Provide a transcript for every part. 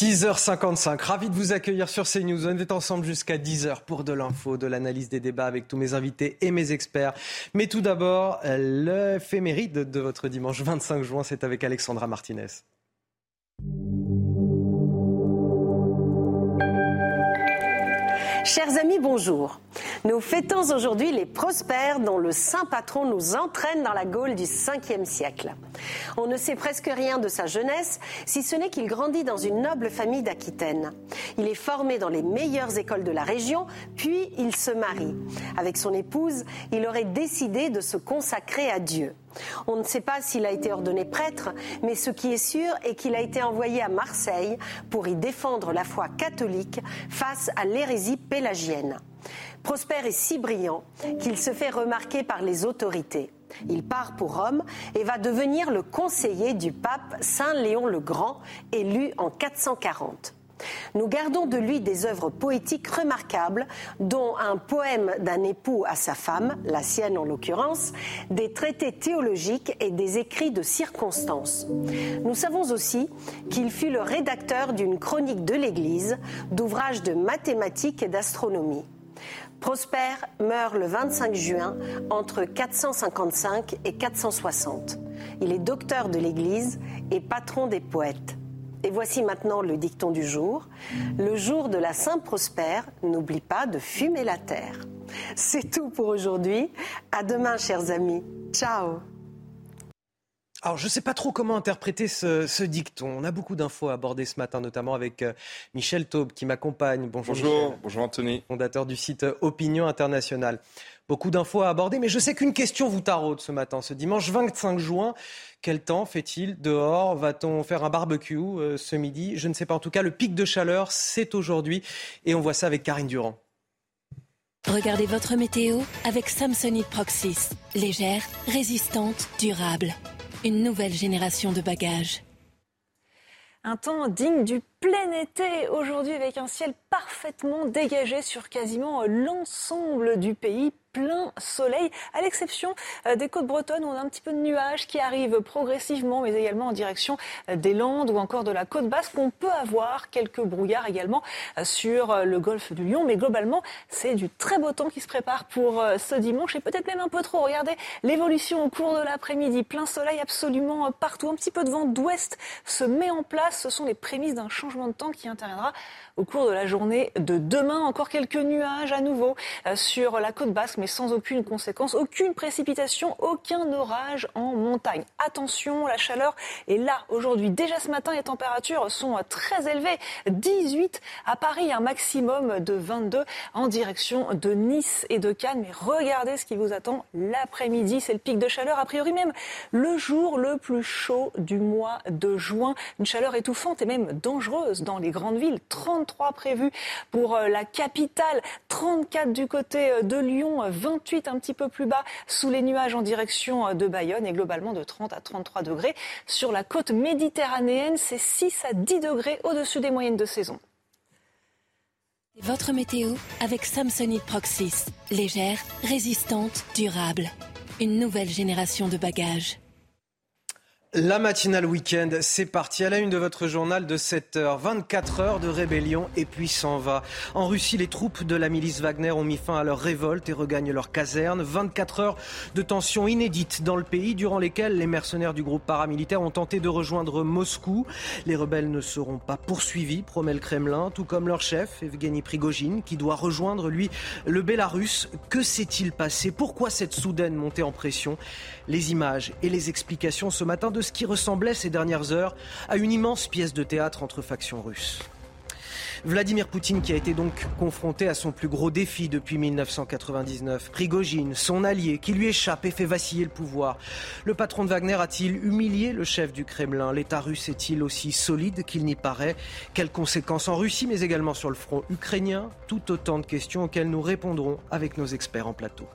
6h55, ravi de vous accueillir sur CNews. On est ensemble jusqu'à 10h pour de l'info, de l'analyse des débats avec tous mes invités et mes experts. Mais tout d'abord, l'éphéméride de votre dimanche 25 juin, c'est avec Alexandra Martinez. Chers amis, bonjour. Nous fêtons aujourd'hui les prospères dont le saint patron nous entraîne dans la Gaule du 5e siècle. On ne sait presque rien de sa jeunesse, si ce n'est qu'il grandit dans une noble famille d'Aquitaine. Il est formé dans les meilleures écoles de la région, puis il se marie. Avec son épouse, il aurait décidé de se consacrer à Dieu. On ne sait pas s'il a été ordonné prêtre, mais ce qui est sûr est qu'il a été envoyé à Marseille pour y défendre la foi catholique face à l'hérésie pélagienne. Prosper est si brillant qu'il se fait remarquer par les autorités. Il part pour Rome et va devenir le conseiller du pape Saint Léon le Grand, élu en 440. Nous gardons de lui des œuvres poétiques remarquables, dont un poème d'un époux à sa femme, la sienne en l'occurrence, des traités théologiques et des écrits de circonstances. Nous savons aussi qu'il fut le rédacteur d'une chronique de l'Église, d'ouvrages de mathématiques et d'astronomie. Prosper meurt le 25 juin entre 455 et 460. Il est docteur de l'Église et patron des poètes. Et voici maintenant le dicton du jour. Le jour de la Saint Prosper, n'oublie pas de fumer la terre. C'est tout pour aujourd'hui. À demain, chers amis. Ciao. Alors, je ne sais pas trop comment interpréter ce, dicton. On a beaucoup d'infos à aborder ce matin, notamment avec euh, Michel Taube qui m'accompagne. Bonjour. Bonjour, bonjour Anthony. Fondateur du site Opinion Internationale. Beaucoup d'infos à aborder, mais je sais qu'une question vous taraude ce matin, ce dimanche 25 juin. Quel temps fait-il dehors? Va-t-on faire un barbecue euh, ce midi? Je ne sais pas. En tout cas, le pic de chaleur, c'est aujourd'hui. Et on voit ça avec Karine Durand. Regardez votre météo avec Samsonite Proxys. Légère, résistante, durable. Une nouvelle génération de bagages. Un temps digne du plein été aujourd'hui avec un ciel parfaitement dégagé sur quasiment l'ensemble du pays plein soleil, à l'exception euh, des côtes bretonnes où on a un petit peu de nuages qui arrivent progressivement, mais également en direction euh, des Landes ou encore de la côte basque. On peut avoir quelques brouillards également euh, sur le golfe du Lion, mais globalement, c'est du très beau temps qui se prépare pour ce dimanche et peut-être même un peu trop. Regardez l'évolution au cours de l'après-midi, plein soleil absolument partout, un petit peu de vent d'ouest se met en place. Ce sont les prémices d'un changement de temps qui interviendra au cours de la journée de demain. Encore quelques nuages à nouveau euh, sur la côte basque, mais sans aucune conséquence, aucune précipitation, aucun orage en montagne. Attention, la chaleur est là aujourd'hui. Déjà ce matin, les températures sont très élevées. 18 à Paris, un maximum de 22 en direction de Nice et de Cannes. Mais regardez ce qui vous attend l'après-midi. C'est le pic de chaleur, a priori même le jour le plus chaud du mois de juin. Une chaleur étouffante et même dangereuse dans les grandes villes. 30 33 prévus pour euh, la capitale, 34 du côté euh, de Lyon, 28 un petit peu plus bas sous les nuages en direction euh, de Bayonne et globalement de 30 à 33 degrés. Sur la côte méditerranéenne, c'est 6 à 10 degrés au-dessus des moyennes de saison. Votre météo avec Samsonite Proxys. Légère, résistante, durable. Une nouvelle génération de bagages. La matinale week-end, c'est parti à la une de votre journal de 7 h 24 heures de rébellion et puis s'en va. En Russie, les troupes de la milice Wagner ont mis fin à leur révolte et regagnent leur caserne. 24 heures de tensions inédites dans le pays durant lesquelles les mercenaires du groupe paramilitaire ont tenté de rejoindre Moscou. Les rebelles ne seront pas poursuivis, promet le Kremlin, tout comme leur chef, Evgeny Prigogine, qui doit rejoindre, lui, le Bélarus. Que s'est-il passé? Pourquoi cette soudaine montée en pression? Les images et les explications ce matin de ce qui ressemblait ces dernières heures à une immense pièce de théâtre entre factions russes. Vladimir Poutine qui a été donc confronté à son plus gros défi depuis 1999. Prigogine, son allié, qui lui échappe et fait vaciller le pouvoir. Le patron de Wagner a-t-il humilié le chef du Kremlin? L'État russe est-il aussi solide qu'il n'y paraît? Quelles conséquences en Russie mais également sur le front ukrainien? Tout autant de questions auxquelles nous répondrons avec nos experts en plateau.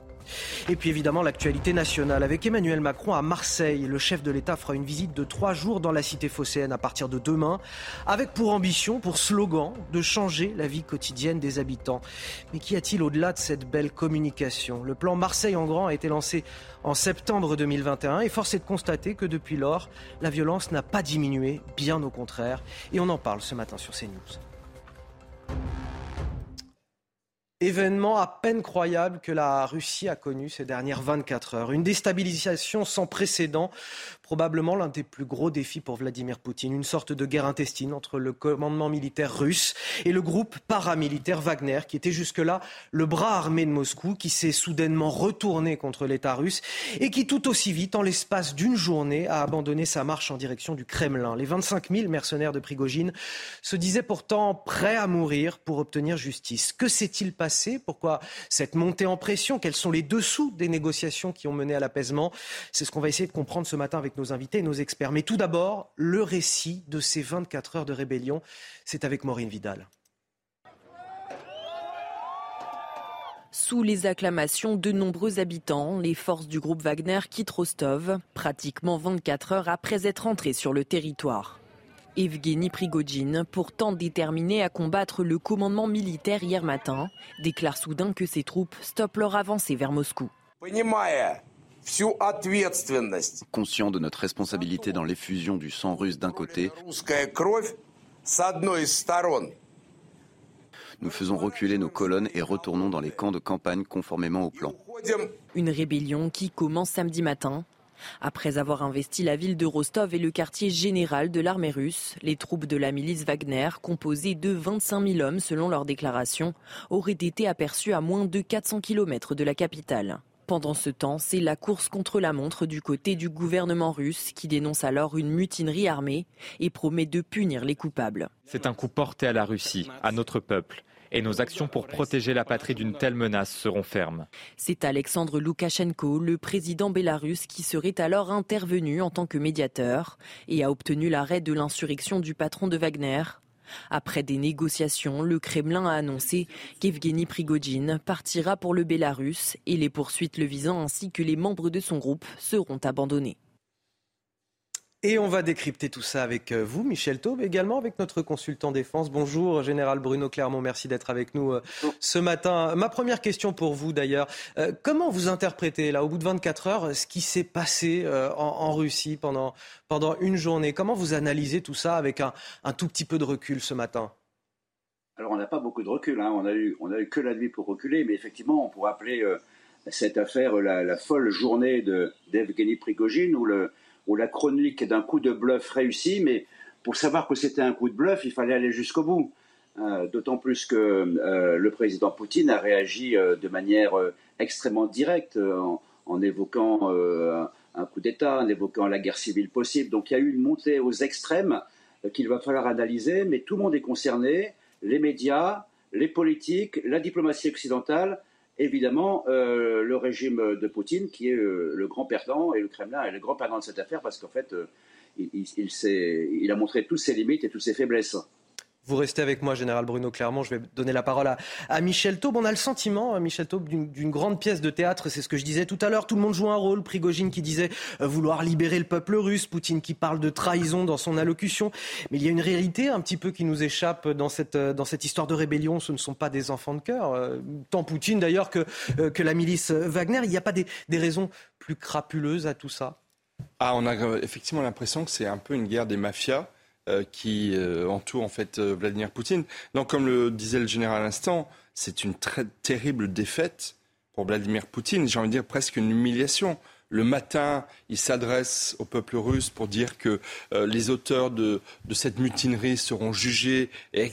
Et puis évidemment l'actualité nationale avec Emmanuel Macron à Marseille. Le chef de l'État fera une visite de trois jours dans la cité phocéenne à partir de demain, avec pour ambition, pour slogan, de changer la vie quotidienne des habitants. Mais qu'y a-t-il au-delà de cette belle communication? Le plan Marseille en grand a été lancé en septembre 2021 et force est de constater que depuis lors, la violence n'a pas diminué, bien au contraire. Et on en parle ce matin sur CNews. Événement à peine croyable que la Russie a connu ces dernières 24 heures. Une déstabilisation sans précédent probablement l'un des plus gros défis pour Vladimir Poutine, une sorte de guerre intestine entre le commandement militaire russe et le groupe paramilitaire Wagner, qui était jusque-là le bras armé de Moscou, qui s'est soudainement retourné contre l'État russe et qui tout aussi vite, en l'espace d'une journée, a abandonné sa marche en direction du Kremlin. Les 25 000 mercenaires de Prigogine se disaient pourtant prêts à mourir pour obtenir justice. Que s'est-il passé? Pourquoi cette montée en pression? Quels sont les dessous des négociations qui ont mené à l'apaisement? C'est ce qu'on va essayer de comprendre ce matin avec nos invités et nos experts. Mais tout d'abord, le récit de ces 24 heures de rébellion, c'est avec Maureen Vidal. Sous les acclamations de nombreux habitants, les forces du groupe Wagner quittent Rostov, pratiquement 24 heures après être entrées sur le territoire. Evgeny Prigogine, pourtant déterminé à combattre le commandement militaire hier matin, déclare soudain que ses troupes stoppent leur avancée vers Moscou. Conscient de notre responsabilité dans l'effusion du sang russe d'un côté, nous faisons reculer nos colonnes et retournons dans les camps de campagne conformément au plan. Une rébellion qui commence samedi matin. Après avoir investi la ville de Rostov et le quartier général de l'armée russe, les troupes de la milice Wagner, composées de 25 000 hommes selon leur déclaration, auraient été aperçues à moins de 400 km de la capitale. Pendant ce temps, c'est la course contre la montre du côté du gouvernement russe qui dénonce alors une mutinerie armée et promet de punir les coupables. C'est un coup porté à la Russie, à notre peuple. Et nos actions pour protéger la patrie d'une telle menace seront fermes. C'est Alexandre Loukachenko, le président bélarusse, qui serait alors intervenu en tant que médiateur et a obtenu l'arrêt de l'insurrection du patron de Wagner, après des négociations, le Kremlin a annoncé qu'Evgeny Prigogine partira pour le Bélarus et les poursuites le visant ainsi que les membres de son groupe seront abandonnés. Et on va décrypter tout ça avec euh, vous, Michel Taube, également avec notre consultant défense. Bonjour, Général Bruno Clermont, merci d'être avec nous euh, ce matin. Ma première question pour vous, d'ailleurs, euh, comment vous interprétez, là, au bout de 24 heures, ce qui s'est passé en, Russie pendant, pendant une journée? Comment vous analysez tout ça avec un, tout petit peu de recul ce matin? Alors, on n'a pas beaucoup de recul. Hein. On a eu, on a eu que la nuit pour reculer, mais effectivement, on pourrait appeler cette affaire la, la, folle journée d'Evgeny Prigogine, où le ou la chronique d'un coup de bluff réussi, mais pour savoir que c'était un coup de bluff, il fallait aller jusqu'au bout. Euh, d'autant plus que euh, le président Poutine a réagi euh, de manière extrêmement directe en, évoquant un coup d'État, en évoquant la guerre civile possible. Donc il y a eu une montée aux extrêmes qu'il va falloir analyser, mais tout le monde est concerné, les médias, les politiques, la diplomatie occidentale, évidemment euh, le régime de Poutine qui est euh, le grand perdant et le Kremlin est le grand perdant de cette affaire parce qu'en fait euh, il, il, a montré toutes ses limites et toutes ses faiblesses. Vous restez avec moi, Général Bruno Clermont. Je vais donner la parole à, Michel Taube. On a le sentiment, Michel Taube, d'une grande pièce de théâtre. C'est ce que je disais tout à l'heure. Tout le monde joue un rôle. Prigogine qui disait vouloir libérer le peuple russe. Poutine qui parle de trahison dans son allocution. Mais il y a une réalité un petit peu qui nous échappe dans cette, dans cette histoire de rébellion. Ce ne sont pas des enfants de cœur. tant Poutine d'ailleurs que, que la milice Wagner. Il n'y a pas des, des raisons plus crapuleuses à tout ça? Ah, on a effectivement l'impression que c'est un peu une guerre des mafias euh, qui euh, entoure en fait euh, Vladimir Poutine. Donc, comme le disait le général à l'instant, c'est une très terrible défaite pour Vladimir Poutine. J'ai envie de dire presque une humiliation. le matin, il s'adresse au peuple russe pour dire que euh, les auteurs de, cette mutinerie seront jugés et,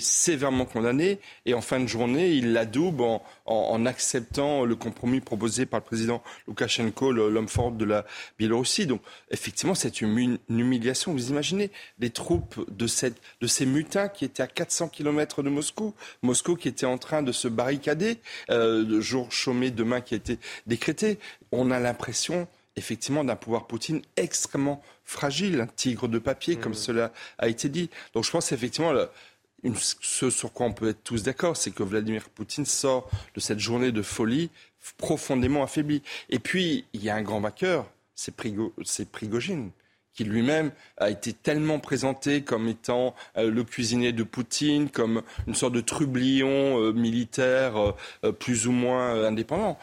sévèrement condamnés. Et en fin de journée, il l'adoube en, en, acceptant le compromis proposé par le président Loukachenko, l'homme fort de la Biélorussie. Donc, effectivement, c'est une, humiliation. Vous imaginez les troupes de, cette, de ces mutins qui étaient à 400 km de Moscou, Moscou qui était en train de se barricader, euh, jour chômé demain qui a été décrété. On a l'impression effectivement d'un pouvoir Poutine extrêmement fragile, un tigre de papier, comme mmh. cela a été dit. Donc je pense effectivement, ce sur quoi on peut être tous d'accord, c'est que Vladimir Poutine sort de cette journée de folie profondément affaibli. Et puis, il y a un grand vainqueur, c'est Prigogine qui lui-même a été tellement présenté comme étant euh, le cuisinier de Poutine, comme une sorte de trublion euh, militaire euh, plus ou moins indépendant.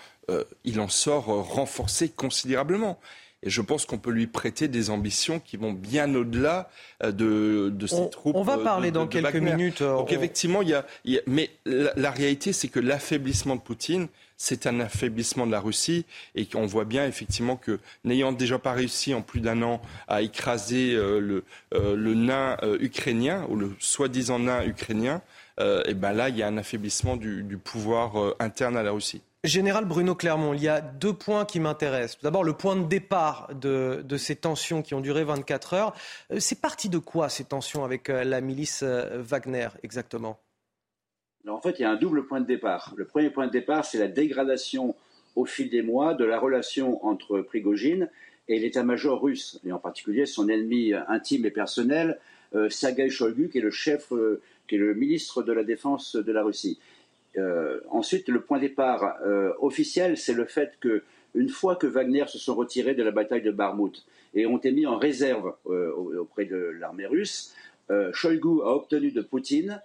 il en sort renforcé considérablement. Et je pense qu'on peut lui prêter des ambitions qui vont bien au-delà euh, de, de ces troupes. On va euh, parler dans quelques minutes. Euh, Donc effectivement, il y, a, mais la, réalité, c'est que l'affaiblissement de Poutine, c'est un affaiblissement de la Russie et qu'on voit bien effectivement que n'ayant déjà pas réussi en plus d'un an à écraser le, le, nain ukrainien ou le soi-disant nain ukrainien, et ben là il y a un affaiblissement du, du pouvoir interne à la Russie. Général Bruno Clermont, il y a deux points qui m'intéressent. D'abord, le point de départ de, ces tensions qui ont duré 24 heures. Euh, c'est parti de quoi ces tensions avec euh, la milice euh, Wagner exactement? En fait, il y a un double point de départ. Le premier point de départ, c'est la dégradation au fil des mois de la relation entre Prigogine et l'état-major russe, et en particulier son ennemi intime et personnel, Sergei Shoigu, qui est le chef, qui est le ministre de la Défense de la Russie. Euh, ensuite, le point de départ euh, officiel, c'est le fait que une fois que Wagner se sont retirés de la bataille de Barmout et ont été mis en réserve euh, auprès de l'armée russe, Shoigu a obtenu de Poutine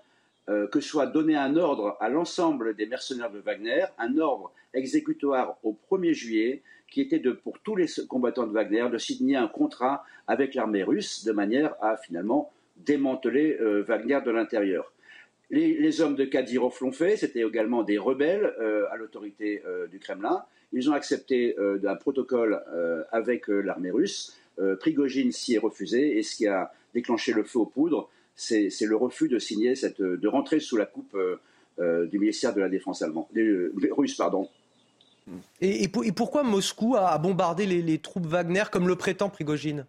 que soit donné un ordre à l'ensemble des mercenaires de Wagner, un ordre exécutoire au 1er juillet, qui était de, pour tous les combattants de Wagner de signer un contrat avec l'armée russe de manière à finalement démanteler Wagner de l'intérieur. Les, hommes de Kadyrov l'ont fait, c'était également des rebelles euh, à l'autorité euh, du Kremlin. Ils ont accepté euh, un protocole avec l'armée russe. Prigogine s'y est refusé et ce qui a déclenché le feu aux poudres, c'est le refus de signer cette, de rentrer sous la coupe du ministère de la Défense russe, pardon. Et, pourquoi Moscou a bombardé les, les troupes Wagner comme le prétend Prigogine?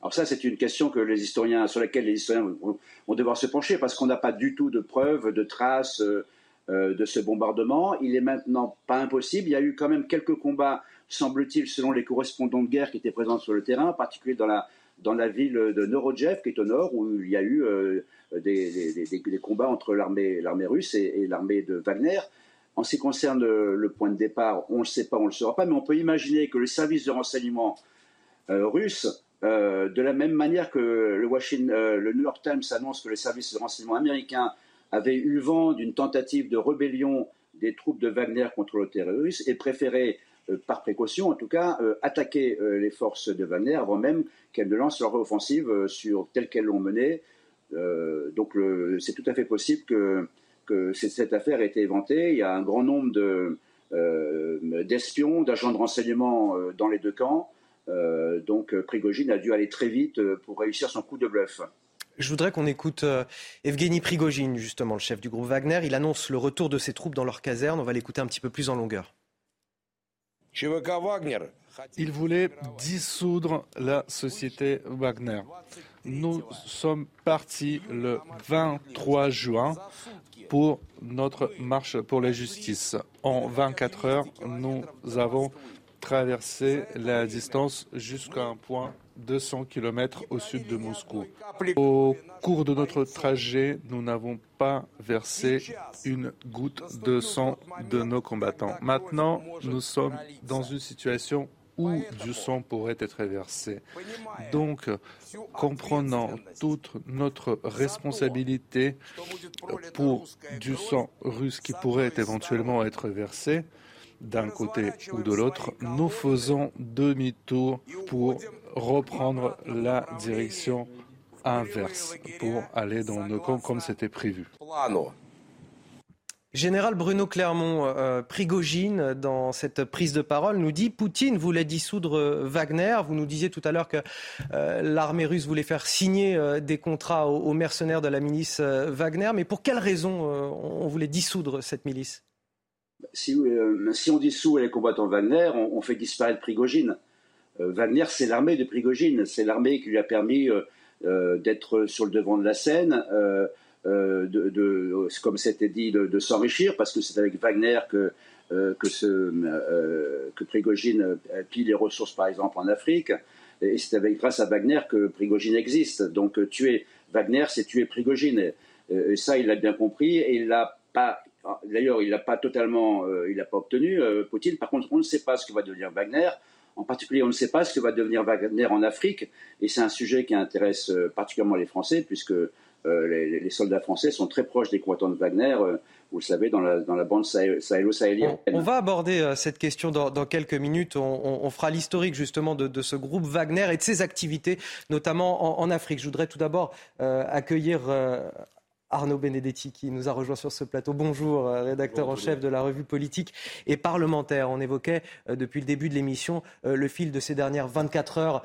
Alors ça, c'est une question que les historiens, sur laquelle les historiens vont, devoir se pencher, parce qu'on n'a pas du tout de preuves, de traces euh, euh, de ce bombardement. Il est maintenant pas impossible. Il y a eu quand même quelques combats, semble-t-il, selon les correspondants de guerre qui étaient présents sur le terrain, en particulier dans la, ville de Norodjev, qui est au nord, où il y a eu euh, des, des, combats entre l'armée russe et, l'armée de Wagner. En ce qui concerne le, point de départ, on ne le sait pas, on ne le saura pas, mais on peut imaginer que le service de renseignement russe euh, de la même manière que le, euh, le, New York Times annonce que les services de renseignement américains avaient eu vent d'une tentative de rébellion des troupes de Wagner contre le terrorisme et préféraient, euh, par précaution en tout cas, attaquer les forces de Wagner avant même qu'elles ne lancent leur offensive sur telle qu'elles l'ont menée. donc c'est tout à fait possible que, que cette affaire ait été éventée. Il y a un grand nombre d'espions, d'agents de renseignement dans les deux camps. Euh, donc euh, Prigogine a dû aller très vite euh, pour réussir son coup de bluff. Je voudrais qu'on écoute Evgeny Prigogine, justement, le chef du groupe Wagner. Il annonce le retour de ses troupes dans leur caserne. On va l'écouter un petit peu plus en longueur. Il voulait dissoudre la société Wagner. Nous sommes partis le 23 juin pour notre marche pour la justice. En 24 heures, nous avons traverser la distance jusqu'à un point 200 km au sud de Moscou. Au cours de notre trajet, nous n'avons pas versé une goutte de sang de nos combattants. Maintenant, nous sommes dans une situation où du sang pourrait être versé. Donc, comprenant toute notre responsabilité pour du sang russe qui pourrait éventuellement être versé, d'un côté ou de l'autre, nous faisons demi-tour pour reprendre la direction inverse, pour aller dans nos camps comme c'était prévu. Général Bruno Clermont, euh, Prigogine, dans cette prise de parole, nous dit Poutine voulait dissoudre Wagner. Vous nous disiez tout à l'heure que l'armée russe voulait faire signer des contrats aux, mercenaires de la milice Wagner. Mais pour quelle raison on voulait dissoudre cette milice? Si, on dissout les combattants Wagner, on, fait disparaître Prigogine. Wagner, c'est l'armée de Prigogine. C'est l'armée qui lui a permis d'être sur le devant de la scène. Euh, comme c'était dit, de, s'enrichir, parce que c'est avec Wagner euh, euh, que Prigogine pille les ressources, par exemple, en Afrique. Et c'est avec, grâce à Wagner que Prigogine existe. Donc tuer Wagner, c'est tuer Prigogine. Et, ça, il l'a bien compris. Et il l'a pas. D'ailleurs, il l'a pas totalement, il l'a pas obtenu. Poutine, par contre, on ne sait pas ce que va devenir Wagner. En particulier, on ne sait pas ce que va devenir Wagner en Afrique. Et c'est un sujet qui intéresse particulièrement les Français, puisque euh, les, soldats français sont très proches des combattants de Wagner, euh, vous le savez, dans la, dans la bande sahélo-sahélienne. On, va aborder euh, cette question dans, quelques minutes. On, fera l'historique justement de, ce groupe Wagner et de ses activités, notamment en, Afrique. Je voudrais tout d'abord accueillir Arnaud Benedetti qui nous a rejoint sur ce plateau. Bonjour, rédacteur en chef de la revue politique et parlementaire. On évoquait depuis le début de l'émission le fil de ces dernières 24 heures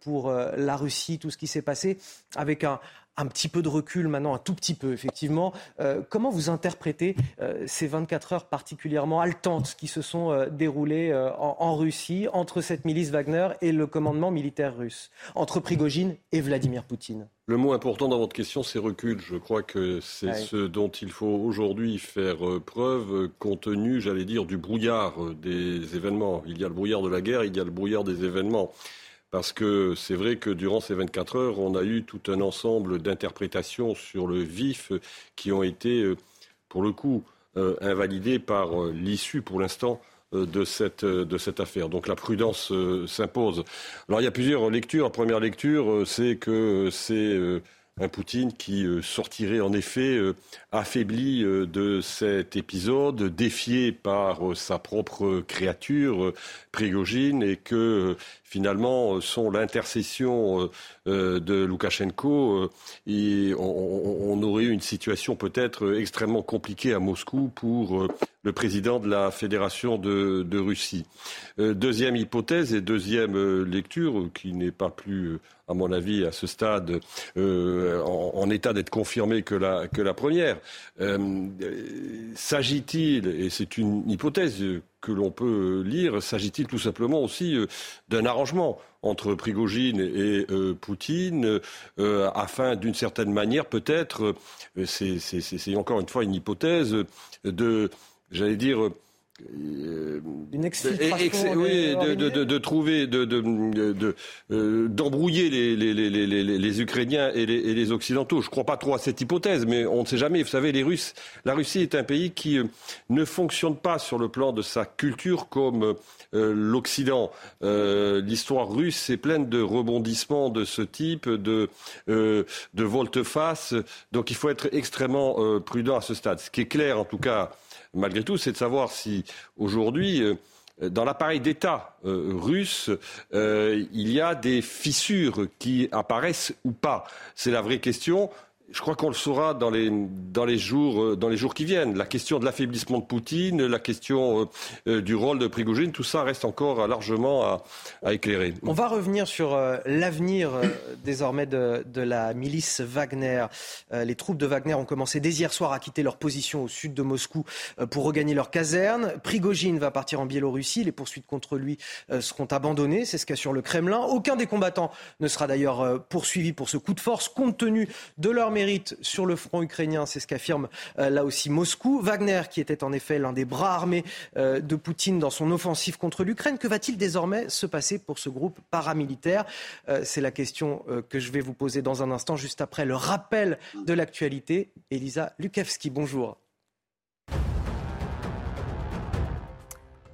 pour la Russie, tout ce qui s'est passé avec un, un petit peu de recul maintenant, un tout petit peu effectivement. Euh, comment vous interprétez euh, ces 24 heures particulièrement haletantes qui se sont euh, déroulées en, Russie entre cette milice Wagner et le commandement militaire russe, entre Prigogine et Vladimir Poutine? Le mot important dans votre question, c'est recul. Je crois que c'est ce dont il faut aujourd'hui faire preuve, compte tenu, j'allais dire, du brouillard des événements. Il y a le brouillard de la guerre, il y a le brouillard des événements parce que c'est vrai que durant ces 24 heures, on a eu tout un ensemble d'interprétations sur le vif qui ont été, euh, pour le coup, euh, invalidées par euh, l'issue, pour l'instant, de cette, affaire. Donc la prudence s'impose. Alors il y a plusieurs lectures. première lecture, c'est que c'est un Poutine qui sortirait en effet affaibli de cet épisode, défié par sa propre créature, Prigogine, et que finalement, euh, sont l'intercession euh, euh, de Loukachenko, on, aurait eu une situation peut-être extrêmement compliquée à Moscou pour le président de la Fédération de, Russie. deuxième hypothèse et deuxième lecture, qui n'est pas plus, à mon avis, à ce stade, en, état d'être confirmée que la, que la première. S'agit-il, et c'est une hypothèse que l'on peut lire, s'agit-il tout simplement aussi euh, d'un arrangement entre Prigogine et euh, Poutine, euh, afin d'une certaine manière peut-être, c'est encore une fois une hypothèse, de, j'allais dire, une exfiltration oui, de, trouver, de, euh, d'embrouiller les, les, Ukrainiens et, les, Occidentaux. Je ne crois pas trop à cette hypothèse, mais on ne sait jamais. Vous savez, les Russes, la Russie est un pays qui euh, ne fonctionne pas sur le plan de sa culture comme euh, l'Occident. l'histoire russe est pleine de rebondissements de ce type, de, de volte-face. Donc il faut être extrêmement prudent à ce stade. Ce qui est clair, en tout cas, malgré tout, c'est de savoir si aujourd'hui, euh, dans l'appareil d'État euh, russe, euh, il y a des fissures qui apparaissent ou pas. C'est la vraie question. Je crois qu'on le saura dans les, dans, les jours, euh, dans les jours qui viennent. La question de l'affaiblissement de Poutine, la question euh, euh, du rôle de Prigogine, tout ça reste encore largement à, à éclairer. On va revenir sur l'avenir désormais de, de, la milice Wagner. les troupes de Wagner ont commencé dès hier soir à quitter leur position au sud de Moscou pour regagner leur caserne. Prigogine va partir en Biélorussie. Les poursuites contre lui seront abandonnées. C'est ce qu'assure le Kremlin. Aucun des combattants ne sera d'ailleurs poursuivi pour ce coup de force compte tenu de leur mérite sur le front ukrainien, c'est ce qu'affirme euh, là aussi Moscou. Wagner, qui était en effet l'un des bras armés euh, de Poutine dans son offensive contre l'Ukraine, que va-t-il désormais se passer pour ce groupe paramilitaire? Euh, C'est la question que je vais vous poser dans un instant, juste après le rappel de l'actualité. Elisa Lukavski, bonjour.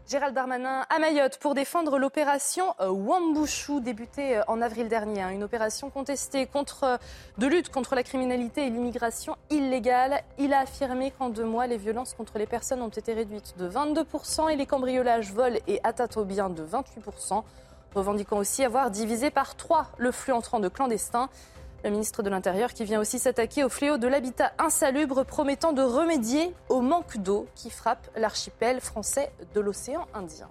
Gérald Darmanin à Mayotte pour défendre l'opération euh, Wambushu débutée euh, en avril dernier. Hein. Une opération contestée euh, de lutte contre la criminalité et l'immigration illégale. Il a affirmé qu'en deux mois, les violences contre les personnes ont été réduites de 22% et les cambriolages, vols et atteintes aux biens de 28%, revendiquant aussi avoir divisé par trois le flux entrant de clandestins. Le ministre de l'Intérieur qui vient aussi s'attaquer au fléau de l'habitat insalubre, promettant de remédier au manque d'eau qui frappe l'archipel français de l'océan Indien.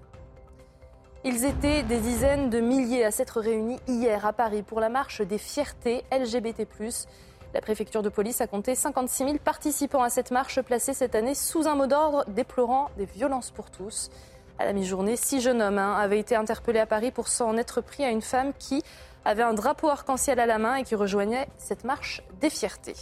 Ils étaient des dizaines de milliers à s'être réunis hier à Paris pour la marche des fiertés LGBT. La préfecture de police a compté 56 000 participants à cette marche placée cette année sous un mot d'ordre déplorant des violences pour tous. À la mi-journée, six jeunes hommes hein, avaient été interpellés à Paris pour s'en être pris à une femme qui avait un drapeau arc-en-ciel à la main et qui rejoignait cette marche des fiertés.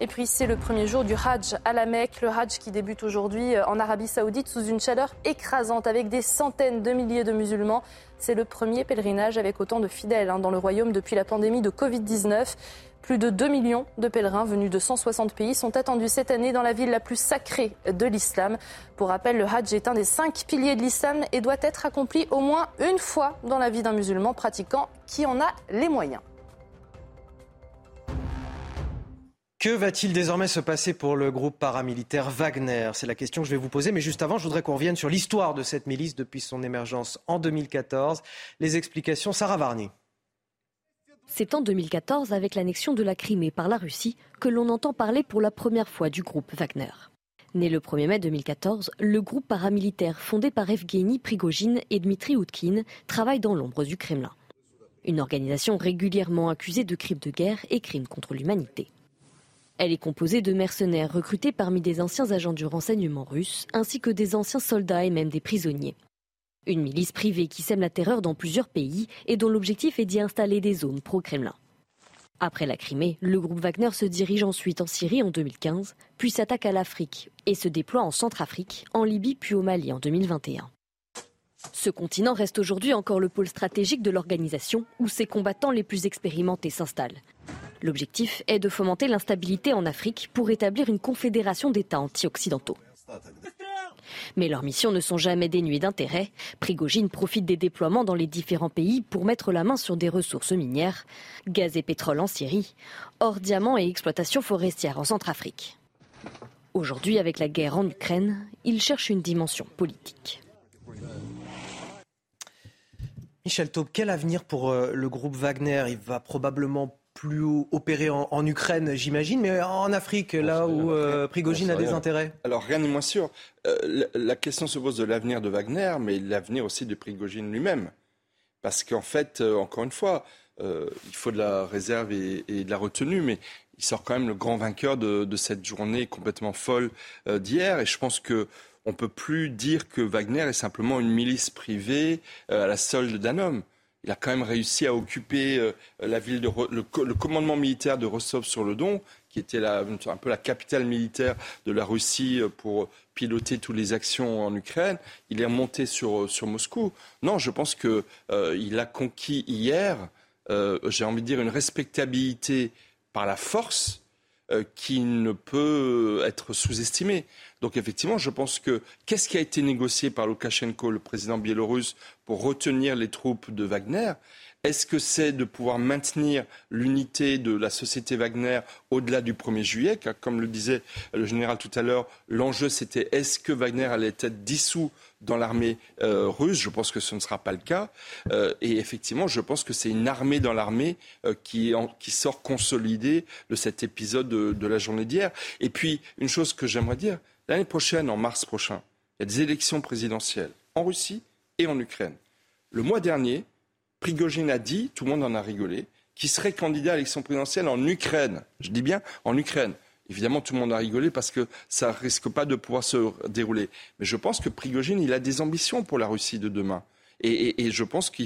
Et puis c'est le premier jour du Hajj à la Mecque, le Hajj qui débute aujourd'hui euh, en Arabie Saoudite sous une chaleur écrasante avec des centaines de milliers de musulmans. C'est le premier pèlerinage avec autant de fidèles hein, dans le royaume depuis la pandémie de Covid-19. Plus de 2 millions de pèlerins venus de 160 pays sont attendus cette année dans la ville la plus sacrée de l'islam. Pour rappel, le Hajj est un des cinq piliers de l'islam et doit être accompli au moins une fois dans la vie d'un musulman pratiquant qui en a les moyens. Que va-t-il désormais se passer pour le groupe paramilitaire Wagner? C'est la question que je vais vous poser. Mais juste avant, je voudrais qu'on revienne sur l'histoire de cette milice depuis son émergence en 2014. Les explications, Sarah Varny. C'est en 2014, avec l'annexion de la Crimée par la Russie, que l'on entend parler pour la première fois du groupe Wagner. Né le 1er mai 2014, le groupe paramilitaire fondé par Evgeny Prigogine et Dmitri Outkin travaille dans l'ombre du Kremlin. Une organisation régulièrement accusée de crimes de guerre et crimes contre l'humanité. Elle est composée de mercenaires recrutés parmi des anciens agents du renseignement russe, ainsi que des anciens soldats et même des prisonniers. Une milice privée qui sème la terreur dans plusieurs pays et dont l'objectif est d'y installer des zones pro-Kremlin. Après la Crimée, le groupe Wagner se dirige ensuite en Syrie en 2015, puis s'attaque à l'Afrique et se déploie en Centrafrique, en Libye puis au Mali en 2021. Ce continent reste aujourd'hui encore le pôle stratégique de l'organisation où ses combattants les plus expérimentés s'installent. L'objectif est de fomenter l'instabilité en Afrique pour établir une confédération d'États anti-occidentaux. Mais leurs missions ne sont jamais dénuées d'intérêt. Prigogine profite des déploiements dans les différents pays pour mettre la main sur des ressources minières, gaz et pétrole en Syrie, or diamants et exploitation forestière en Centrafrique. Aujourd'hui, avec la guerre en Ukraine, il cherche une dimension politique. Michel Taube, quel avenir pour euh, le groupe Wagner? Il va probablement plus opérer en, Ukraine, j'imagine, mais en Afrique, là où euh, Prigogine a des intérêts Alors rien n'est moins sûr. Euh, la, question se pose de l'avenir de Wagner, mais l'avenir aussi de Prigogine lui-même. Parce qu'en fait, encore une fois, il faut de la réserve et, de la retenue, mais il sort quand même le grand vainqueur de, de cette journée complètement folle d'hier. Et je pense que on ne peut plus dire que Wagner est simplement une milice privée euh, à la solde d'un homme. Il a quand même réussi à occuper euh, la ville de le, commandement militaire de Rostov-sur-le-Don, qui était un peu la capitale militaire de la Russie euh, pour piloter toutes les actions en Ukraine. Il est monté sur, sur Moscou. Non, je pense qu'il a conquis hier, j'ai envie de dire, une respectabilité par la force qui ne peut être sous-estimée. Donc effectivement, je pense que qu'est-ce qui a été négocié par Loukachenko, le président biélorusse, pour retenir les troupes de Wagner? Est-ce que c'est de pouvoir maintenir l'unité de la société Wagner au-delà du 1er juillet? Comme le disait le général tout à l'heure, l'enjeu c'était est-ce que Wagner allait être dissous dans l'armée euh, russe? Je pense que ce ne sera pas le cas. Euh, et effectivement, je pense que c'est une armée dans l'armée euh, qui, sort consolidée de cet épisode de la journée d'hier. Et puis, une chose que j'aimerais dire, L'année prochaine, en mars prochain, il y a des élections présidentielles en Russie et en Ukraine. Le mois dernier, Prigogine a dit, tout le monde en a rigolé, qu'il serait candidat à l'élection présidentielle en Ukraine. Je dis bien en Ukraine. Évidemment, tout le monde a rigolé parce que ça ne risque pas de pouvoir se dérouler. Mais je pense que Prigogine, il a des ambitions pour la Russie de demain. Et, je pense que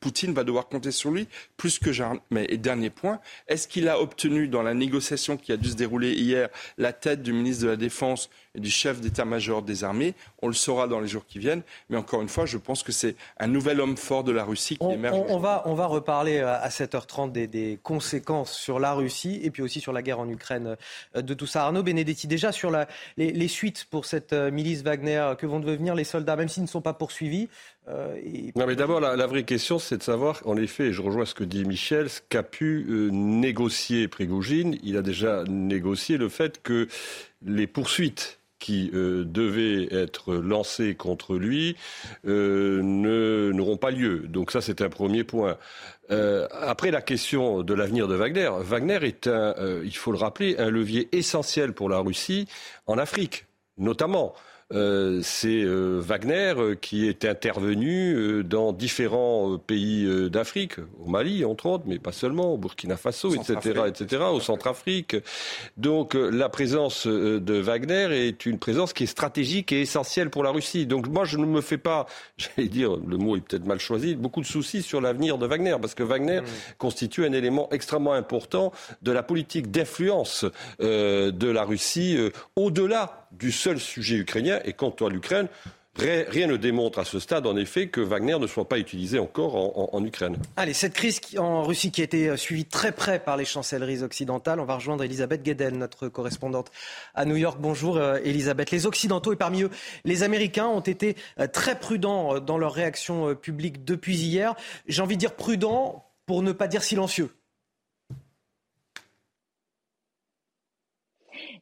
Poutine va devoir compter sur lui plus que jamais. Mais dernier point, est-ce qu'il a obtenu dans la négociation qui a dû se dérouler hier la tête du ministre de la Défense et du chef d'état-major des armées On le saura dans les jours qui viennent. Mais encore une fois, je pense que c'est un nouvel homme fort de la Russie qui émerge. On, va, on va reparler euh, à 7h30 des, conséquences sur la Russie et puis aussi sur la guerre en Ukraine euh, de tout ça. Arnaud Benedetti, déjà sur la, les, suites pour cette euh, milice Wagner, que vont devenir les soldats, même s'ils ne sont pas poursuivis Non, mais d'abord, la, vraie question, c'est de savoir, en effet, et je rejoins ce que dit Michel, ce qu'a pu négocier Prigogine. Il a déjà négocié le fait que les poursuites qui euh, devaient être lancés contre lui euh, n'auront pas lieu. Donc ça, c'est un premier point. Euh, après la question de l'avenir de Wagner, Wagner est un, il faut le rappeler, un levier essentiel pour la Russie en Afrique, notamment. Euh, c'est euh, Wagner euh, qui est intervenu dans différents pays d'Afrique, au Mali entre autres, mais pas seulement, au Burkina Faso, etc., etc., au Centrafrique. Donc la présence de Wagner est une présence qui est stratégique et essentielle pour la Russie. Donc moi je ne me fais pas, j'allais dire, le mot est peut-être mal choisi, beaucoup de soucis sur l'avenir de Wagner, parce que Wagner mmh. constitue un élément extrêmement important de la politique d'influence de la Russie au-delà du seul sujet ukrainien. Et quant à l'Ukraine, Rien ne démontre à ce stade, en effet, que Wagner ne soit pas utilisé encore en, Ukraine. Allez, cette crise en Russie qui a été euh, suivie très près par les chancelleries occidentales, on va rejoindre Elisabeth Guedel, notre correspondante à New York. Bonjour euh, Elisabeth. Les Occidentaux et parmi eux les Américains ont été euh, très prudents dans leur réaction publique depuis hier. J'ai envie de dire prudents pour ne pas dire silencieux.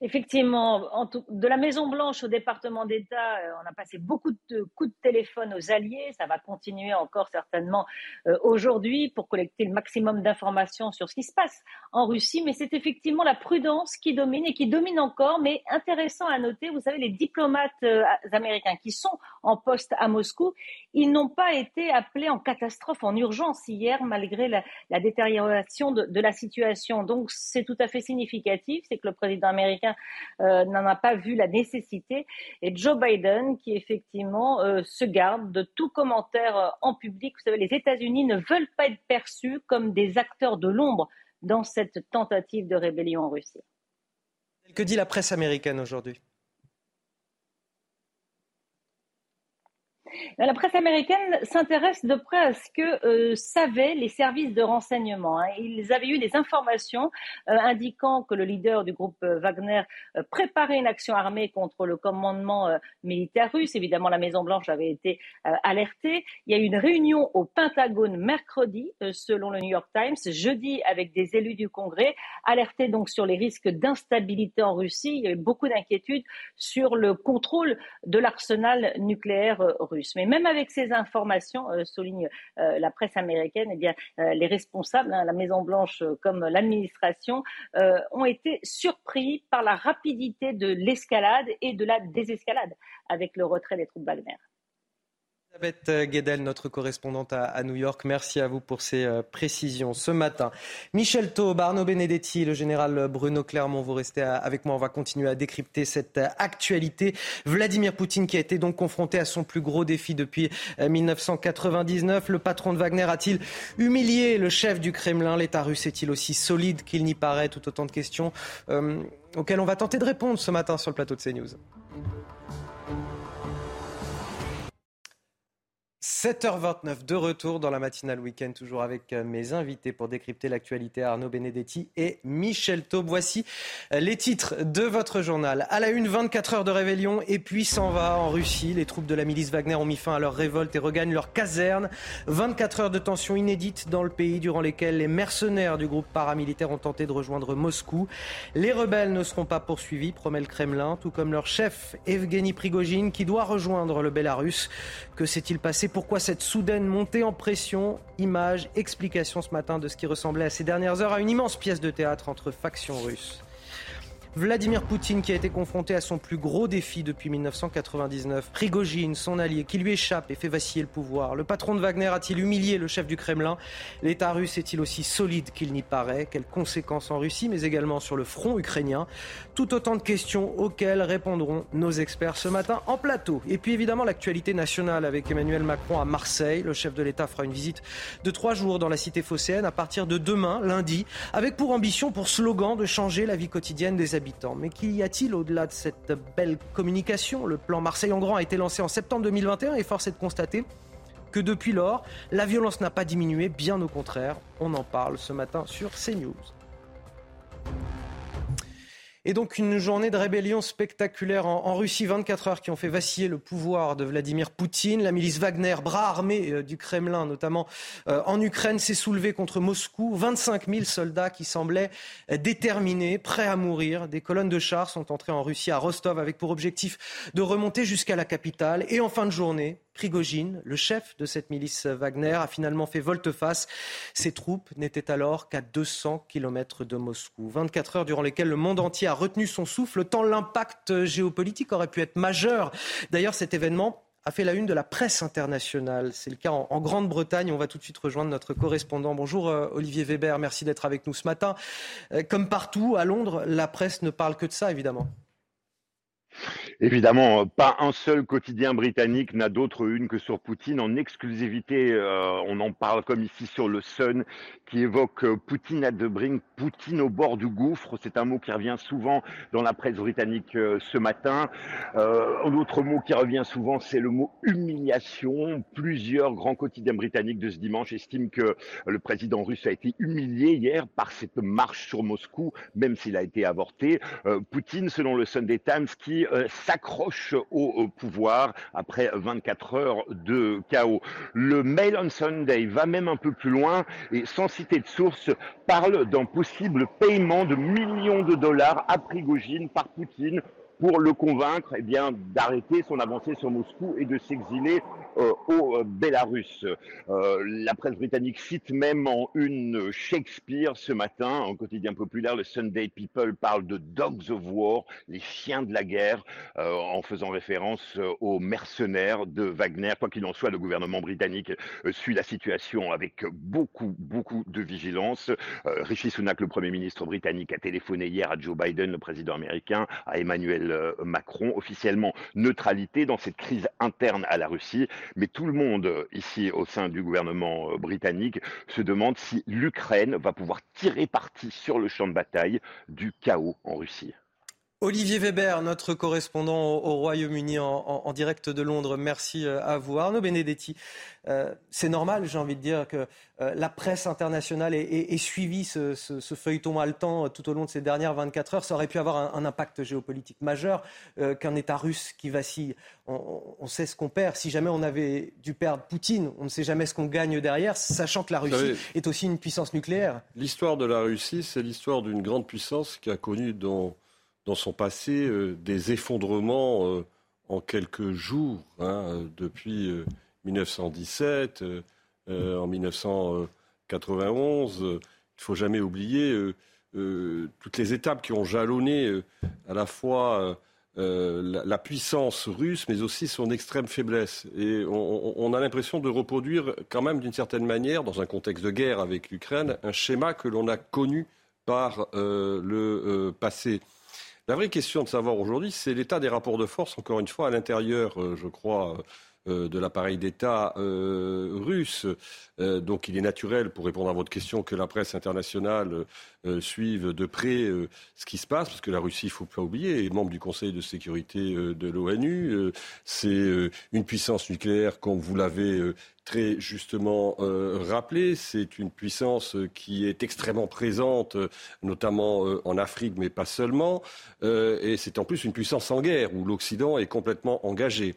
Effectivement, de la Maison Blanche au département d'État, euh, on a passé beaucoup de coups de téléphone aux alliés. Ça va continuer encore certainement euh, aujourd'hui pour collecter le maximum d'informations sur ce qui se passe en Russie. Mais c'est effectivement la prudence qui domine et qui domine encore. Mais intéressant à noter, vous savez, les diplomates euh, américains qui sont en poste à Moscou, ils n'ont pas été appelés en catastrophe, en urgence hier, malgré la, détérioration de, de la situation. Donc c'est tout à fait significatif. C'est que le président américain euh, n'en a pas vu la nécessité. Et Joe Biden, qui effectivement euh, se garde de tout commentaire euh, en public. Vous savez, les États-Unis ne veulent pas être perçus comme des acteurs de l'ombre dans cette tentative de rébellion en Russie. Que dit la presse américaine aujourd'hui? La presse américaine s'intéresse de près à ce que euh, savaient les services de renseignement. Hein. Ils avaient eu des informations euh, indiquant que le leader du groupe euh, Wagner préparait une action armée contre le commandement militaire russe. Évidemment, la Maison-Blanche avait été alertée. Il y a eu une réunion au Pentagone mercredi, selon le New York Times, jeudi avec des élus du Congrès, alertés donc sur les risques d'instabilité en Russie. Il y avait beaucoup d'inquiétudes sur le contrôle de l'arsenal nucléaire russe. Mais même avec ces informations, euh, souligne euh, la presse américaine, eh euh, les responsables, hein, la Maison Blanche comme l'administration, ont été surpris par la rapidité de l'escalade et de la désescalade avec le retrait des troupes Wagner. Elisabeth Guedel, notre correspondante à, New York, merci à vous pour ces euh, précisions ce matin. Michel Taube, Arnaud Benedetti, le général Bruno Clermont, vous restez avec moi. On va continuer à décrypter cette euh, actualité. Vladimir Poutine qui a été donc confronté à son plus gros défi depuis 1999. Euh, le patron de Wagner a-t-il humilié le chef du Kremlin? L'État russe est-il aussi solide qu'il n'y paraît? Tout autant de questions auxquelles on va tenter de répondre ce matin sur le plateau de CNews. 7h29 de retour dans la matinale week-end, toujours avec euh, mes invités pour décrypter l'actualité Arnaud Benedetti et Michel Taube. Voici euh, les titres de votre journal. À la une, 24 heures de rébellion et puis s'en va en Russie. Les troupes de la milice Wagner ont mis fin à leur révolte et regagnent leur caserne. 24 heures de tension inédite dans le pays durant lesquelles les mercenaires du groupe paramilitaire ont tenté de rejoindre Moscou. Les rebelles ne seront pas poursuivis, promet le Kremlin, tout comme leur chef Evgeny Prigogine qui doit rejoindre le Bélarus. Que s'est-il passé pourquoi cette soudaine montée en pression Image, explication ce matin de ce qui ressemblait à ces dernières heures à une immense pièce de théâtre entre factions russes. Vladimir Poutine qui a été confronté à son plus gros défi depuis 1999. Prigogine, son allié, qui lui échappe et fait vaciller le pouvoir. Le patron de Wagner a-t-il humilié le chef du Kremlin? L'État russe est-il aussi solide qu'il n'y paraît? Quelles conséquences en Russie, mais également sur le front ukrainien? Tout autant de questions auxquelles répondront nos experts ce matin en plateau. Et puis évidemment l'actualité nationale avec Emmanuel Macron à Marseille. Le chef de l'État fera une visite de trois jours dans la cité phocéenne à partir de demain, lundi, avec pour ambition, pour slogan de changer la vie quotidienne des habitants mais qu'y a-t-il au-delà de cette belle communication? Le plan Marseille en grand a été lancé en septembre 2021 et force est de constater que depuis lors, la violence n'a pas diminué, bien au contraire. On en parle ce matin sur CNews. Et donc une journée de rébellion spectaculaire en, Russie, 24 heures qui ont fait vaciller le pouvoir de Vladimir Poutine. La milice Wagner, bras armé euh, du Kremlin, notamment euh, en Ukraine, s'est soulevée contre Moscou. 25 000 soldats qui semblaient déterminés, prêts à mourir. Des colonnes de chars sont entrées en Russie à Rostov avec pour objectif de remonter jusqu'à la capitale. Et en fin de journée, Prigogine, le chef de cette milice Wagner, a finalement fait volte-face. Ses troupes n'étaient alors qu'à 200 km de Moscou. 24 heures durant lesquelles le monde entier a retenu son souffle, tant l'impact géopolitique aurait pu être majeur. D'ailleurs, cet événement a fait la une de la presse internationale. C'est le cas en, Grande-Bretagne. On va tout de suite rejoindre notre correspondant. Bonjour euh, Olivier Weber, merci d'être avec nous ce matin. Euh, comme partout à Londres, la presse ne parle que de ça, évidemment. Évidemment, pas un seul quotidien britannique n'a d'autre une que sur Poutine en exclusivité. Euh, on en parle comme ici sur le Sun, qui évoque euh, Poutine à de bring, Poutine au bord du gouffre. C'est un mot qui revient souvent dans la presse britannique euh, ce matin. un autre mot qui revient souvent, c'est le mot humiliation. Plusieurs grands quotidiens britanniques de ce dimanche estiment que le président russe a été humilié hier par cette marche sur Moscou, même s'il a été avorté. Poutine, selon le Sunday Times, qui s'accroche au, pouvoir après 24 heures de chaos. Le Mail on Sunday va même un peu plus loin et sans citer de source parle d'un possible paiement de millions de dollars à Prigogine par Poutine pour le convaincre eh bien, d'arrêter son avancée sur Moscou et de s'exiler euh, au euh, Bélarus. Euh, la presse britannique cite même en une Shakespeare ce matin, un quotidien populaire, le Sunday People parle de Dogs of War, les chiens de la guerre, en faisant référence aux mercenaires de Wagner. Quoi qu'il en soit, le gouvernement britannique suit la situation avec beaucoup, beaucoup de vigilance. Rishi Sunak, le Premier ministre britannique, a téléphoné hier à Joe Biden, le président américain, à Emmanuel Macron, officiellement neutralité dans cette crise interne à la Russie. Mais tout le monde euh, ici au sein du gouvernement euh, britannique se demande si l'Ukraine va pouvoir tirer parti sur le champ de bataille du chaos en Russie. Olivier Weber, notre correspondant au, Royaume-Uni en, direct de Londres, merci euh, à vous. Arnaud Benedetti, euh, c'est normal, j'ai envie de dire, que euh, la presse internationale ait, suivi ce, feuilleton haletant tout au long de ces dernières 24 heures. Ça aurait pu avoir un, impact géopolitique majeur qu'un État russe qui vacille. On, sait ce qu'on perd. Si jamais on avait dû perdre Poutine, on ne sait jamais ce qu'on gagne derrière, sachant que la Russie est aussi une puissance nucléaire. L'histoire de la Russie, c'est l'histoire d'une grande puissance qui a connu dans dans son passé euh, des effondrements euh, en quelques jours, hein, depuis 1917, euh, en 1991. Il ne faut jamais oublier toutes les étapes qui ont jalonné à la fois la, puissance russe, mais aussi son extrême faiblesse. Et on, a l'impression de reproduire quand même d'une certaine manière, dans un contexte de guerre avec l'Ukraine, un schéma que l'on a connu par le passé. La vraie question de savoir aujourd'hui, c'est l'état des rapports de force, encore une fois, à l'intérieur, euh, je crois, euh, de l'appareil d'État euh, russe. donc il est naturel, pour répondre à votre question, que la presse internationale suive de près ce qui se passe, parce que la Russie, il ne faut pas oublier, est membre du Conseil de sécurité de l'ONU. c'est une puissance nucléaire, comme vous l'avez très justement euh, rappelé. C'est une puissance qui est extrêmement présente, notamment euh, en Afrique, mais pas seulement. Euh, et c'est en plus une puissance en guerre, où l'Occident est complètement engagé.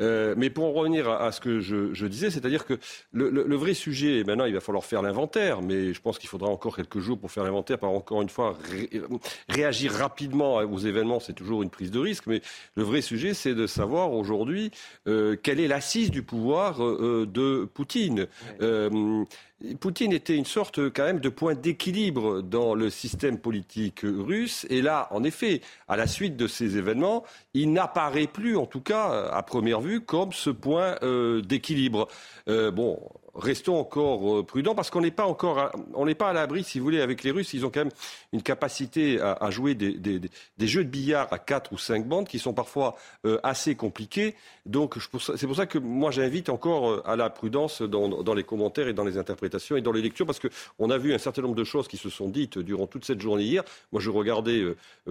Euh, mais pour en revenir à, ce que je, disais, c'est-à-dire que le, vrai sujet, maintenant il va falloir faire l'inventaire, mais je pense qu'il faudra encore quelques jours pour faire l'inventaire, pour encore une fois réagir rapidement aux événements, c'est toujours une prise de risque, mais le vrai sujet c'est de savoir aujourd'hui euh, quelle est l'assise du pouvoir euh, de Poutine. Poutine était une sorte quand même de point d'équilibre dans le système politique russe. Et là, en effet, à la suite de ces événements, il n'apparaît plus, en tout cas à première vue, comme ce point euh, d'équilibre. Euh, bon, restons encore euh, prudents parce qu'on n'est pas encore, on n'est pas à l'abri, si vous voulez, avec les Russes. Ils ont quand même une capacité à, jouer des, jeux de billard à quatre ou cinq bandes qui sont parfois euh, assez compliqués. Donc, c'est pour ça que moi j'invite encore euh, à la prudence dans, les commentaires et dans les interprétations et dans les lectures parce qu'on a vu un certain nombre de choses qui se sont dites durant toute cette journée hier. Moi, je regardais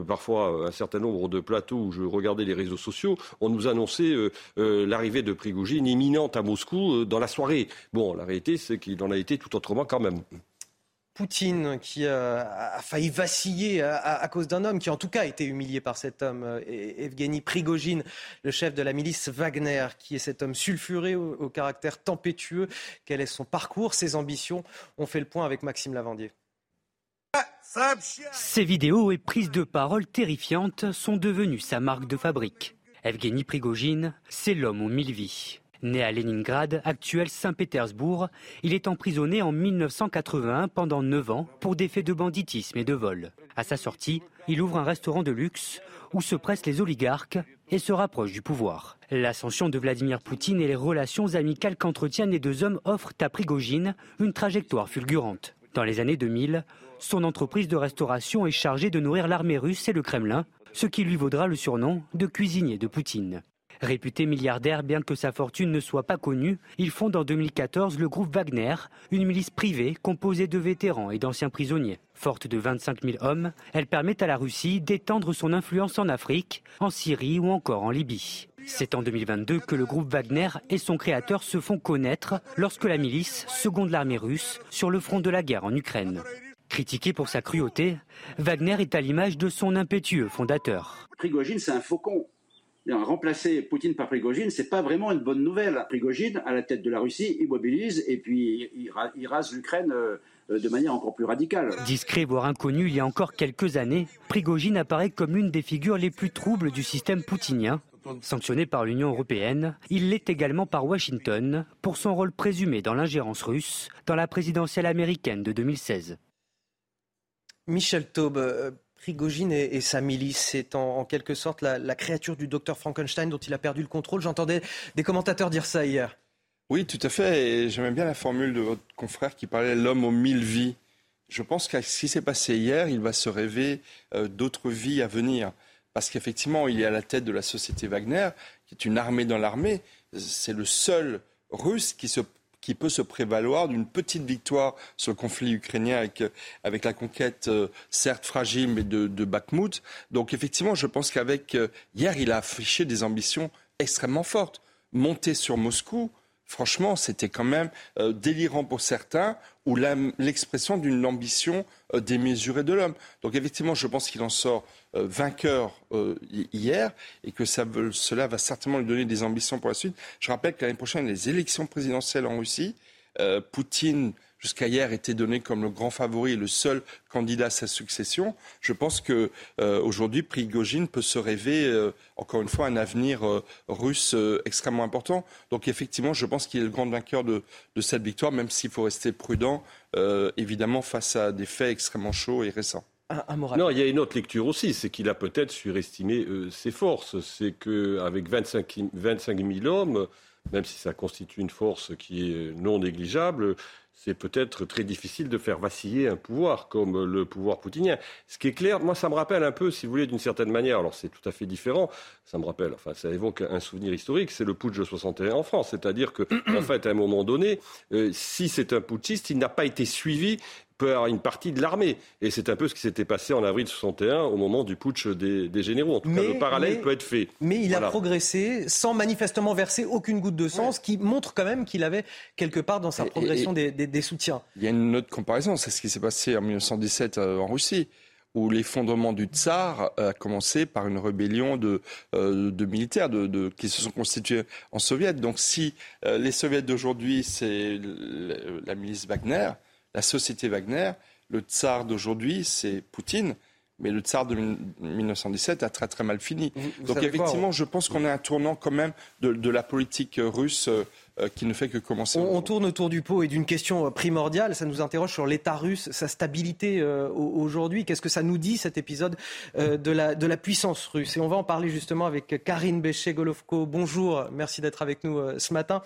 parfois un certain nombre de plateaux où je regardais les réseaux sociaux. On nous annonçait l'arrivée de Prigogine imminente à Moscou dans la soirée. Bon, la réalité, c'est qu'il en a été tout autrement quand même. Poutine qui a failli vaciller à, cause d'un homme qui en tout cas a été humilié par cet homme, euh, Evgeny Prigogine, le chef de la milice Wagner, qui est cet homme sulfuré au, caractère tempétueux. Quel est son parcours, ses ambitions? On fait le point avec Maxime Lavandier. Ces vidéos et prises de parole terrifiantes sont devenues sa marque de fabrique. Evgeny Prigogine, c'est l'homme aux mille vies. Né à Leningrad, actuel Saint-Pétersbourg, il est emprisonné en 1981 pendant 9 ans pour des faits de banditisme et de vol. À sa sortie, il ouvre un restaurant de luxe où se pressent les oligarques et se rapproche du pouvoir. L'ascension de Vladimir Poutine et les relations amicales qu'entretiennent les deux hommes offrent à Prigogine une trajectoire fulgurante. Dans les années 2000, son entreprise de restauration est chargée de nourrir l'armée russe et le Kremlin, ce qui lui vaudra le surnom de cuisinier de Poutine. Réputé milliardaire, bien que sa fortune ne soit pas connue, il fonde en 2014 le groupe Wagner, une milice privée composée de vétérans et d'anciens prisonniers. Forte de 25 000 hommes, elle permet à la Russie d'étendre son influence en Afrique, en Syrie ou encore en Libye. C'est en 2022 que le groupe Wagner et son créateur se font connaître lorsque la milice seconde l'armée russe sur le front de la guerre en Ukraine. Critiqué pour sa cruauté, Wagner est à l'image de son impétueux fondateur. Prigogine, c'est un faucon remplacer Poutine par Prigogine, c'est pas vraiment une bonne nouvelle. Prigogine, à la tête de la Russie, immobilise et puis il, rase l'Ukraine euh, de manière encore plus radicale. Discret, voire inconnu il y a encore quelques années, Prigogine apparaît comme une des figures les plus troubles du système poutinien. Sanctionné par l'Union européenne, il l'est également par Washington pour son rôle présumé dans l'ingérence russe dans la présidentielle américaine de 2016. Michel Taube, euh, Prigogine et, sa milice, c'est en, quelque sorte la, créature du docteur Frankenstein dont il a perdu le contrôle. J'entendais des commentateurs dire ça hier. Oui, tout à fait. Et j'aimais bien la formule de votre confrère qui parlait l'homme aux mille vies. Je pense que ce qui s'est passé hier, il va se rêver euh, d'autres vies à venir. Parce qu'effectivement, il est à la tête de la société Wagner, qui est une armée dans l'armée. C'est le seul russe qui se qui peut se prévaloir d'une petite victoire sur le conflit ukrainien avec, avec la conquête, euh, certes fragile, mais de, de Bakhmut. Donc effectivement, je pense qu'avec euh, hier, il a affiché des ambitions extrêmement fortes. Monter sur Moscou, franchement, c'était quand même euh, délirant pour certains, ou l'expression d'une ambition démesurée de l'homme. Donc effectivement, je pense qu'il en sort euh, vainqueur euh, hier et que ça, cela va certainement lui donner des ambitions pour la suite. Je rappelle que l'année prochaine, les élections présidentielles en Russie, euh, Poutine jusqu'à hier était donné comme le grand favori et le seul candidat à sa succession. Je pense que aujourd'hui, Prigogine peut se rêver, encore une fois, un avenir russe extrêmement important. Donc effectivement, je pense qu'il est le grand vainqueur de, de cette victoire, même s'il faut rester prudent, évidemment, face à des faits extrêmement chauds et récents. Non, il y a une autre lecture aussi, c'est qu'il a peut-être surestimé euh, ses forces. C'est qu'avec 25, 25 000 hommes, même si ça constitue une force qui est non négligeable, c'est peut-être très difficile de faire vaciller un pouvoir comme le pouvoir poutinien. Ce qui est clair, moi, ça me rappelle un peu, si vous voulez, d'une certaine manière, alors c'est tout à fait différent, ça me rappelle, enfin, ça évoque un souvenir historique, c'est le putsch de 61 en France. C'est-à-dire que, en fait, à un moment donné, euh, si c'est un putschiste, il n'a pas été suivi par une partie de l'armée. Et c'est un peu ce qui s'était passé en avril 61 au moment du putsch des, généraux. En tout cas, le parallèle peut être fait. Mais il a progressé sans manifestement verser aucune goutte de sang, ce qui montre quand même qu'il avait quelque part dans sa progression des, soutiens. Il y a une autre comparaison, c'est ce qui s'est passé en 1917 euh, en Russie où l'effondrement du tsar a commencé par une rébellion de, euh, militaires qui se sont constitués en soviets. Donc si euh, les soviets d'aujourd'hui, c'est la milice Wagner, la société Wagner, le tsar d'aujourd'hui, c'est Poutine. Mais le tsar de 1917 a très très mal fini. Donc effectivement, je pense qu'on est à un tournant quand même de, la politique russe euh, qui ne fait que commencer. On, tourne autour du pot et d'une question euh, primordiale. Ça nous interroge sur l'État russe, sa stabilité euh, aujourd'hui. Qu'est-ce que ça nous dit cet épisode de, la, de la puissance russe? Et on va en parler justement avec Karine Béché-Golovko. Bonjour, merci d'être avec nous ce matin.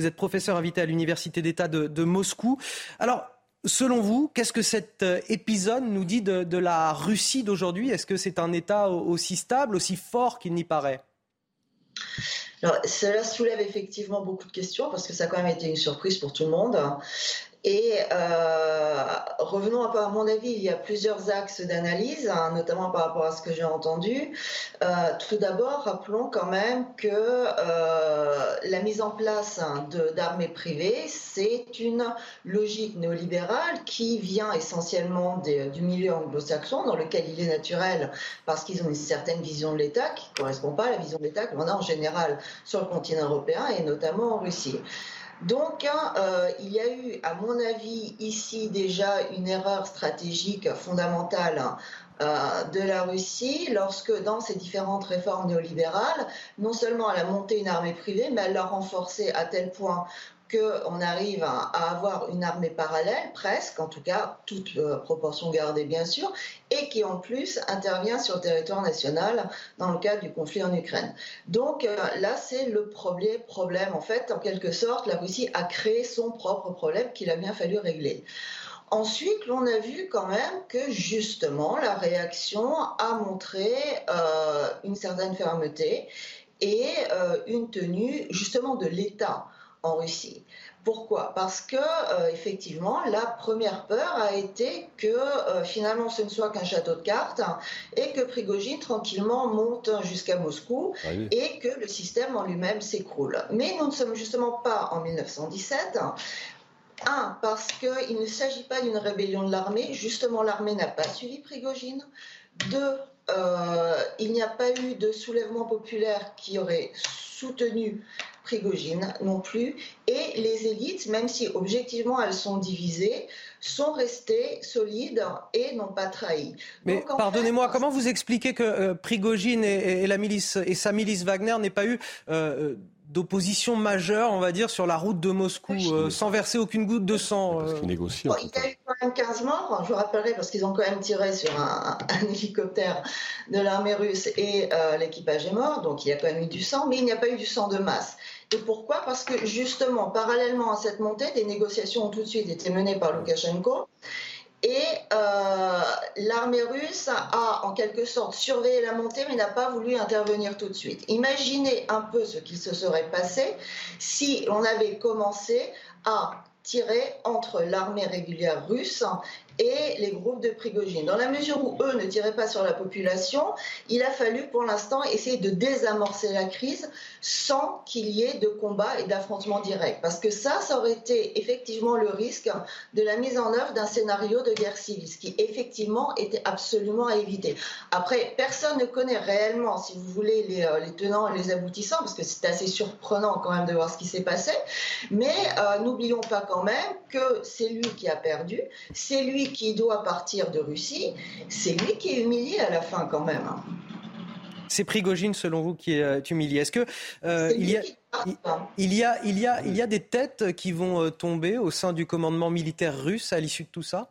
Vous êtes professeur invité à l'Université d'État de, de Moscou. Alors, Selon vous, qu'est-ce que cet euh, épisode nous dit de, la Russie d'aujourd'hui? Est-ce que c'est un État aussi stable, aussi fort qu'il n'y paraît? Cela soulève effectivement beaucoup de questions parce que ça a quand même été une surprise pour tout le monde. Et euh, revenons un peu à mon avis, il y a plusieurs axes d'analyse, hein, notamment par rapport à ce que j'ai entendu. Euh, tout d'abord, rappelons quand même que euh, la mise en place hein, d'armées privées, c'est une logique néolibérale qui vient essentiellement du milieu anglo-saxon, dans lequel il est naturel, parce qu'ils ont une certaine vision de l'État qui ne correspond pas à la vision de l'État qu'on a en général sur le continent européen et notamment en Russie. Donc, hein, euh, il y a eu, à mon avis, ici déjà une erreur stratégique fondamentale hein, euh, de la Russie lorsque, dans ces différentes réformes néolibérales, non seulement elle a monté une armée privée, mais elle l'a renforcée à tel point qu'on arrive à, avoir une armée parallèle, presque, en tout cas, toute euh, proportion gardée bien sûr, et qui en plus intervient sur le territoire national dans le cadre du conflit en Ukraine. Donc euh, là, c'est le premier problème. En fait, en quelque sorte, la Russie a créé son propre problème qu'il a bien fallu régler. Ensuite, l'on a vu quand même que justement la réaction a montré euh, une certaine fermeté et une tenue justement de l'État en Russie. Pourquoi? Parce que euh, effectivement, la première peur a été que euh, finalement ce ne soit qu'un château de cartes et que Prigogine tranquillement monte jusqu'à Moscou ah et que le système en lui-même s'écroule. Mais nous ne sommes justement pas en 1917. Un, parce qu'il ne s'agit pas d'une rébellion de l'armée. Justement, l'armée n'a pas suivi Prigogine. Deux, euh, il n'y a pas eu de soulèvement populaire qui aurait soutenu Prigogine non plus. Et les élites, même si objectivement elles sont divisées, sont restées solides et n'ont pas trahi. Mais pardonnez-moi, comment vous expliquez que euh, Prigogine et, la milice et sa milice Wagner n'aient pas eu euh, d'opposition majeure, on va dire, sur la route de Moscou, euh, sans verser aucune goutte de sang. Il y a eu quand même 15 morts, je vous rappellerai, parce qu'ils ont quand même tiré sur un, hélicoptère de l'armée russe et l'équipage est mort, donc il y a quand même eu du sang, mais il n'y a pas eu du sang de masse. Et pourquoi? Parce que justement, parallèlement à cette montée, des négociations ont tout de suite été menées par Loukachenko. Et euh, l'armée russe a en quelque sorte surveillé la montée, mais n'a pas voulu intervenir tout de suite. Imaginez un peu ce qui se serait passé si on avait commencé à tirer entre l'armée régulière russe et les groupes de Prigogine. Dans la mesure où eux ne tiraient pas sur la population, il a fallu pour l'instant essayer de désamorcer la crise sans qu'il y ait de combat et d'affrontement direct. Parce que ça, ça aurait été effectivement le risque de la mise en œuvre d'un scénario de guerre civile, ce qui effectivement était absolument à éviter. Après, personne ne connaît réellement, si vous voulez, les, euh, tenants et les aboutissants, parce que c'est assez surprenant quand même de voir ce qui s'est passé. Mais euh, n'oublions pas quand même que c'est lui qui a perdu, c'est lui qui doit partir de Russie, c'est lui qui est humilié à la fin quand même. C'est Prigogine, selon vous, qui est humilié. Est-ce que euh, il, y a, il, y a, il, y a, il y a des têtes qui vont euh, tomber au sein du commandement militaire russe à l'issue de tout ça?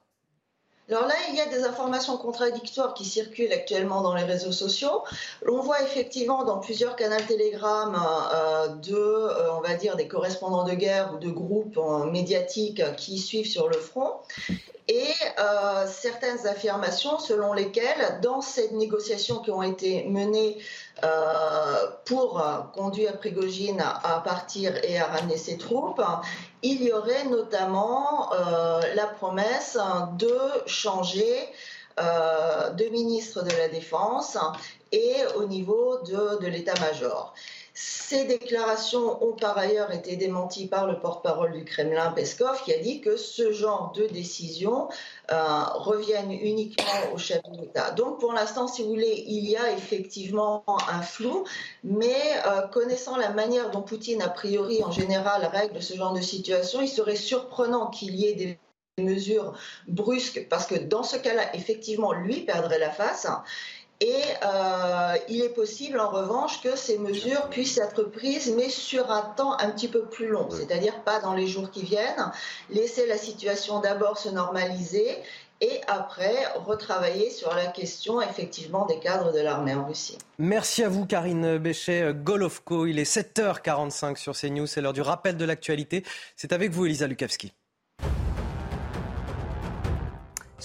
Alors là, il y a des informations contradictoires qui circulent actuellement dans les réseaux sociaux. On voit effectivement dans plusieurs canaux Telegram euh, de, on va dire, des correspondants de guerre ou de groupes médiatiques qui suivent sur le front et euh, certaines affirmations selon lesquelles, dans ces négociations qui ont été menées euh, pour conduire Prigogine à partir et à ramener ses troupes, il y aurait notamment euh, la promesse de changer de ministre de la Défense et au niveau de l'état-major. Ces déclarations ont par ailleurs été démenties par le porte-parole du Kremlin, Peskov, qui a dit que ce genre de décisions euh, reviennent uniquement au chef de l'État. Donc pour l'instant, si vous voulez, il y a effectivement un flou, mais euh, connaissant la manière dont Poutine, a priori, en général, règle ce genre de situation, il serait surprenant qu'il y ait des mesures brusques, parce que dans ce cas-là, effectivement, lui perdrait la face. Et euh, il est possible, en revanche, que ces mesures puissent être prises, mais sur un temps un petit peu plus long, c'est-à-dire pas dans les jours qui viennent, laisser la situation d'abord se normaliser et après retravailler sur la question effectivement des cadres de l'armée en Russie. Merci à vous Karine Béchet Golovko. Il est 7h45 sur CNews, c'est l'heure du rappel de l'actualité. C'est avec vous Elisa Lukavski.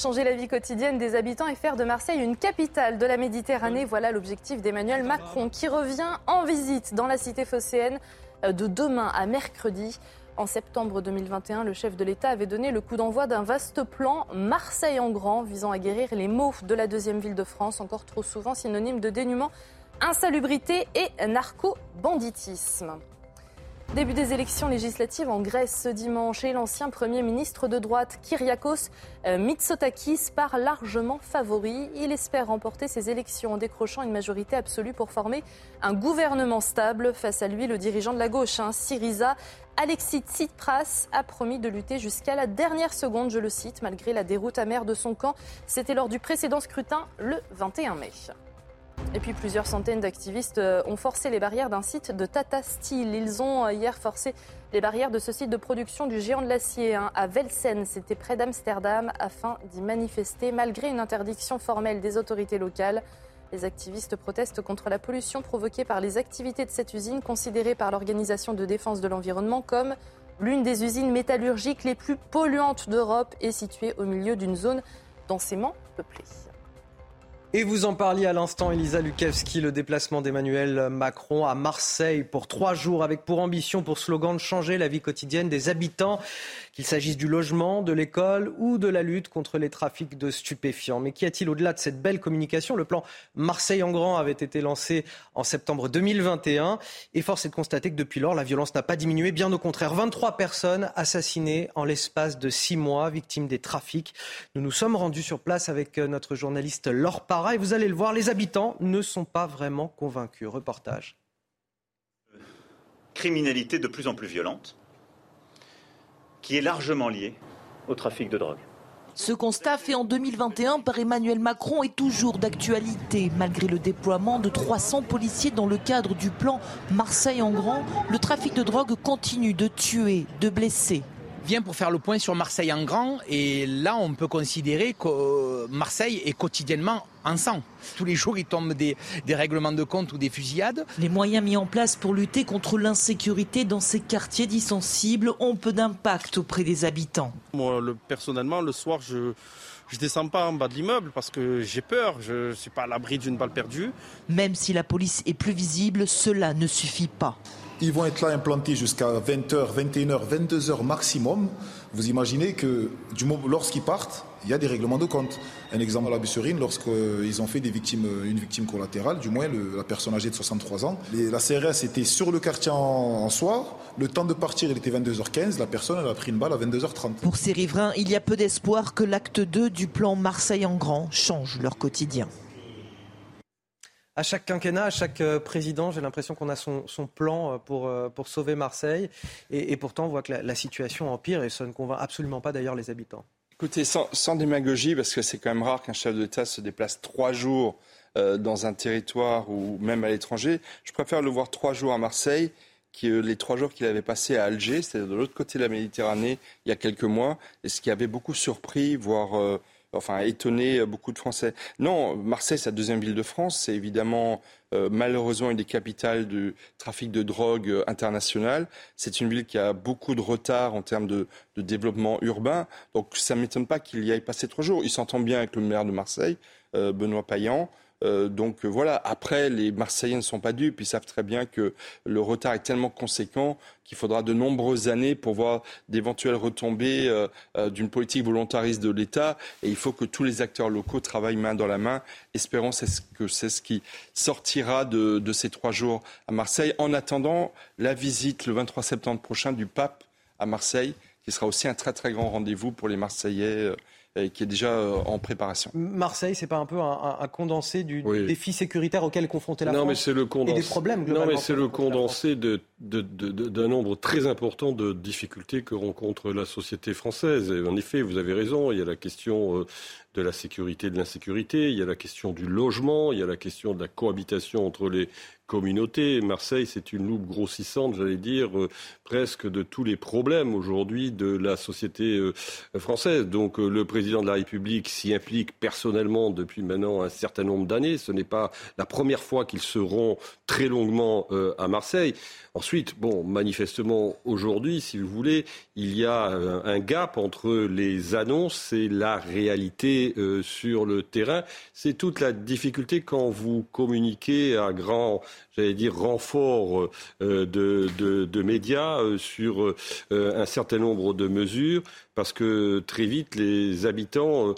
Changer la vie quotidienne des habitants et faire de Marseille une capitale de la Méditerranée, voilà l'objectif d'Emmanuel Macron qui revient en visite dans la cité phocéenne euh, de demain à mercredi. En septembre 2021, le chef de l'État avait donné le coup d'envoi d'un vaste plan Marseille en grand visant à guérir les maux de la deuxième ville de France, encore trop souvent synonyme de dénuement, insalubrité et narco-banditisme. Début des élections législatives en Grèce ce dimanche et l'ancien Premier ministre de droite Kyriakos euh, Mitsotakis part largement favori. Il espère remporter ces élections en décrochant une majorité absolue pour former un gouvernement stable. Face à lui, le dirigeant de la gauche, hein, Syriza, Alexis Tsipras, a promis de lutter jusqu'à la dernière seconde, je le cite, malgré la déroute amère de son camp. C'était lors du précédent scrutin le 21 mai. Et puis plusieurs centaines d'activistes euh, ont forcé les barrières d'un site de Tata Steel. Ils ont euh, hier forcé les barrières de ce site de production du géant de l'acier hein, à Velsen, c'était près d'Amsterdam, afin d'y manifester malgré une interdiction formelle des autorités locales. Les activistes protestent contre la pollution provoquée par les activités de cette usine, considérée par l'Organisation de défense de l'environnement comme l'une des usines métallurgiques les plus polluantes d'Europe et située au milieu d'une zone densément peuplée. Et vous en parliez à l'instant, Elisa Lukevski, le déplacement d'Emmanuel Macron à Marseille pour trois jours avec pour ambition, pour slogan de changer la vie quotidienne des habitants qu'il s'agisse du logement, de l'école ou de la lutte contre les trafics de stupéfiants. Mais qu'y a-t-il au-delà de cette belle communication? Le plan Marseille en grand avait été lancé en septembre 2021 et force est de constater que depuis lors, la violence n'a pas diminué, bien au contraire. 23 personnes assassinées en l'espace de six mois, victimes des trafics. Nous nous sommes rendus sur place avec notre journaliste Laure Parra et vous allez le voir, les habitants ne sont pas vraiment convaincus. Reportage. Criminalité de plus en plus violente qui est largement lié au trafic de drogue. Ce constat fait en 2021 par Emmanuel Macron est toujours d'actualité. Malgré le déploiement de 300 policiers dans le cadre du plan Marseille en grand, le trafic de drogue continue de tuer, de blesser vient pour faire le point sur Marseille en grand. Et là, on peut considérer que euh, Marseille est quotidiennement en sang. Tous les jours, il tombe des, des, règlements de compte ou des fusillades. Les moyens mis en place pour lutter contre l'insécurité dans ces quartiers dissensibles ont peu d'impact auprès des habitants. Moi, le, personnellement, le soir, je je descends pas en bas de l'immeuble parce que j'ai peur, je ne suis pas à l'abri d'une balle perdue. Même si la police est plus visible, cela ne suffit pas. Ils vont être là implantés jusqu'à 20h, 21h, 22h maximum. Vous imaginez que lorsqu'ils partent, il y a des règlements de compte. Un exemple à la Busserine, lorsqu'ils ont fait des victimes, une victime collatérale, du moins la personne âgée de 63 ans, la CRS était sur le quartier en, soi. Le temps de partir, il était 22h15. La personne, a pris une balle à 22h30. Pour ces riverains, il y a peu d'espoir que l'acte 2 du plan Marseille en grand change leur quotidien à chaque quinquennat, à chaque euh, président, j'ai l'impression qu'on a son, plan euh, pour, euh, pour sauver Marseille. Et, pourtant, on voit que la, situation empire et ça ne convainc absolument pas d'ailleurs les habitants. Écoutez, sans, démagogie, parce que c'est quand même rare qu'un chef d'État se déplace trois jours dans un territoire ou même à l'étranger, je préfère le voir trois jours à Marseille que les trois jours qu'il avait passés à Alger, c'est-à-dire de l'autre côté de la Méditerranée, il y a quelques mois, et ce qui avait beaucoup surpris, voire enfin étonné beaucoup de Français. Non, Marseille, la deuxième ville de France. C'est évidemment euh, malheureusement une des capitales du trafic de drogue euh, international. C'est une ville qui a beaucoup de retard en termes de, de développement urbain. Donc ça ne m'étonne pas qu'il y aille passer trois jours. Il s'entend bien avec le maire de Marseille, euh, Benoît Payan. Euh, donc euh, voilà, après, les Marseillais ne sont pas dupes. Ils savent très bien que le retard est tellement conséquent qu'il faudra de nombreuses années pour voir d'éventuelles retombées euh, d'une politique volontariste de l'État. Et il faut que tous les acteurs locaux travaillent main dans la main. Espérons que c'est ce qui sortira de, de ces trois jours à Marseille. En attendant la visite le 23 septembre prochain du pape à Marseille, qui sera aussi un très très grand rendez-vous pour les Marseillais qui est déjà euh, en préparation. Marseille, c'est pas un peu un, condensé du, défi sécuritaire auquel est confrontée la non, France mais c'est le condensé, et des problèmes Non, mais c'est le condensé d'un nombre très important de difficultés que rencontre la société française. en effet, vous avez raison, il y a la question euh, de la sécurité et de l'insécurité, il y a la question du logement, il y a la question de la cohabitation entre les communautés. Marseille, c'est une loupe grossissante, j'allais dire, euh, presque de tous les problèmes aujourd'hui de la société euh, française. Donc le président de la République s'y implique personnellement depuis maintenant un certain nombre d'années. Ce n'est pas la première fois qu'ils seront très longuement à Marseille. Ensuite, ensuite, bon, manifestement, aujourd'hui, si vous voulez, il y a euh, un gap entre les annonces et la réalité euh, sur le terrain. C'est toute la difficulté quand vous communiquez à grand, j'allais dire, renfort de, de, médias sur un certain nombre de mesures, parce que très vite, les habitants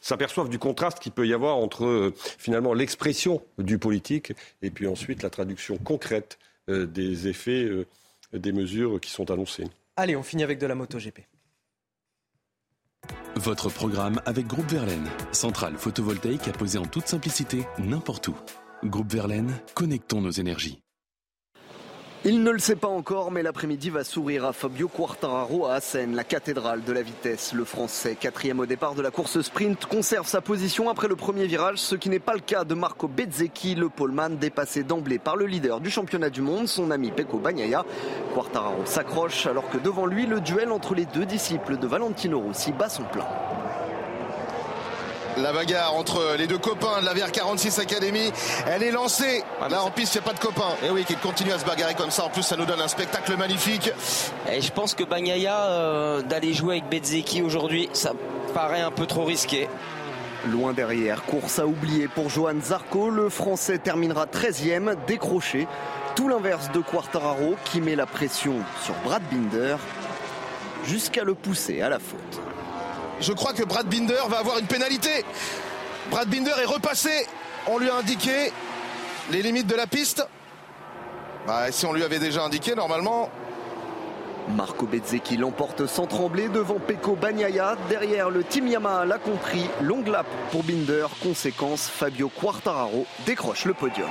s'aperçoivent du contraste qu'il peut y avoir entre, finalement, l'expression du politique et puis ensuite la traduction concrète euh, des effets euh, des mesures qui sont annoncées. Allez, on finit avec de la MotoGP. Votre programme avec Groupe Verlaine, centrale photovoltaïque à poser en toute simplicité n'importe où. Groupe Verlaine, connectons nos énergies. Il ne le sait pas encore, mais l'après-midi va sourire à Fabio Quartararo à Assen, la cathédrale de la vitesse. Le Français, quatrième au départ de la course sprint, conserve sa position après le premier virage, ce qui n'est pas le cas de Marco Bezzecchi, le poleman dépassé d'emblée par le leader du championnat du monde, son ami Pecco Bagnaia. Quartararo s'accroche alors que devant lui, le duel entre les deux disciples de Valentino Rossi bat son plein. La bagarre entre les deux copains de la VR46 Academy, elle est lancée. Là en piste, il n'y a pas de copains. Et oui, qu'il continue à se bagarrer comme ça. En plus, ça nous donne un spectacle magnifique. Et je pense que Bagnaia, euh, d'aller jouer avec Bezzeki aujourd'hui, ça paraît un peu trop risqué. Loin derrière, course à oublier pour Johan Zarco. Le Français terminera 13e, décroché. Tout l'inverse de Quartararo qui met la pression sur Brad Binder jusqu'à le pousser à la faute je crois que Brad Binder va avoir une pénalité. Brad Binder est repassé. On lui a indiqué les limites de la piste. Bah, si on lui avait déjà indiqué, normalement. Marco Bezzecchi l'emporte sans trembler devant Pecco Bagnaia. Derrière, le Team Yamaha l'a compris. Long lap pour Binder. Conséquence, Fabio Quartararo décroche le podium.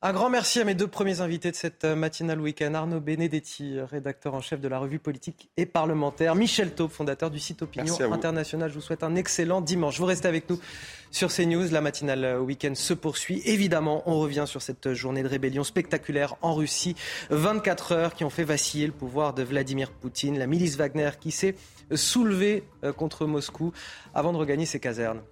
Un grand merci à mes deux premiers invités de cette euh, matinale week-end. Arnaud Benedetti, rédacteur en chef de la revue politique et parlementaire. Michel Taube, fondateur du site Opinion International. Je vous souhaite un excellent dimanche. Vous restez avec nous sur CNews. La matinale week-end se poursuit. Évidemment, on revient sur cette journée de rébellion spectaculaire en Russie. 24 heures qui ont fait vaciller le pouvoir de Vladimir Poutine. La milice Wagner qui s'est soulevée euh, contre Moscou avant de regagner ses casernes.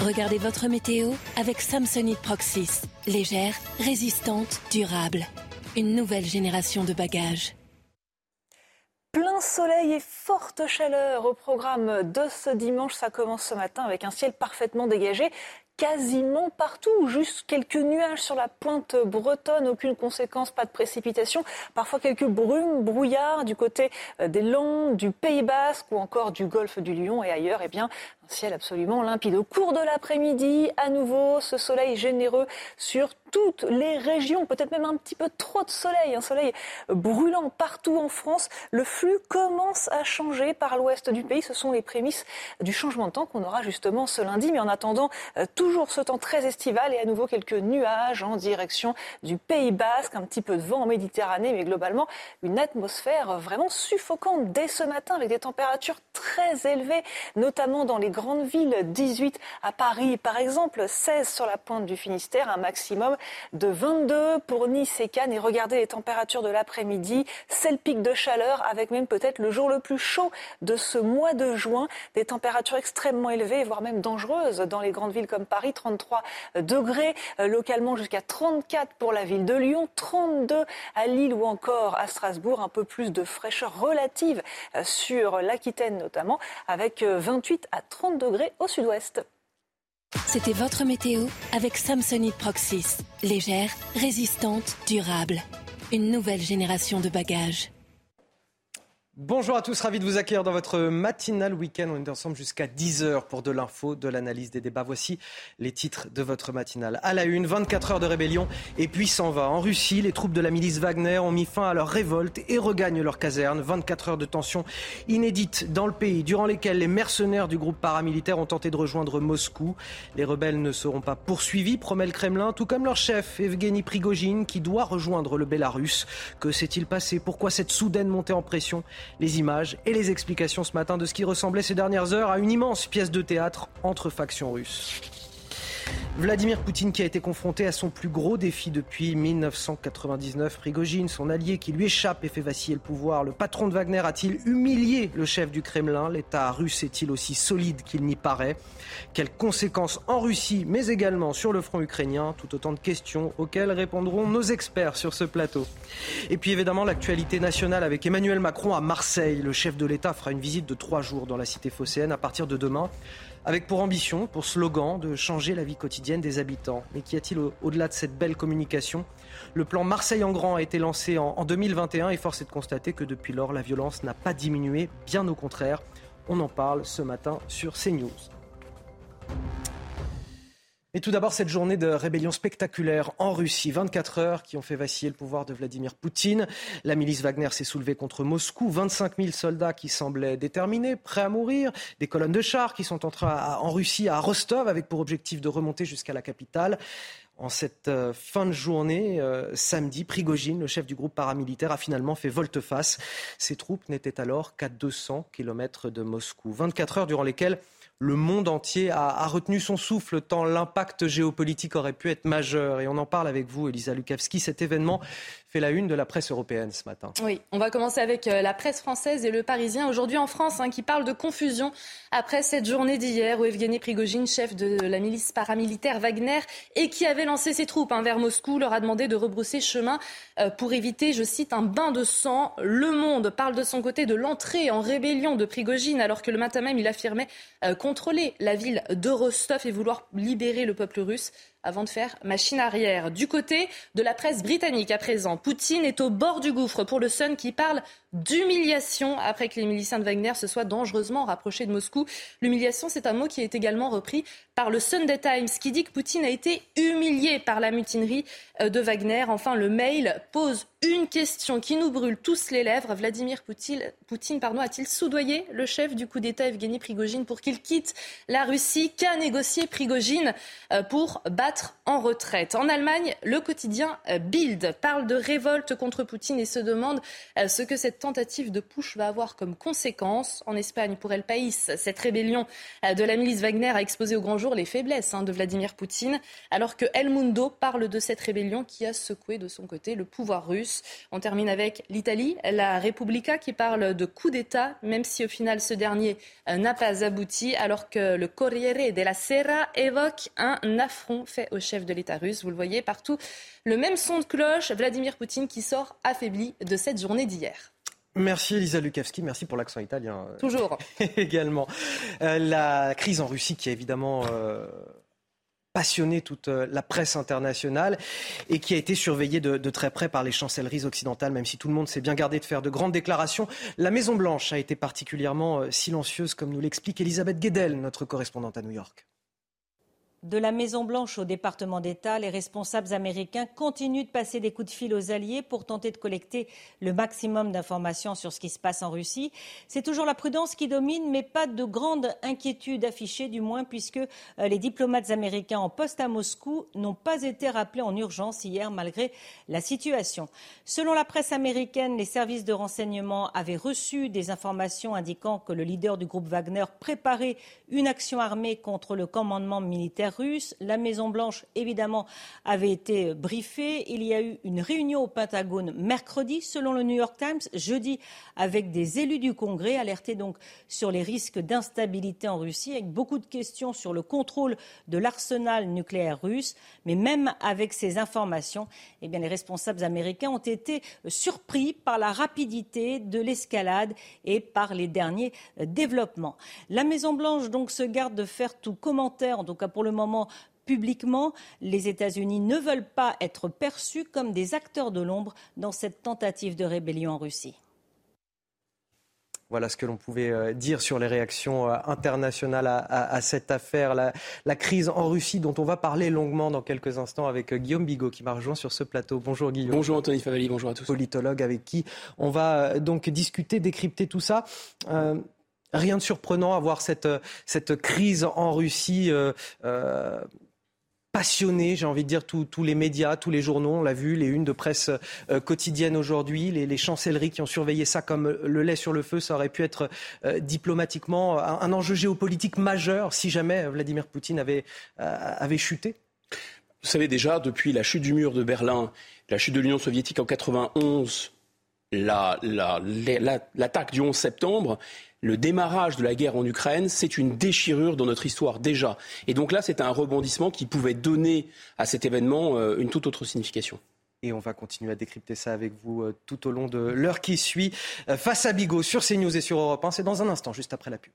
Regardez votre météo avec Samsonite Proxys. Légère, résistante, durable. Une nouvelle génération de bagages. Plein soleil et forte chaleur au programme de ce dimanche. Ça commence ce matin avec un ciel parfaitement dégagé quasiment partout, juste quelques nuages sur la pointe bretonne, aucune conséquence, pas de précipitation, parfois quelques brumes, brouillards du côté des Landes, du Pays Basque ou encore du golfe du Lion et ailleurs, eh bien, ciel absolument limpide. Au cours de l'après-midi, à nouveau, ce soleil généreux sur toutes les régions, peut-être même un petit peu trop de soleil, un soleil brûlant partout en France. Le flux commence à changer par l'ouest du pays. Ce sont les prémices du changement de temps qu'on aura justement ce lundi. Mais en attendant, euh, toujours ce temps très estival et à nouveau quelques nuages en direction du Pays Basque, un petit peu de vent en Méditerranée, mais globalement une atmosphère vraiment suffocante dès ce matin avec des températures très élevées, notamment dans les grandes villes, 18 à Paris. Par exemple, 16 sur la pointe du Finistère, un maximum de 22 pour Nice et Cannes. Et regardez les températures de l'après-midi, c'est le pic de chaleur avec même peut-être le jour le plus chaud de ce mois de juin, des températures extrêmement élevées, voire même dangereuses dans les grandes villes comme Paris, 33 degrés, euh, localement jusqu'à 34 pour la ville de Lyon, 32 à Lille ou encore à Strasbourg, un peu plus de fraîcheur relative euh, sur l'Aquitaine notamment, avec 28 euh, à 30 au sud-ouest. C'était votre météo avec Samsonite Proxys. Légère, résistante, durable. Une nouvelle génération de bagages. Bonjour à tous, ravi de vous accueillir dans votre matinale week-end. On est ensemble jusqu'à 10h pour de l'info, de l'analyse des débats. Voici les titres de votre matinale. À la une, 24 heures de rébellion et puis s'en va. En Russie, les troupes de la milice Wagner ont mis fin à leur révolte et regagnent leur caserne. 24 heures de tension inédite dans le pays, durant lesquelles les mercenaires du groupe paramilitaire ont tenté de rejoindre Moscou. Les rebelles ne seront pas poursuivis, promet le Kremlin, tout comme leur chef, Evgeny Prigogine, qui doit rejoindre le Bélarus. Que s'est-il passé? Pourquoi cette soudaine montée en pression? Les images et les explications ce matin de ce qui ressemblait ces dernières heures à une immense pièce de théâtre entre factions russes. Vladimir Poutine qui a été confronté à son plus gros défi depuis 1999, Prigogine, son allié qui lui échappe et fait vaciller le pouvoir. Le patron de Wagner a-t-il humilié le chef du Kremlin? L'État russe est-il aussi solide qu'il n'y paraît? Quelles conséquences en Russie, mais également sur le front ukrainien? Tout autant de questions auxquelles répondront nos experts sur ce plateau. Et puis évidemment l'actualité nationale avec Emmanuel Macron à Marseille. Le chef de l'État fera une visite de trois jours dans la cité phocéenne à partir de demain avec pour ambition, pour slogan, de changer la vie quotidienne des habitants. Mais qu'y a-t-il au-delà de cette belle communication? Le plan Marseille en grand a été lancé en, en 2021 et force est de constater que depuis lors, la violence n'a pas diminué, bien au contraire. On en parle ce matin sur CNews. Et tout d'abord, cette journée de rébellion spectaculaire en Russie, 24 heures qui ont fait vaciller le pouvoir de Vladimir Poutine. La milice Wagner s'est soulevée contre Moscou, 25 000 soldats qui semblaient déterminés, prêts à mourir, des colonnes de chars qui sont entrées en Russie, à Rostov, avec pour objectif de remonter jusqu'à la capitale. En cette euh, fin de journée, euh, samedi, Prigogine, le chef du groupe paramilitaire, a finalement fait volte-face. Ses troupes n'étaient alors qu'à 200 km de Moscou. 24 heures durant lesquelles le monde entier a, retenu son souffle tant l'impact géopolitique aurait pu être majeur. Et on en parle avec vous, Elisa Lukavski. Cet événement fait la une de la presse européenne ce matin. Oui, on va commencer avec euh, la presse française et le Parisien aujourd'hui en France hein, qui parle de confusion après cette journée d'hier où Evgeny Prigogine, chef de la milice paramilitaire Wagner et qui avait lancé ses troupes hein, vers Moscou, leur a demandé de rebrousser chemin euh, pour éviter, je cite, un bain de sang. Le Monde parle de son côté de l'entrée en rébellion de Prigogine alors que le matin même il affirmait euh, contrôler la ville de Rostov et vouloir libérer le peuple russe avant de faire machine arrière. Du côté de la presse britannique à présent, Poutine est au bord du gouffre pour le Sun qui parle d'humiliation après que les miliciens de Wagner se soient dangereusement rapprochés de Moscou. L'humiliation, c'est un mot qui est également repris par le Sunday Times qui dit que Poutine a été humilié par la mutinerie euh, de Wagner. Enfin, le mail pose une question qui nous brûle tous les lèvres. Vladimir Poutine, Poutine pardon, a-t-il soudoyé le chef du coup d'État Evgeny Prigogine pour qu'il quitte la Russie? Qu'a négocié Prigogine euh, pour battre en retraite? En Allemagne, le quotidien euh, Bild parle de révolte contre Poutine et se demande ce que cette tentative de push va avoir comme conséquence. En Espagne, pour El País, cette rébellion euh, de la milice Wagner a exposé au grand jour les faiblesses hein, de Vladimir Poutine, alors que El Mundo parle de cette rébellion qui a secoué de son côté le pouvoir russe. On termine avec l'Italie, la Repubblica qui parle de coup d'État, même si au final ce dernier euh, n'a pas abouti, alors que le Corriere della Sera évoque un affront fait au chef de l'État russe. Vous le voyez partout, le même son de cloche, Vladimir Poutine qui sort affaibli de cette journée d'hier. Merci Elisa Lukavski, merci pour l'accent italien. Euh, Toujours. également. Euh, la crise en Russie qui a évidemment euh, passionné toute la presse internationale et qui a été surveillée de, de, très près par les chancelleries occidentales, même si tout le monde s'est bien gardé de faire de grandes déclarations. La Maison-Blanche a été particulièrement silencieuse, comme nous l'explique Elisabeth Guedel, notre correspondante à New York. De la Maison-Blanche au département d'État, les responsables américains continuent de passer des coups de fil aux alliés pour tenter de collecter le maximum d'informations sur ce qui se passe en Russie. C'est toujours la prudence qui domine, mais pas de grande inquiétude affichée, du moins, puisque euh, les diplomates américains en poste à Moscou n'ont pas été rappelés en urgence hier, malgré la situation. Selon la presse américaine, les services de renseignement avaient reçu des informations indiquant que le leader du groupe Wagner préparait une action armée contre le commandement militaire russe. La Maison-Blanche, évidemment, avait été briefée. Il y a eu une réunion au Pentagone mercredi, selon le New York Times, jeudi, avec des élus du Congrès, alertés donc sur les risques d'instabilité en Russie, avec beaucoup de questions sur le contrôle de l'arsenal nucléaire russe. Mais même avec ces informations, eh bien, les responsables américains ont été surpris par la rapidité de l'escalade et par les derniers développements. La Maison-Blanche, donc, se garde de faire tout commentaire, en tout cas pour le moment publiquement, les États-Unis ne veulent pas être perçus comme des acteurs de l'ombre dans cette tentative de rébellion en Russie. Voilà ce que l'on pouvait euh, dire sur les réactions euh, internationales à, cette affaire, la, crise en Russie dont on va parler longuement dans quelques instants avec euh, Guillaume Bigot qui m'a rejoint sur ce plateau. Bonjour Guillaume. Bonjour Anthony Favali, bonjour à tous. Politologue avec qui on va donc discuter, décrypter tout ça. Rien de surprenant à voir cette, cette crise en Russie. Euh, euh, passionnée, j'ai envie de dire, tous, les médias, tous les journaux, on l'a vu, les unes de presse euh, quotidienne aujourd'hui, les, chancelleries qui ont surveillé ça comme le lait sur le feu, ça aurait pu être diplomatiquement un, enjeu géopolitique majeur si jamais Vladimir Poutine avait, avait chuté. Vous savez déjà, depuis la chute du mur de Berlin, la chute de l'Union soviétique en 91, l'attaque du 11 septembre, le démarrage de la guerre en Ukraine, c'est une déchirure dans notre histoire déjà. Et donc là, c'est un rebondissement qui pouvait donner à cet événement euh, une toute autre signification. Et on va continuer à décrypter ça avec vous euh, tout au long de l'heure qui suit. Euh, face à Bigot sur CNews et sur Europe 1, c'est dans un instant, juste après la pub.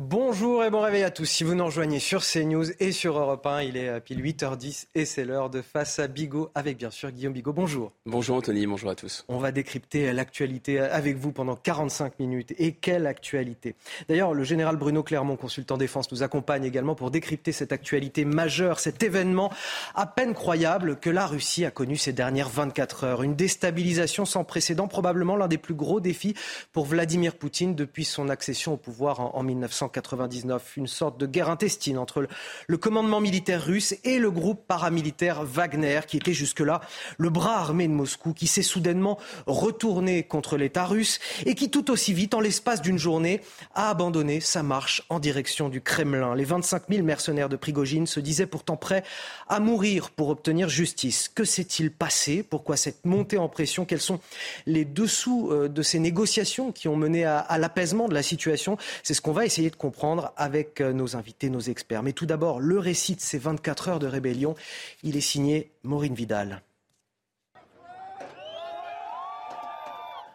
Bonjour et bon réveil à tous. Si vous nous rejoignez sur CNews et sur Europe 1, il est pile 8h10 et c'est l'heure de Face à Bigot avec bien sûr Guillaume Bigot. Bonjour. Bonjour Anthony, bonjour à tous. On va décrypter l'actualité avec vous pendant 45 minutes. Et quelle actualité? D'ailleurs, le général Bruno Clermont, consultant défense, nous accompagne également pour décrypter cette actualité majeure, cet événement à peine croyable que la Russie a connu ces dernières 24 heures. Une déstabilisation sans précédent, probablement l'un des plus gros défis pour Vladimir Poutine depuis son accession au pouvoir en, en 1900. 1999, une sorte de guerre intestine entre le, commandement militaire russe et le groupe paramilitaire Wagner, qui était jusque-là le bras armé de Moscou, qui s'est soudainement retourné contre l'État russe et qui tout aussi vite, en l'espace d'une journée, a abandonné sa marche en direction du Kremlin. Les 25 000 mercenaires de Prigogine se disaient pourtant prêts à mourir pour obtenir justice. Que s'est-il passé? Pourquoi cette montée en pression? Quels sont les dessous euh, de ces négociations qui ont mené à, à l'apaisement de la situation? C'est ce qu'on va essayer de comprendre avec euh, nos invités, nos experts. Mais tout d'abord, le récit de ces 24 heures de rébellion, il est signé Maureen Vidal.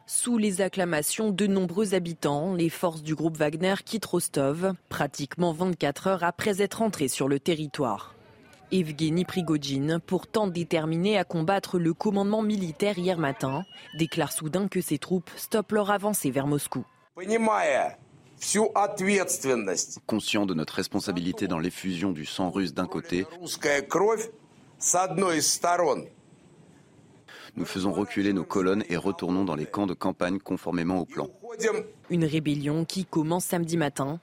Sous les acclamations de nombreux habitants, les forces du groupe Wagner quittent Rostov, pratiquement 24 heures après être entrées sur le territoire. Evgeny Prigogine, pourtant déterminé à combattre le commandement militaire hier matin, déclare soudain que ses troupes stoppent leur avancée vers Moscou. Conscient de notre responsabilité dans l'effusion du sang russe d'un côté, nous faisons reculer nos colonnes et retournons dans les camps de campagne conformément au plan. Une rébellion qui commence samedi matin.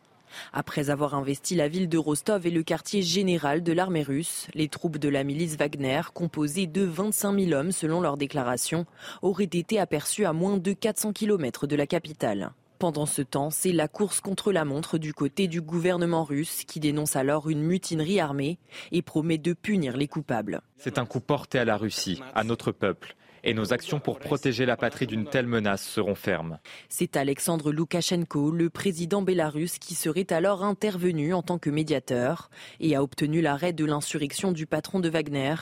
Après avoir investi la ville de Rostov et le quartier général de l'armée russe, les troupes de la milice Wagner, composées de 25 000 hommes selon leur déclaration, auraient été aperçues à moins de 400 km de la capitale. Pendant ce temps, c'est la course contre la montre du côté du gouvernement russe qui dénonce alors une mutinerie armée et promet de punir les coupables. C'est un coup porté à la Russie, à notre peuple. Et nos actions pour protéger la patrie d'une telle menace seront fermes. C'est Alexandre Loukachenko, le président bélarusse, qui serait alors intervenu en tant que médiateur et a obtenu l'arrêt de l'insurrection du patron de Wagner,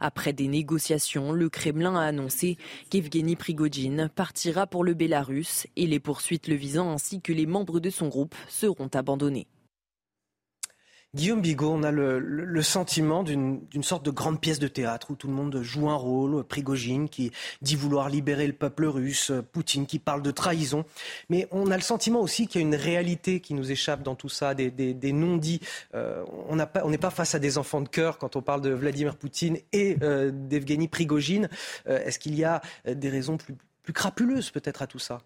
après des négociations, le Kremlin a annoncé qu'Evgeny Prigogine partira pour le Bélarus et les poursuites le visant ainsi que les membres de son groupe seront abandonnés. Guillaume Bigot, on a le, sentiment d'une sorte de grande pièce de théâtre où tout le monde joue un rôle. Prigogine qui dit vouloir libérer le peuple russe, Poutine qui parle de trahison. Mais on a le sentiment aussi qu'il y a une réalité qui nous échappe dans tout ça, des, non-dits. Euh, on n'est pas face à des enfants de cœur quand on parle de Vladimir Poutine et euh, d'Evgeny Prigogine. Euh, est-ce qu'il y a des raisons plus crapuleuses peut-être à tout ça?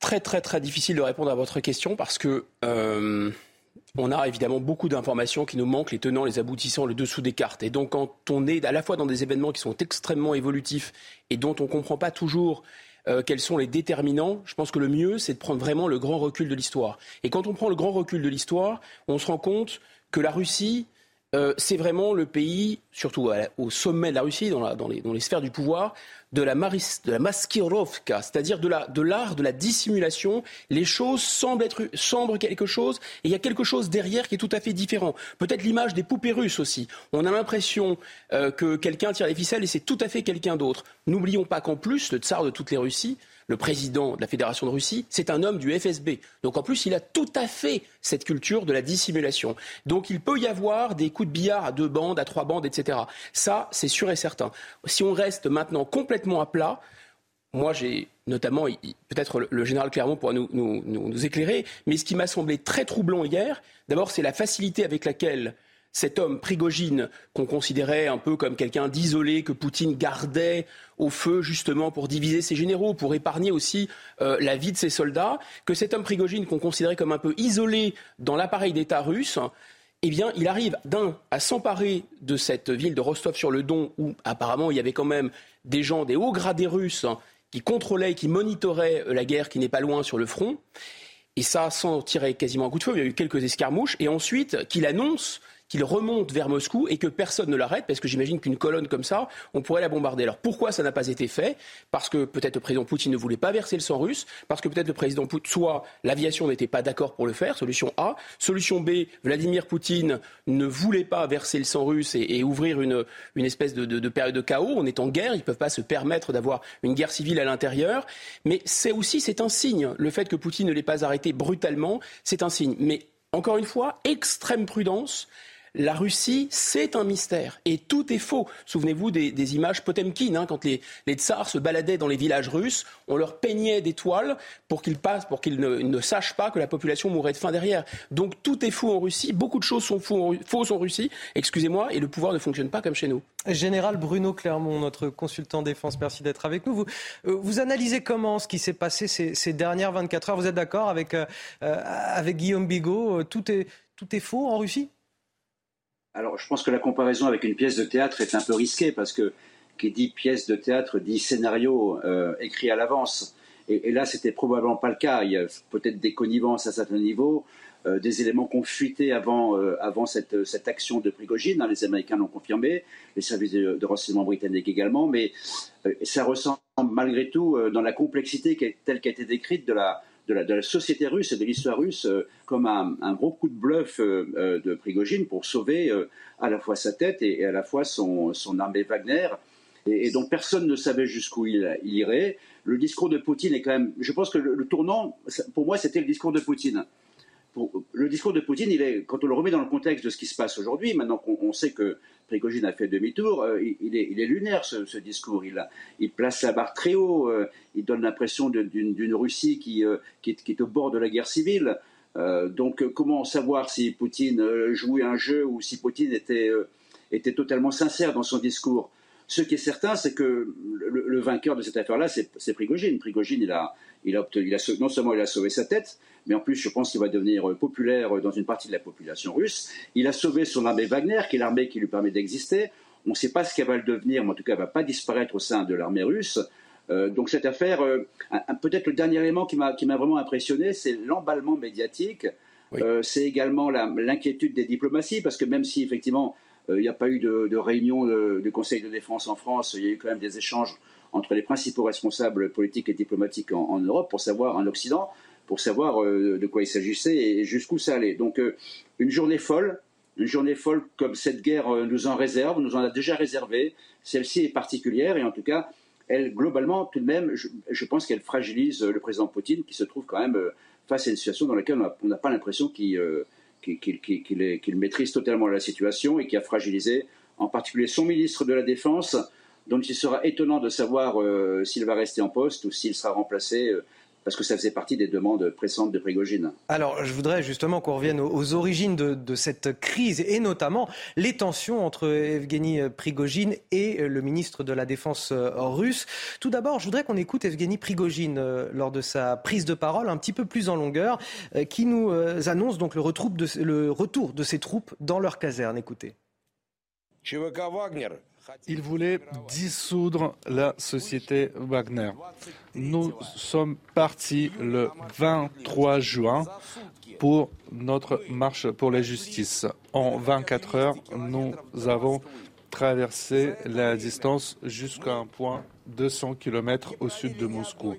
Très très très difficile de répondre à votre question parce que on a évidemment beaucoup d'informations qui nous manquent, les tenants, les aboutissants, le dessous des cartes. Et donc, quand on est à la fois dans des événements qui sont extrêmement évolutifs et dont on ne comprend pas toujours euh, quels sont les déterminants, je pense que le mieux, c'est de prendre vraiment le grand recul de l'histoire. Et quand on prend le grand recul de l'histoire, on se rend compte que la Russie, euh, c'est vraiment le pays, surtout au sommet de la Russie, dans les sphères du pouvoir, de la, maris, de la maskirovka, c'est-à-dire de l'art de, la dissimulation. Les choses semblent être semblent quelque chose et il y a quelque chose derrière qui est tout à fait différent. Peut-être l'image des poupées russes aussi. On a l'impression euh, que quelqu'un tire les ficelles et c'est tout à fait quelqu'un d'autre. N'oublions pas qu'en plus, le tsar de toutes les Russies, le président de la Fédération de Russie, c'est un homme du FSB. Donc en plus, il a tout à fait cette culture de la dissimulation. Donc il peut y avoir des coups de billard à deux bandes, à trois bandes, etc. Ça, c'est sûr et certain. Si on reste maintenant complètement à plat, moi, j'ai notamment, peut-être le général Clermont pourra nous, nous, éclairer, mais ce qui m'a semblé très troublant hier, d'abord, c'est la facilité avec laquelle cet homme Prigogine, qu'on considérait un peu comme quelqu'un d'isolé, que Poutine gardait au feu justement pour diviser ses généraux, pour épargner aussi euh, la vie de ses soldats, que cet homme Prigogine, qu'on considérait comme un peu isolé dans l'appareil d'État russe, eh bien, il arrive d'un à s'emparer de cette ville de Rostov-sur-le-Don, où apparemment il y avait quand même des gens, des hauts gradés russes, qui contrôlaient, qui monitoraient la guerre qui n'est pas loin sur le front. et ça sans tirer quasiment un coup de feu, il y a eu quelques escarmouches, et ensuite qu'il annonce qu'il remonte vers Moscou et que personne ne l'arrête, parce que j'imagine qu'une colonne comme ça, on pourrait la bombarder. Alors pourquoi ça n'a pas été fait? Parce que peut-être le président Poutine ne voulait pas verser le sang russe, parce que peut-être le président Poutine, soit l'aviation n'était pas d'accord pour le faire, solution A. Solution B, Vladimir Poutine ne voulait pas verser le sang russe et, ouvrir une, une espèce de, de, de, période de chaos. On est en guerre, ils ne peuvent pas se permettre d'avoir une guerre civile à l'intérieur. Mais c'est aussi, c'est un signe. Le fait que Poutine ne l'ait pas arrêté brutalement, c'est un signe. Mais encore une fois, extrême prudence la Russie, c'est un mystère. Et tout est faux. Souvenez-vous des, images Potemkin, hein, quand les, tsars se baladaient dans les villages russes, on leur peignait des toiles pour qu'ils ne, sachent pas que la population mourrait de faim derrière. Donc tout est faux en Russie. Beaucoup de choses sont fausses en Russie, excusez-moi, et le pouvoir ne fonctionne pas comme chez nous. Général Bruno Clermont, notre consultant défense, merci d'être avec nous. Vous, euh, analysez comment ce qui s'est passé ces, dernières 24 heures? Vous êtes d'accord avec, euh, euh, Guillaume Bigot tout est faux en Russie? Alors, je pense que la comparaison avec une pièce de théâtre est un peu risquée parce que qui dit pièce de théâtre dit scénario euh, écrit à l'avance. Et, là, c'était probablement pas le cas. Il y a peut-être des connivences à certains niveaux, euh, des éléments qu'on fuitait avant, euh, avant cette, cette, action de Prigogine. Hein, les Américains l'ont confirmé, les services de, renseignement britanniques également. Mais ça ressemble malgré tout, dans la complexité telle qu'elle a été décrite de la, de la, société russe et de l'histoire russe euh, comme un, gros coup de bluff euh, euh, de Prigogine pour sauver à la fois sa tête et, à la fois son, armée Wagner. Et, donc personne ne savait jusqu'où il, irait. Le discours de Poutine est quand même. Je pense que le tournant, pour moi, c'était le discours de Poutine le discours de Poutine, il est, quand on le remet dans le contexte de ce qui se passe aujourd'hui, maintenant qu'on sait que Prigogine a fait demi-tour, euh, il, est, lunaire ce, discours. Il, place la barre très haut. Euh, il donne l'impression d'une Russie euh, qui, est, au bord de la guerre civile. donc, comment savoir si Poutine jouait un jeu ou si Poutine était, totalement sincère dans son discours? Ce qui est certain, c'est que le, vainqueur de cette affaire-là, c'est Prigogine. Prigogine, il a, il a, non seulement il a sauvé sa tête, mais en plus, je pense qu'il va devenir euh, populaire euh, dans une partie de la population russe. Il a sauvé son armée Wagner, qui est l'armée qui lui permet d'exister. On ne sait pas ce qu'elle va le devenir, mais en tout cas, elle ne va pas disparaître au sein de l'armée russe. Euh, donc cette affaire, peut-être le dernier élément qui m'a vraiment impressionné, c'est l'emballement médiatique. c'est également l'inquiétude des diplomaties, parce que même si effectivement il n'y a pas eu de, réunion du Conseil de défense en France, il y a eu quand même des échanges entre les principaux responsables politiques et diplomatiques en, Europe pour savoir, en Occident, pour savoir euh, de quoi il s'agissait et jusqu'où ça allait. Donc euh, une journée folle, une journée folle comme cette guerre euh, nous en réserve, nous en a déjà réservé. Celle-ci est particulière et en tout cas, elle, globalement, tout de même, je, pense qu'elle fragilise le président Poutine qui se trouve quand même face à une situation dans laquelle on n'a pas l'impression qu'il maîtrise totalement la situation et qui a fragilisé en particulier son ministre de la Défense, donc il sera étonnant de savoir euh, s'il va rester en poste ou s'il sera remplacé. Euh, parce que ça faisait partie des demandes pressantes de Prigogine. Alors, je voudrais justement qu'on revienne aux, origines de, cette crise et notamment les tensions entre Evgeny Prigogine et le ministre de la Défense euh, russe. Tout d'abord, je voudrais qu'on écoute Evgeny Prigogine lors de sa prise de parole un petit peu plus en longueur, qui nous annonce donc le retour de, le retour de ses troupes dans leur caserne. Écoutez. Il voulait dissoudre la société Wagner. Nous sommes partis le 23 juin pour notre marche pour la justice. En 24 heures, nous avons traversé la distance jusqu'à un point 200 km au sud de Moscou.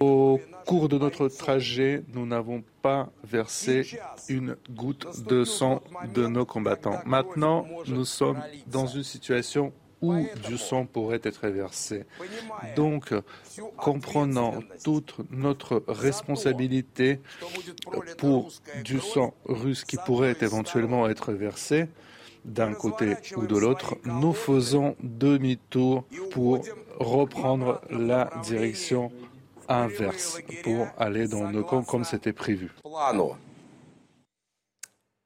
Au cours de notre trajet, nous n'avons pas versé une goutte de sang de nos combattants. Maintenant, nous sommes dans une situation où du sang pourrait être versé. Donc, comprenant toute notre responsabilité pour du sang russe qui pourrait éventuellement être versé, d'un côté ou de l'autre, nous faisons demi-tour pour reprendre la direction inverse, pour aller dans nos camps comme c'était prévu.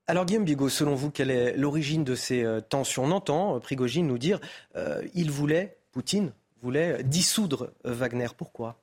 Alors Guillaume Bigot, selon vous, quelle est l'origine de ces euh, tensions? On entend euh, Prigogine nous dire euh, il voulait, Poutine voulait dissoudre Wagner. Pourquoi?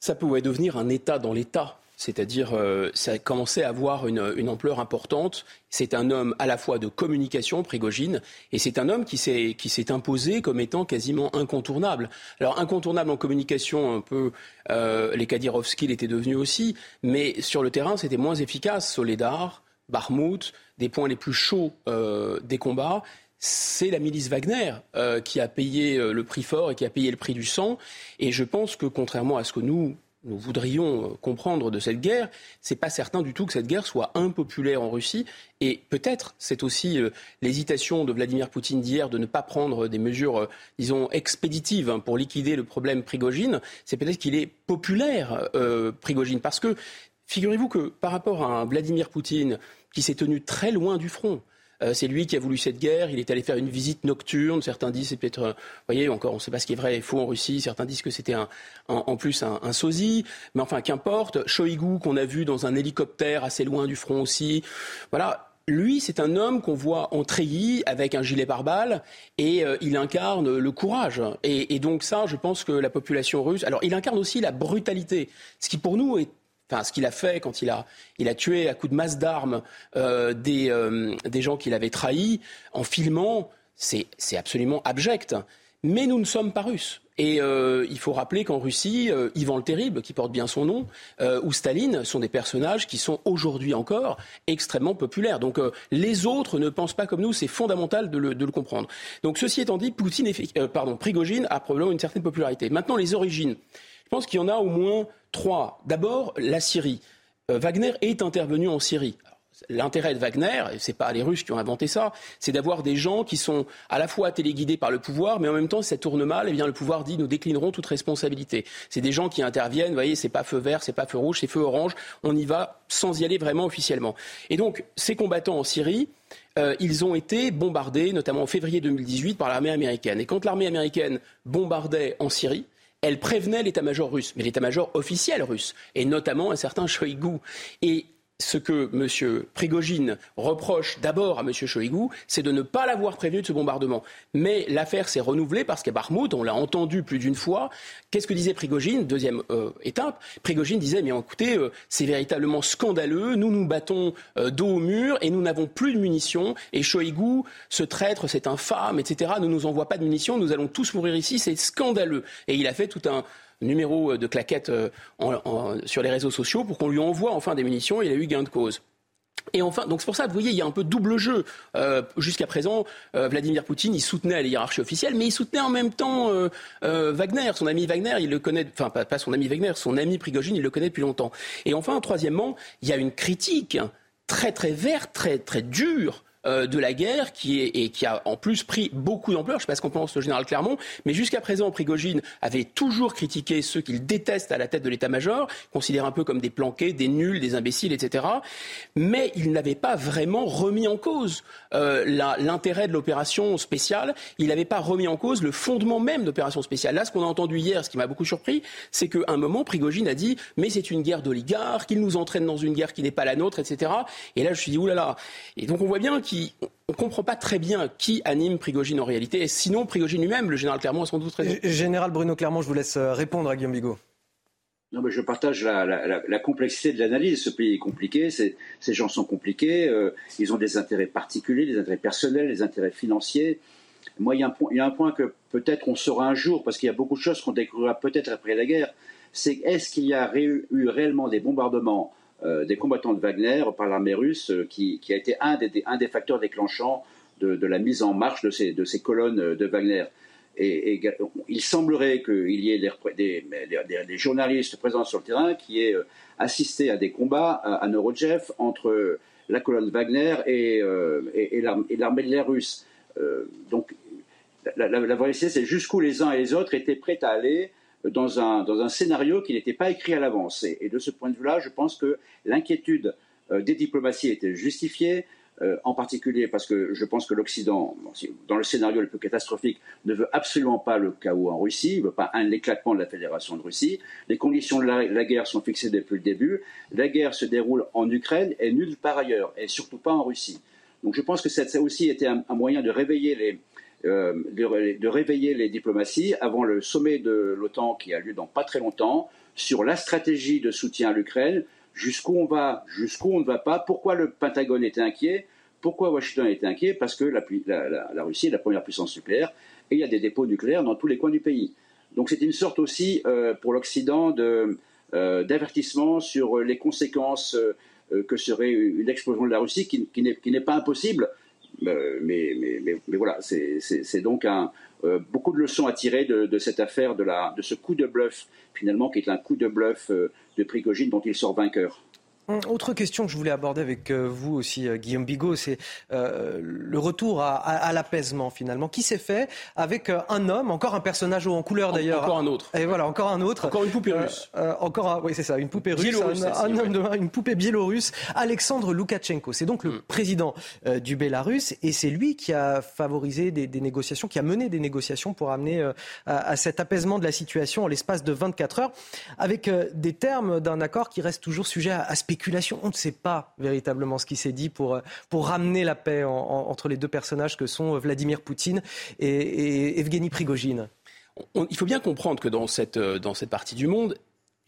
Ça pouvait devenir un État dans l'État. C'est-à-dire, euh, ça a commencé à avoir une, ampleur importante. C'est un homme à la fois de communication, Prigogine, et c'est un homme qui s'est, imposé comme étant quasiment incontournable. Alors, incontournable en communication, un peu, euh, les Kadyrovski l'étaient devenus aussi, mais sur le terrain, c'était moins efficace. Soledar, Barmouth, des points les plus chauds euh, des combats, c'est la milice Wagner euh, qui a payé euh, le prix fort et qui a payé le prix du sang. Et je pense que contrairement à ce que nous nous voudrions comprendre de cette guerre, c'est pas certain du tout que cette guerre soit impopulaire en Russie. Et peut-être, c'est aussi l'hésitation de Vladimir Poutine d'hier de ne pas prendre des mesures, disons, expéditives hein, pour liquider le problème Prigogine. C'est peut-être qu'il est populaire, Prigogine, parce que figurez-vous que par rapport à un Vladimir Poutine qui s'est tenu très loin du front, euh, c'est lui qui a voulu cette guerre. Il est allé faire une visite nocturne. Certains disent c'est peut-être, euh, voyez, encore, on ne sait pas ce qui est vrai et faux en Russie. Certains disent que c'était en plus un, sosie. Mais enfin, qu'importe. Shoigu qu'on a vu dans un hélicoptère assez loin du front aussi. Voilà. Lui, c'est un homme qu'on voit en treillis avec un gilet pare-balles et euh, il incarne le courage. Et, et, donc ça, je pense que la population russe. Alors, il incarne aussi la brutalité, ce qui pour nous est ce qu'il a fait quand il a, il a tué à coups de masse d'armes euh, des, euh, des gens qu'il avait trahis en filmant, c'est absolument abject. Mais nous ne sommes pas russes. Et euh, il faut rappeler qu'en Russie, Ivan le Terrible, qui porte bien son nom, ou Staline sont des personnages qui sont aujourd'hui encore extrêmement populaires. Donc les autres ne pensent pas comme nous, c'est fondamental de le, de le, comprendre. Donc ceci étant dit, Poutine, pardon, Prigogine a probablement une certaine popularité. Maintenant, les origines. Je pense qu'il y en a au moins Trois, d'abord la Syrie. Euh, Wagner est intervenu en Syrie. L'intérêt de Wagner, et c'est pas les Russes qui ont inventé ça, c'est d'avoir des gens qui sont à la fois téléguidés par le pouvoir, mais en même temps, si ça tourne mal, eh bien le pouvoir dit nous déclinerons toute responsabilité. C'est des gens qui interviennent, vous voyez, c'est pas feu vert, c'est pas feu rouge, c'est feu orange, on y va sans y aller vraiment officiellement. Et donc, ces combattants en Syrie, euh, ils ont été bombardés, notamment en février 2018, par l'armée américaine. Et quand l'armée américaine bombardait en Syrie, elle prévenait l'état-major russe, mais l'état-major officiel russe, et notamment un certain Shoigu. Et ce que M. Prigogine reproche d'abord à M. Shoigu, c'est de ne pas l'avoir prévenu de ce bombardement. Mais l'affaire s'est renouvelée parce qu'à Barmouth, on l'a entendu plus d'une fois. Qu'est-ce que disait Prigogine? Deuxième euh, étape. Prigogine disait, mais écoutez, euh, c'est véritablement scandaleux. Nous nous battons euh, dos au mur et nous n'avons plus de munitions. Et Shoigu, ce traître, c'est infâme, etc. Ne nous envoie pas de munitions. Nous allons tous mourir ici. C'est scandaleux. Et il a fait tout un, numéro de claquette euh, sur les réseaux sociaux pour qu'on lui envoie enfin des munitions. Il a eu gain de cause. Et enfin, donc c'est pour ça, vous voyez, il y a un peu double jeu. Euh, jusqu'à présent, euh, Vladimir Poutine, il soutenait la hiérarchie officielle, mais il soutenait en même temps Wagner, son ami Wagner, il le connaît, enfin pas, pas, son ami Wagner, son ami Prigogine, il le connaît depuis longtemps. Et enfin, troisièmement, il y a une critique très très verte, très très dure euh, de la guerre qui, est, et qui a en plus pris beaucoup d'ampleur. Je ne sais pas ce qu'on pense le général Clermont, mais jusqu'à présent, Prigogine avait toujours critiqué ceux qu'il déteste à la tête de l'état-major, considère un peu comme des planqués, des nuls, des imbéciles, etc. Mais il n'avait pas vraiment remis en cause euh, l'intérêt de l'opération spéciale. Il n'avait pas remis en cause le fondement même d'opération spéciale. Là, ce qu'on a entendu hier, ce qui m'a beaucoup surpris, c'est qu'à un moment, Prigogine a dit mais c'est une guerre d'oligarques, qu'il nous entraîne dans une guerre qui n'est pas la nôtre, etc. Et là, je me suis dit oulala. Et donc on voit bien on ne comprend pas très bien qui anime Prigogine en réalité. Et sinon, Prigogine lui-même, le général Clermont a sans doute raison. Général Bruno Clermont, je vous laisse euh, répondre à Guillaume Bigot. Non, mais je partage la, complexité de l'analyse. Ce pays est compliqué, ces gens sont compliqués, euh, ils ont des intérêts particuliers, des intérêts personnels, des intérêts financiers. Moi, il y a un point, il y a un point que peut-être on saura un jour, parce qu'il y a beaucoup de choses qu'on découvrira peut-être après la guerre, c'est est-ce qu'il y a eu réellement des bombardements euh, des combattants de Wagner par l'armée russe, euh, qui, a été un des, facteurs déclenchants de, la mise en marche de ces, colonnes de Wagner. Et, il semblerait qu'il y ait des, journalistes présents sur le terrain qui aient euh, assisté à des combats à, à entre la colonne Wagner et, l'armée de l'air russe. donc la, la, vérité, c'est jusqu'où les uns et les autres étaient prêts à aller dans un, dans un scénario qui n'était pas écrit à l'avance. Et, de ce point de vue-là, je pense que l'inquiétude euh, des diplomaties était justifiée, euh, en particulier parce que je pense que l'Occident, dans le scénario le plus catastrophique, ne veut absolument pas le chaos en Russie, ne veut pas un éclatement de la Fédération de Russie. Les conditions de la, guerre sont fixées depuis le début. La guerre se déroule en Ukraine et nulle part ailleurs, et surtout pas en Russie. Donc je pense que ça, a aussi été un moyen de réveiller les, euh, de, réveiller les diplomaties avant le sommet de l'OTAN qui a lieu dans pas très longtemps sur la stratégie de soutien à l'Ukraine jusqu'où on va, jusqu'où on ne va pas, pourquoi le Pentagone était inquiet, pourquoi Washington était inquiet, parce que la, Russie est la première puissance nucléaire et il y a des dépôts nucléaires dans tous les coins du pays. Donc c'est une sorte aussi euh, pour l'Occident euh, d'avertissement sur les conséquences que serait une explosion de la Russie qui n'est pas impossible. Mais, voilà, c'est donc un, beaucoup de leçons à tirer de, de cette affaire, de, la, de ce coup de bluff, finalement, qui est un coup de bluff de Prigogine dont il sort vainqueur. Hum, autre question que je voulais aborder avec euh, vous aussi, euh, Guillaume Bigot, c'est euh, le retour à, l'apaisement finalement, qui s'est fait avec un homme, encore un personnage en couleur d'ailleurs. Encore un autre. Et voilà, encore un autre. Encore une poupée russe. encore un, oui, c'est ça, une poupée russe, un, homme de une poupée biélorusse, Alexandre Loukachenko. C'est donc le hum. président du Bélarus et c'est lui qui a favorisé des, négociations, qui a mené des négociations pour amener à, cet apaisement de la situation en l'espace de 24 heures, avec des termes d'un accord qui reste toujours sujet à, à on ne sait pas véritablement ce qui s'est dit pour, pour ramener la paix entre les deux personnages que sont Vladimir Poutine et, Evgeny Prigogine. il faut bien comprendre que dans cette, dans cette partie du monde,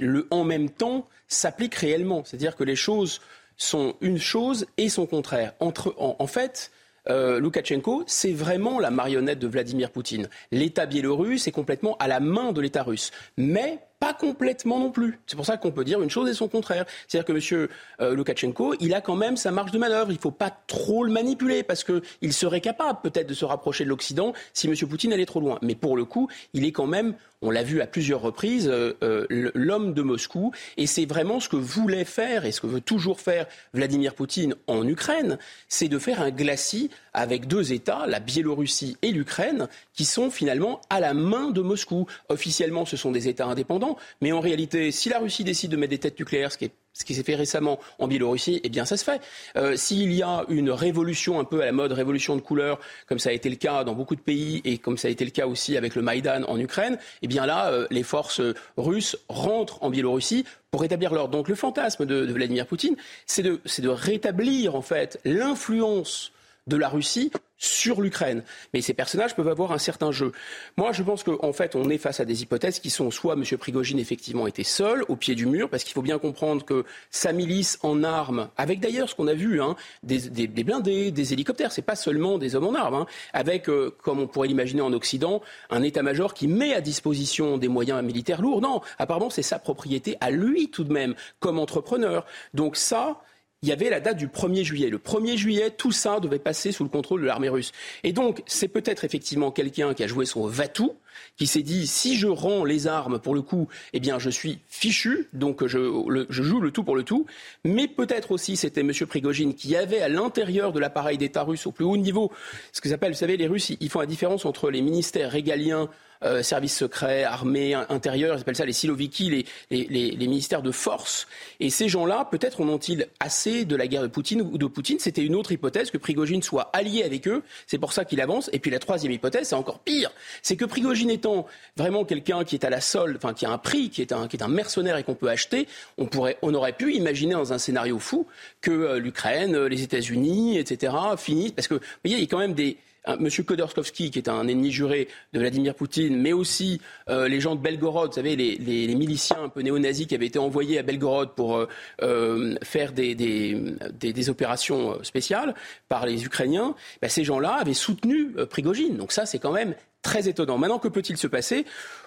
le en même temps s'applique réellement. C'est-à-dire que les choses sont une chose et son contraire. Entre, en, fait, euh, Loukachenko, c'est vraiment la marionnette de Vladimir Poutine. L'État biélorusse est complètement à la main de l'État russe. Mais pas complètement non plus. C'est pour ça qu'on peut dire une chose et son contraire. C'est-à-dire que M. Euh, Loukachenko, il a quand même sa marge de manœuvre. Il ne faut pas trop le manipuler parce qu'il serait capable peut-être de se rapprocher de l'Occident si M. Poutine allait trop loin. Mais pour le coup, il est quand même, on l'a vu à plusieurs reprises, euh, euh, l'homme de Moscou. Et c'est vraiment ce que voulait faire et ce que veut toujours faire Vladimir Poutine en Ukraine, c'est de faire un glacis avec deux États, la Biélorussie et l'Ukraine, qui sont finalement à la main de Moscou. Officiellement, ce sont des États indépendants, mais en réalité, si la Russie décide de mettre des têtes nucléaires, ce qui ce qui s'est fait récemment en Biélorussie, eh bien ça se fait. Euh, s'il y a une révolution un peu à la mode, révolution de couleur, comme ça a été le cas dans beaucoup de pays et comme ça a été le cas aussi avec le Maïdan en Ukraine, eh bien là, euh, les forces russes rentrent en Biélorussie pour rétablir l'ordre. Donc le fantasme de, Vladimir Poutine, c'est de, de rétablir en fait l'influence de la Russie sur l'Ukraine. Mais ces personnages peuvent avoir un certain jeu. Moi, je pense qu'en fait, on est face à des hypothèses qui sont soit M. Prigogine effectivement était seul au pied du mur, parce qu'il faut bien comprendre que sa milice en armes, avec d'ailleurs ce qu'on a vu, hein, des, blindés, des hélicoptères, c'est pas seulement des hommes en armes, hein, avec, euh, comme on pourrait l'imaginer en Occident, un état-major qui met à disposition des moyens militaires lourds. Non, apparemment, c'est sa propriété à lui tout de même, comme entrepreneur. Donc ça, il y avait la date du 1er juillet. Le 1er juillet, tout ça devait passer sous le contrôle de l'armée russe. Et donc, c'est peut-être effectivement quelqu'un qui a joué son Vatou, qui s'est dit si je rends les armes pour le coup, eh bien je suis fichu, donc je, joue le tout pour le tout. Mais peut-être aussi c'était M. Prigogine qui avait à l'intérieur de l'appareil d'État russe au plus haut niveau, ce que s'appelle, vous savez, les Russes, ils font la différence entre les ministères régaliens euh, services secrets, armée, intérieur, ils appellent ça les siloviki, les, les, ministères de force. Et ces gens-là, peut-être en ont-ils assez de la guerre de Poutine ou de Poutine C'était une autre hypothèse, que Prigogine soit allié avec eux. C'est pour ça qu'il avance. Et puis la troisième hypothèse, c'est encore pire. C'est que Prigogine étant vraiment quelqu'un qui est à la solde, enfin qui a un prix, qui est un, qui est un mercenaire et qu'on peut acheter, on, pourrait, on aurait pu imaginer dans un scénario fou que euh, l'Ukraine, euh, les États-Unis, etc., finissent. Parce que, vous voyez, il y a quand même des M. Khodorkovsky, qui est un ennemi juré de Vladimir Poutine, mais aussi euh, les gens de Belgorod, vous savez, les, miliciens un peu néo-nazis qui avaient été envoyés à Belgorod pour euh, euh, faire des, opérations spéciales par les Ukrainiens, ben, ces gens-là avaient soutenu Prigogine. Donc ça, c'est quand même très étonnant. Maintenant, que peut-il se passer?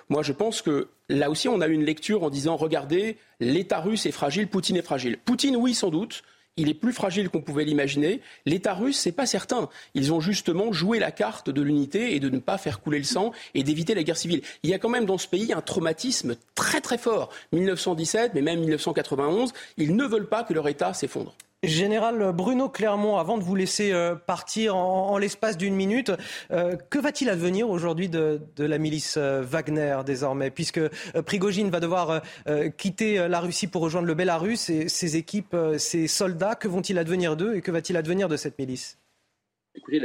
Moi, je pense que là aussi, on a une lecture en disant, regardez, l'État russe est fragile, Poutine est fragile. Poutine, oui, sans doute il est plus fragile qu'on pouvait l'imaginer. L'État russe, c'est pas certain. Ils ont justement joué la carte de l'unité et de ne pas faire couler le sang et d'éviter la guerre civile. Il y a quand même dans ce pays un traumatisme très très fort. 1917, mais même 1991, ils ne veulent pas que leur État s'effondre. Général Bruno Clermont, avant de vous laisser euh, partir en, l'espace d'une minute, euh, que va-t-il advenir aujourd'hui de, la milice euh, Wagner désormais? Puisque Prigogine va devoir quitter la Russie pour rejoindre le Bélarus et ses équipes, ses soldats, que vont-ils advenir d'eux et que va-t-il advenir de cette milice? Écoutez,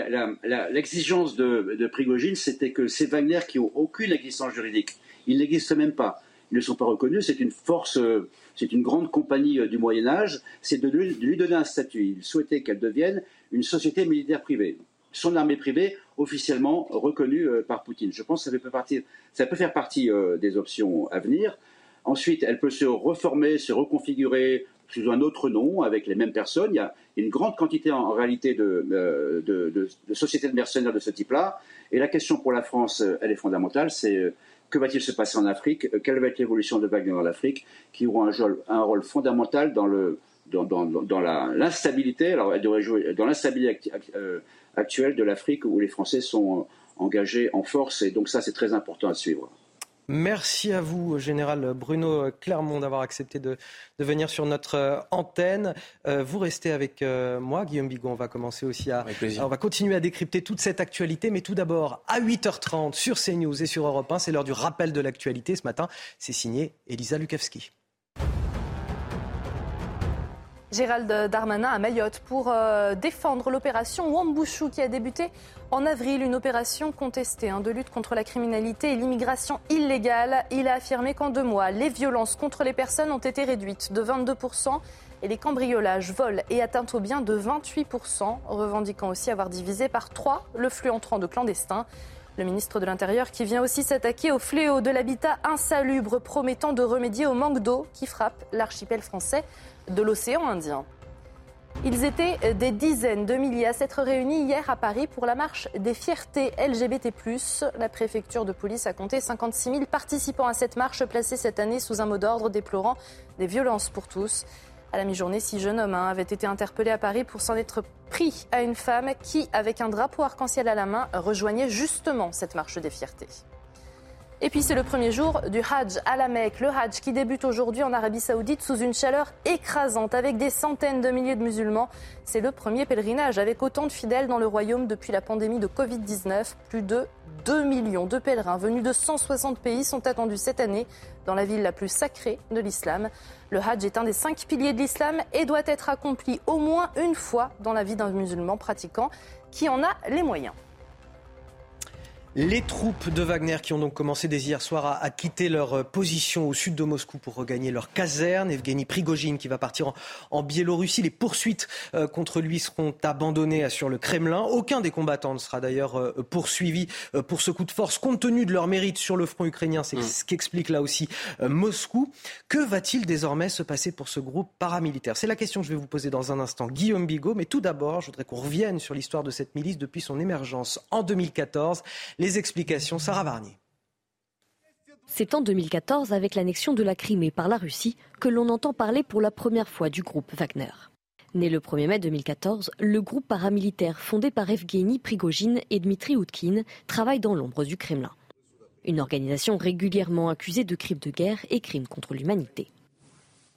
l'exigence de, de Prigogine, c'était que ces Wagner qui n'ont aucune existence juridique, ils n'existent même pas, ils ne sont pas reconnus, c'est une force c'est une grande compagnie euh, du Moyen Âge, c'est de, lui donner un statut. Il souhaitait qu'elle devienne une société militaire privée. Son armée privée officiellement reconnue euh, par Poutine. Je pense que ça peut, faire partie euh, des options à venir. Ensuite, elle peut se reformer, se reconfigurer sous un autre nom, avec les mêmes personnes. Il y a une grande quantité en, réalité de, de, sociétés de mercenaires de ce type-là. Et la question pour la France, elle est fondamentale, c'est que va-t-il se passer en Afrique Quelle va être l'évolution de Wagner en Afrique Qui aura un, rôle fondamental dans l'instabilité, alors elle devrait jouer dans l'instabilité actuelle de l'Afrique où les Français sont engagés en force et donc ça c'est très important à suivre. Merci à vous, Général Bruno Clermont, d'avoir accepté de, venir sur notre euh, antenne. Euh, vous restez avec euh, moi, Guillaume Bigot. On va commencer aussi à. On va continuer à décrypter toute cette actualité. Mais tout d'abord, à 8h30 sur CNews et sur Europe 1, c'est l'heure du rappel de l'actualité. Ce matin, c'est signé Elisa Lukavski. Gérald Darmanin à Mayotte pour euh, défendre l'opération Wambushu qui a débuté en avril, une opération contestée hein, de lutte contre la criminalité et l'immigration illégale. Il a affirmé qu'en deux mois, les violences contre les personnes ont été réduites de 22% et les cambriolages, vols et atteintes aux biens de 28%, revendiquant aussi avoir divisé par trois le flux entrant de clandestins. Le ministre de l'Intérieur qui vient aussi s'attaquer au fléau de l'habitat insalubre, promettant de remédier au manque d'eau qui frappe l'archipel français de l'océan Indien. Ils étaient des dizaines de milliers à s'être réunis hier à Paris pour la marche des fiertés LGBT. La préfecture de police a compté 56 000 participants à cette marche placée cette année sous un mot d'ordre déplorant des violences pour tous. À la mi-journée, six jeunes hommes hein, avaient été interpellés à Paris pour s'en être pris à une femme qui, avec un drapeau arc-en-ciel à la main, rejoignait justement cette marche des fiertés. Et puis c'est le premier jour du Hajj à la Mecque. Le Hajj qui débute aujourd'hui en Arabie Saoudite sous une chaleur écrasante avec des centaines de milliers de musulmans. C'est le premier pèlerinage avec autant de fidèles dans le royaume depuis la pandémie de Covid-19. Plus de 2 millions de pèlerins venus de 160 pays sont attendus cette année dans la ville la plus sacrée de l'islam. Le Hajj est un des cinq piliers de l'islam et doit être accompli au moins une fois dans la vie d'un musulman pratiquant qui en a les moyens. Les troupes de Wagner qui ont donc commencé dès hier soir à, quitter leur euh, position au sud de Moscou pour regagner leur caserne. Evgeny Prigogine qui va partir en, Biélorussie. Les poursuites euh, contre lui seront abandonnées sur le Kremlin. Aucun des combattants ne sera d'ailleurs euh, poursuivi pour ce coup de force compte tenu de leur mérite sur le front ukrainien. C'est mm. ce qu'explique là aussi Moscou. Que va-t-il désormais se passer pour ce groupe paramilitaire? C'est la question que je vais vous poser dans un instant. Guillaume Bigot. Mais tout d'abord, je voudrais qu'on revienne sur l'histoire de cette milice depuis son émergence en 2014. Les explications, Sarah Varnier. C'est en 2014, avec l'annexion de la Crimée par la Russie, que l'on entend parler pour la première fois du groupe Wagner. Né le 1er mai 2014, le groupe paramilitaire fondé par Evgeny Prigogine et Dmitri Outkin travaille dans l'ombre du Kremlin. Une organisation régulièrement accusée de crimes de guerre et crimes contre l'humanité.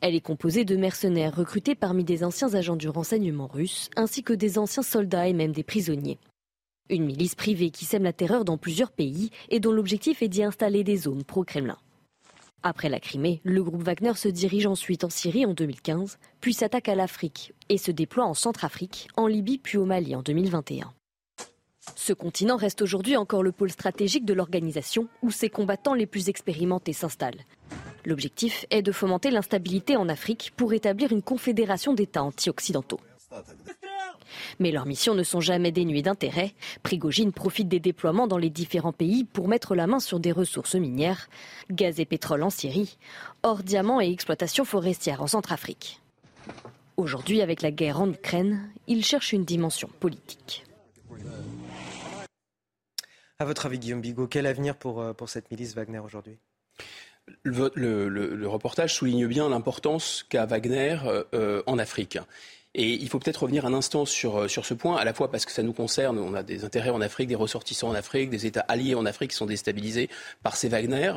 Elle est composée de mercenaires recrutés parmi des anciens agents du renseignement russe, ainsi que des anciens soldats et même des prisonniers. Une milice privée qui sème la terreur dans plusieurs pays et dont l'objectif est d'y installer des zones pro-Kremlin. Après la Crimée, le groupe Wagner se dirige ensuite en Syrie en 2015, puis s'attaque à l'Afrique et se déploie en Centrafrique, en Libye puis au Mali en 2021. Ce continent reste aujourd'hui encore le pôle stratégique de l'organisation où ses combattants les plus expérimentés s'installent. L'objectif est de fomenter l'instabilité en Afrique pour établir une confédération d'États anti-occidentaux. Mais leurs missions ne sont jamais dénuées d'intérêt. Prigogine profite des déploiements dans les différents pays pour mettre la main sur des ressources minières, gaz et pétrole en Syrie, or diamants et exploitation forestière en Centrafrique. Aujourd'hui, avec la guerre en Ukraine, il cherche une dimension politique. À votre avis, Guillaume Bigot, quel avenir pour, euh, pour cette milice Wagner aujourd'hui? Le, reportage souligne bien l'importance qu'a Wagner euh, euh, en Afrique. Et il faut peut-être revenir un instant sur, euh, sur ce point, à la fois parce que ça nous concerne, on a des intérêts en Afrique, des ressortissants en Afrique, des États alliés en Afrique qui sont déstabilisés par ces Wagner.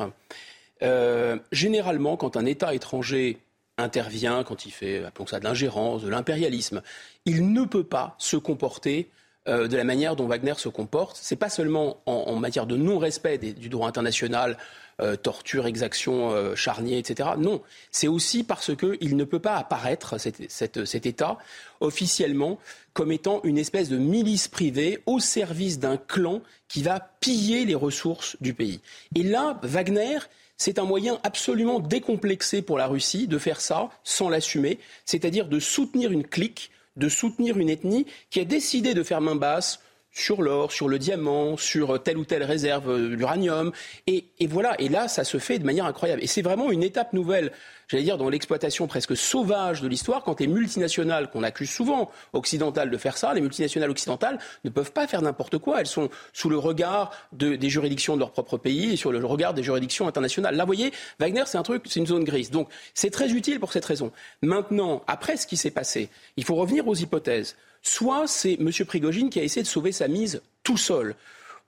Euh, généralement, quand un État étranger intervient, quand il fait, appelons ça de l'ingérence, de l'impérialisme, il ne peut pas se comporter euh, de la manière dont Wagner se comporte. Ce n'est pas seulement en, matière de non-respect du droit international, euh, torture, exaction, euh, charnier, etc. Non, c'est aussi parce qu'il ne peut pas apparaître, cet État, officiellement comme étant une espèce de milice privée au service d'un clan qui va piller les ressources du pays. Et là, Wagner, c'est un moyen absolument décomplexé pour la Russie de faire ça sans l'assumer, c'est-à-dire de soutenir une clique, de soutenir une ethnie qui a décidé de faire main basse sur l'or, sur le diamant, sur telle ou telle réserve d'uranium. Et, voilà, et là, ça se fait de manière incroyable. Et c'est vraiment une étape nouvelle j'allais dire, dans l'exploitation presque sauvage de l'histoire, quand les multinationales, qu'on accuse souvent occidentales de faire ça, les multinationales occidentales ne peuvent pas faire n'importe quoi. Elles sont sous le regard des juridictions de leur propre pays et sur le regard des juridictions internationales. Là, vous voyez, Wagner, c'est un truc, c'est une zone grise. Donc, c'est très utile pour cette raison. Maintenant, après ce qui s'est passé, il faut revenir aux hypothèses. Soit c'est M. Prigogine qui a essayé de sauver sa mise tout seul.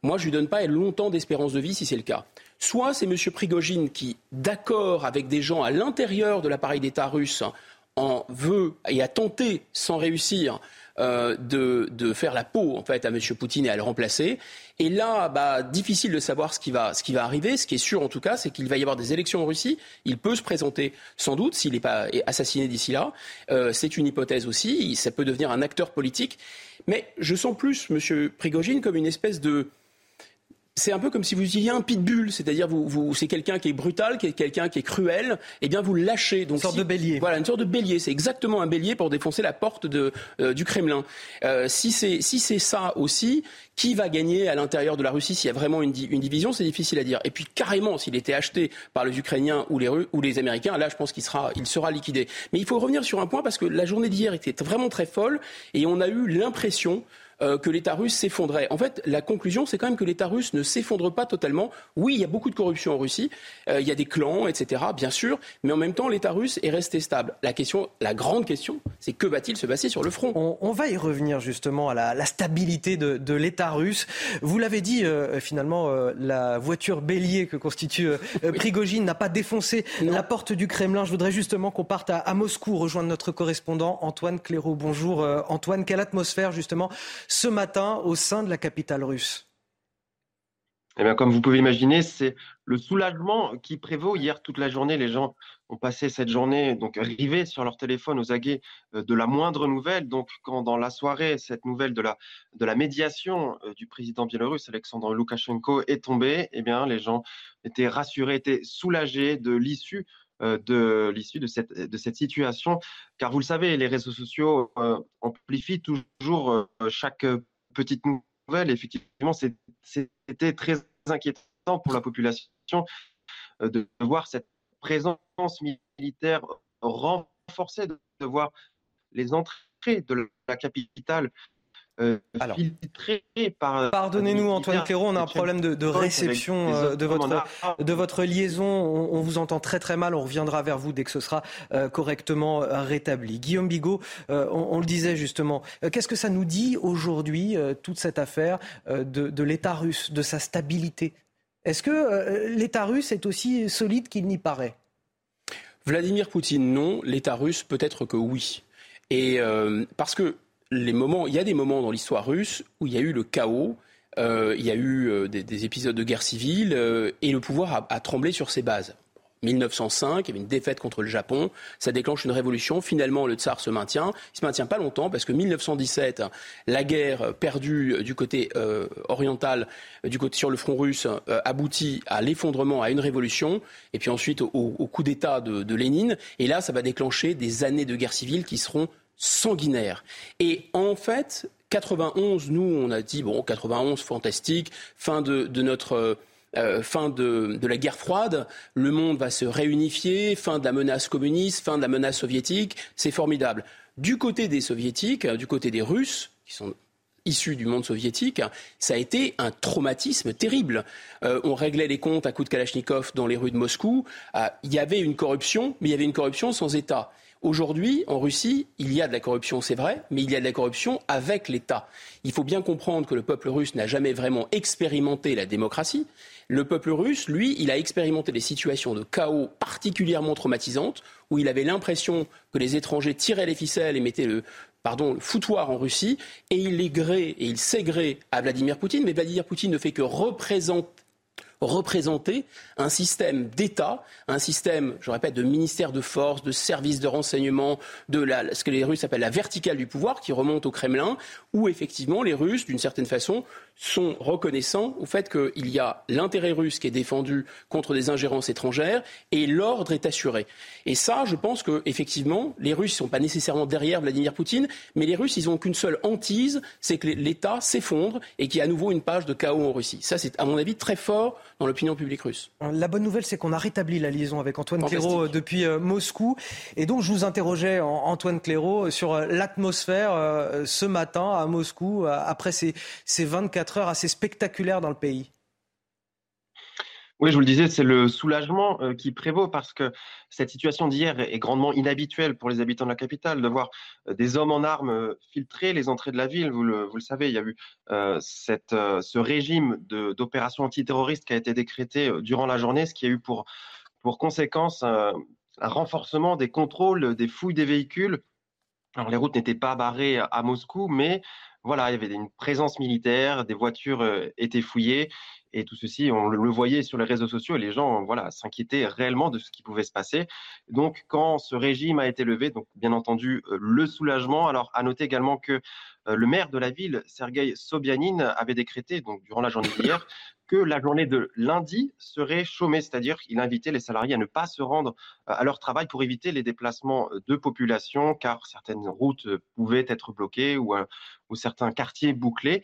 Moi, je ne lui donne pas longtemps d'espérance de vie si c'est le cas. Soit c'est M. Prigogine qui, d'accord avec des gens à l'intérieur de l'appareil d'État russe, en veut et a tenté, sans réussir, euh, de, faire la peau en fait à M. Poutine et à le remplacer. Et là, bah, difficile de savoir ce qui, va, ce qui va arriver. Ce qui est sûr en tout cas, c'est qu'il va y avoir des élections en Russie. Il peut se présenter sans doute s'il n'est pas assassiné d'ici là. Euh, c'est une hypothèse aussi. Ça peut devenir un acteur politique. Mais je sens plus M. Prigogine comme une espèce de c'est un peu comme si vous utilisiez un pitbull, c'est-à-dire vous, vous c'est quelqu'un qui est brutal, qui est quelqu'un qui est cruel, et eh bien vous le lâchez. Donc, une sorte de bélier. Voilà, une sorte de bélier. C'est exactement un bélier pour défoncer la porte de, euh, du Kremlin. Euh, si c'est si c'est ça aussi, qui va gagner à l'intérieur de la Russie s'il y a vraiment une, une division, c'est difficile à dire. Et puis carrément, s'il était acheté par les Ukrainiens ou les ou les Américains, là, je pense qu'il sera il sera liquidé. Mais il faut revenir sur un point parce que la journée d'hier était vraiment très folle et on a eu l'impression euh, que l'État russe s'effondrait. En fait, la conclusion, c'est quand même que l'État russe ne s'effondre pas totalement. Oui, il y a beaucoup de corruption en Russie, euh, il y a des clans, etc., bien sûr, mais en même temps, l'État russe est resté stable. La question, la grande question, c'est que va-t-il se passer sur le front? On, va y revenir justement à la, stabilité de, l'État russe. Vous l'avez dit, euh, finalement, la voiture bélier que constitue Prigogine n'a pas défoncé la porte du Kremlin. Je voudrais justement qu'on parte à, à, Moscou, rejoindre notre correspondant Antoine Cléraud. Bonjour Antoine, quelle atmosphère justement ce matin au sein de la capitale russe eh bien, comme vous pouvez imaginer, c'est le soulagement qui prévaut. Hier, toute la journée, les gens ont passé cette journée donc rivés sur leur téléphone aux aguets euh, de la moindre nouvelle. Donc, quand dans la soirée, cette nouvelle de la, de la médiation euh, du président biélorusse, Alexandre Loukachenko, est tombée, eh bien, les gens étaient rassurés, étaient soulagés de l'issue de l'issue de cette, de cette situation. Car vous le savez, les réseaux sociaux euh, amplifient toujours euh, chaque petite nouvelle. Effectivement, c'était très inquiétant pour la population de voir cette présence militaire renforcée, de voir les entrées de la capitale euh, Alors, par. Pardonnez-nous, Antoine Cléron, on a un problème de, réception euh, de, votre, de votre liaison. On, vous entend très très mal. On reviendra vers vous dès que ce sera euh, correctement rétabli. Guillaume Bigot, on, le disait justement. Qu'est-ce que ça nous dit aujourd'hui, toute cette affaire de, de l'État russe, de sa stabilité? Est-ce que l'État russe est aussi solide qu'il n'y paraît? Vladimir Poutine, non. L'État russe, peut-être que oui. Et parce que les moments, il y a des moments dans l'histoire russe où il y a eu le chaos, euh, il y a eu euh, des, épisodes de guerre civile euh, et le pouvoir a, tremblé sur ses bases. 1905, il y avait une défaite contre le Japon, ça déclenche une révolution. Finalement, le tsar se maintient. Il se maintient pas longtemps parce que 1917, la guerre perdue du côté oriental, du côté sur le front russe, aboutit à l'effondrement, à une révolution, et puis ensuite au, coup d'État de, de Lénine. Et là, ça va déclencher des années de guerre civile qui seront sanguinaire. Et en fait, 91, nous, on a dit, bon, 91, fantastique, fin de, notre... Euh, fin de, la guerre froide, le monde va se réunifier, fin de la menace communiste, fin de la menace soviétique, c'est formidable. Du côté des soviétiques, du côté des Russes, qui sont issus du monde soviétique, ça a été un traumatisme terrible. Euh, on réglait les comptes à coups de Kalachnikov dans les rues de Moscou. Euh, il y avait une corruption, mais il y avait une corruption sans État. Aujourd'hui, en Russie, il y a de la corruption, c'est vrai, mais il y a de la corruption avec l'État. Il faut bien comprendre que le peuple russe n'a jamais vraiment expérimenté la démocratie. Le peuple russe, lui, il a expérimenté des situations de chaos particulièrement traumatisantes, où il avait l'impression que les étrangers tiraient les ficelles et mettaient le, pardon, foutoir en Russie, et il les gré et il s'est gré à Vladimir Poutine, mais Vladimir Poutine ne fait que représenter représenter un système d'État, un système, je répète, de ministère de force, de services de renseignement, de la, ce que les Russes appellent la verticale du pouvoir, qui remonte au Kremlin, où effectivement les Russes, d'une certaine façon, sont reconnaissants au fait qu'il y a l'intérêt russe qui est défendu contre des ingérences étrangères et l'ordre est assuré. Et ça, je pense que effectivement, les Russes ne sont pas nécessairement derrière Vladimir Poutine, mais les Russes, ils n'ont qu'une seule hantise, c'est que l'État s'effondre et qu'il y a à nouveau une page de chaos en Russie. Ça, c'est à mon avis très fort dans l'opinion publique russe. La bonne nouvelle, c'est qu'on a rétabli la liaison avec Antoine Clairaut depuis Moscou. Et donc, je vous interrogeais, Antoine Clairaut, sur l'atmosphère ce matin à Moscou, après ces, ces 24 heures assez spectaculaires dans le pays. Oui, je vous le disais, c'est le soulagement euh, qui prévaut parce que cette situation d'hier est grandement inhabituelle pour les habitants de la capitale, de voir euh, des hommes en armes euh, filtrer les entrées de la ville. Vous le, savez, il y a eu ce régime d'opération antiterroriste qui a été décrété durant la journée, ce qui a eu pour conséquence un renforcement des contrôles, des fouilles des véhicules. Alors les routes n'étaient pas barrées à Moscou, mais voilà, il y avait une présence militaire, des voitures étaient fouillées et tout ceci, on le voyait sur les réseaux sociaux et les gens voilà, s'inquiétaient réellement de ce qui pouvait se passer. Donc, quand ce régime a été levé, donc bien entendu, euh, le soulagement. Alors, à noter également que euh, le maire de la ville, Sergei Sobyanin, avait décrété, donc durant la journée d'hier, que la journée de lundi serait chômée, c'est-à-dire qu'il invitait les salariés à ne pas se rendre euh, à leur travail pour éviter les déplacements de population, car certaines routes pouvaient être bloquées ou certains quartiers bouclés.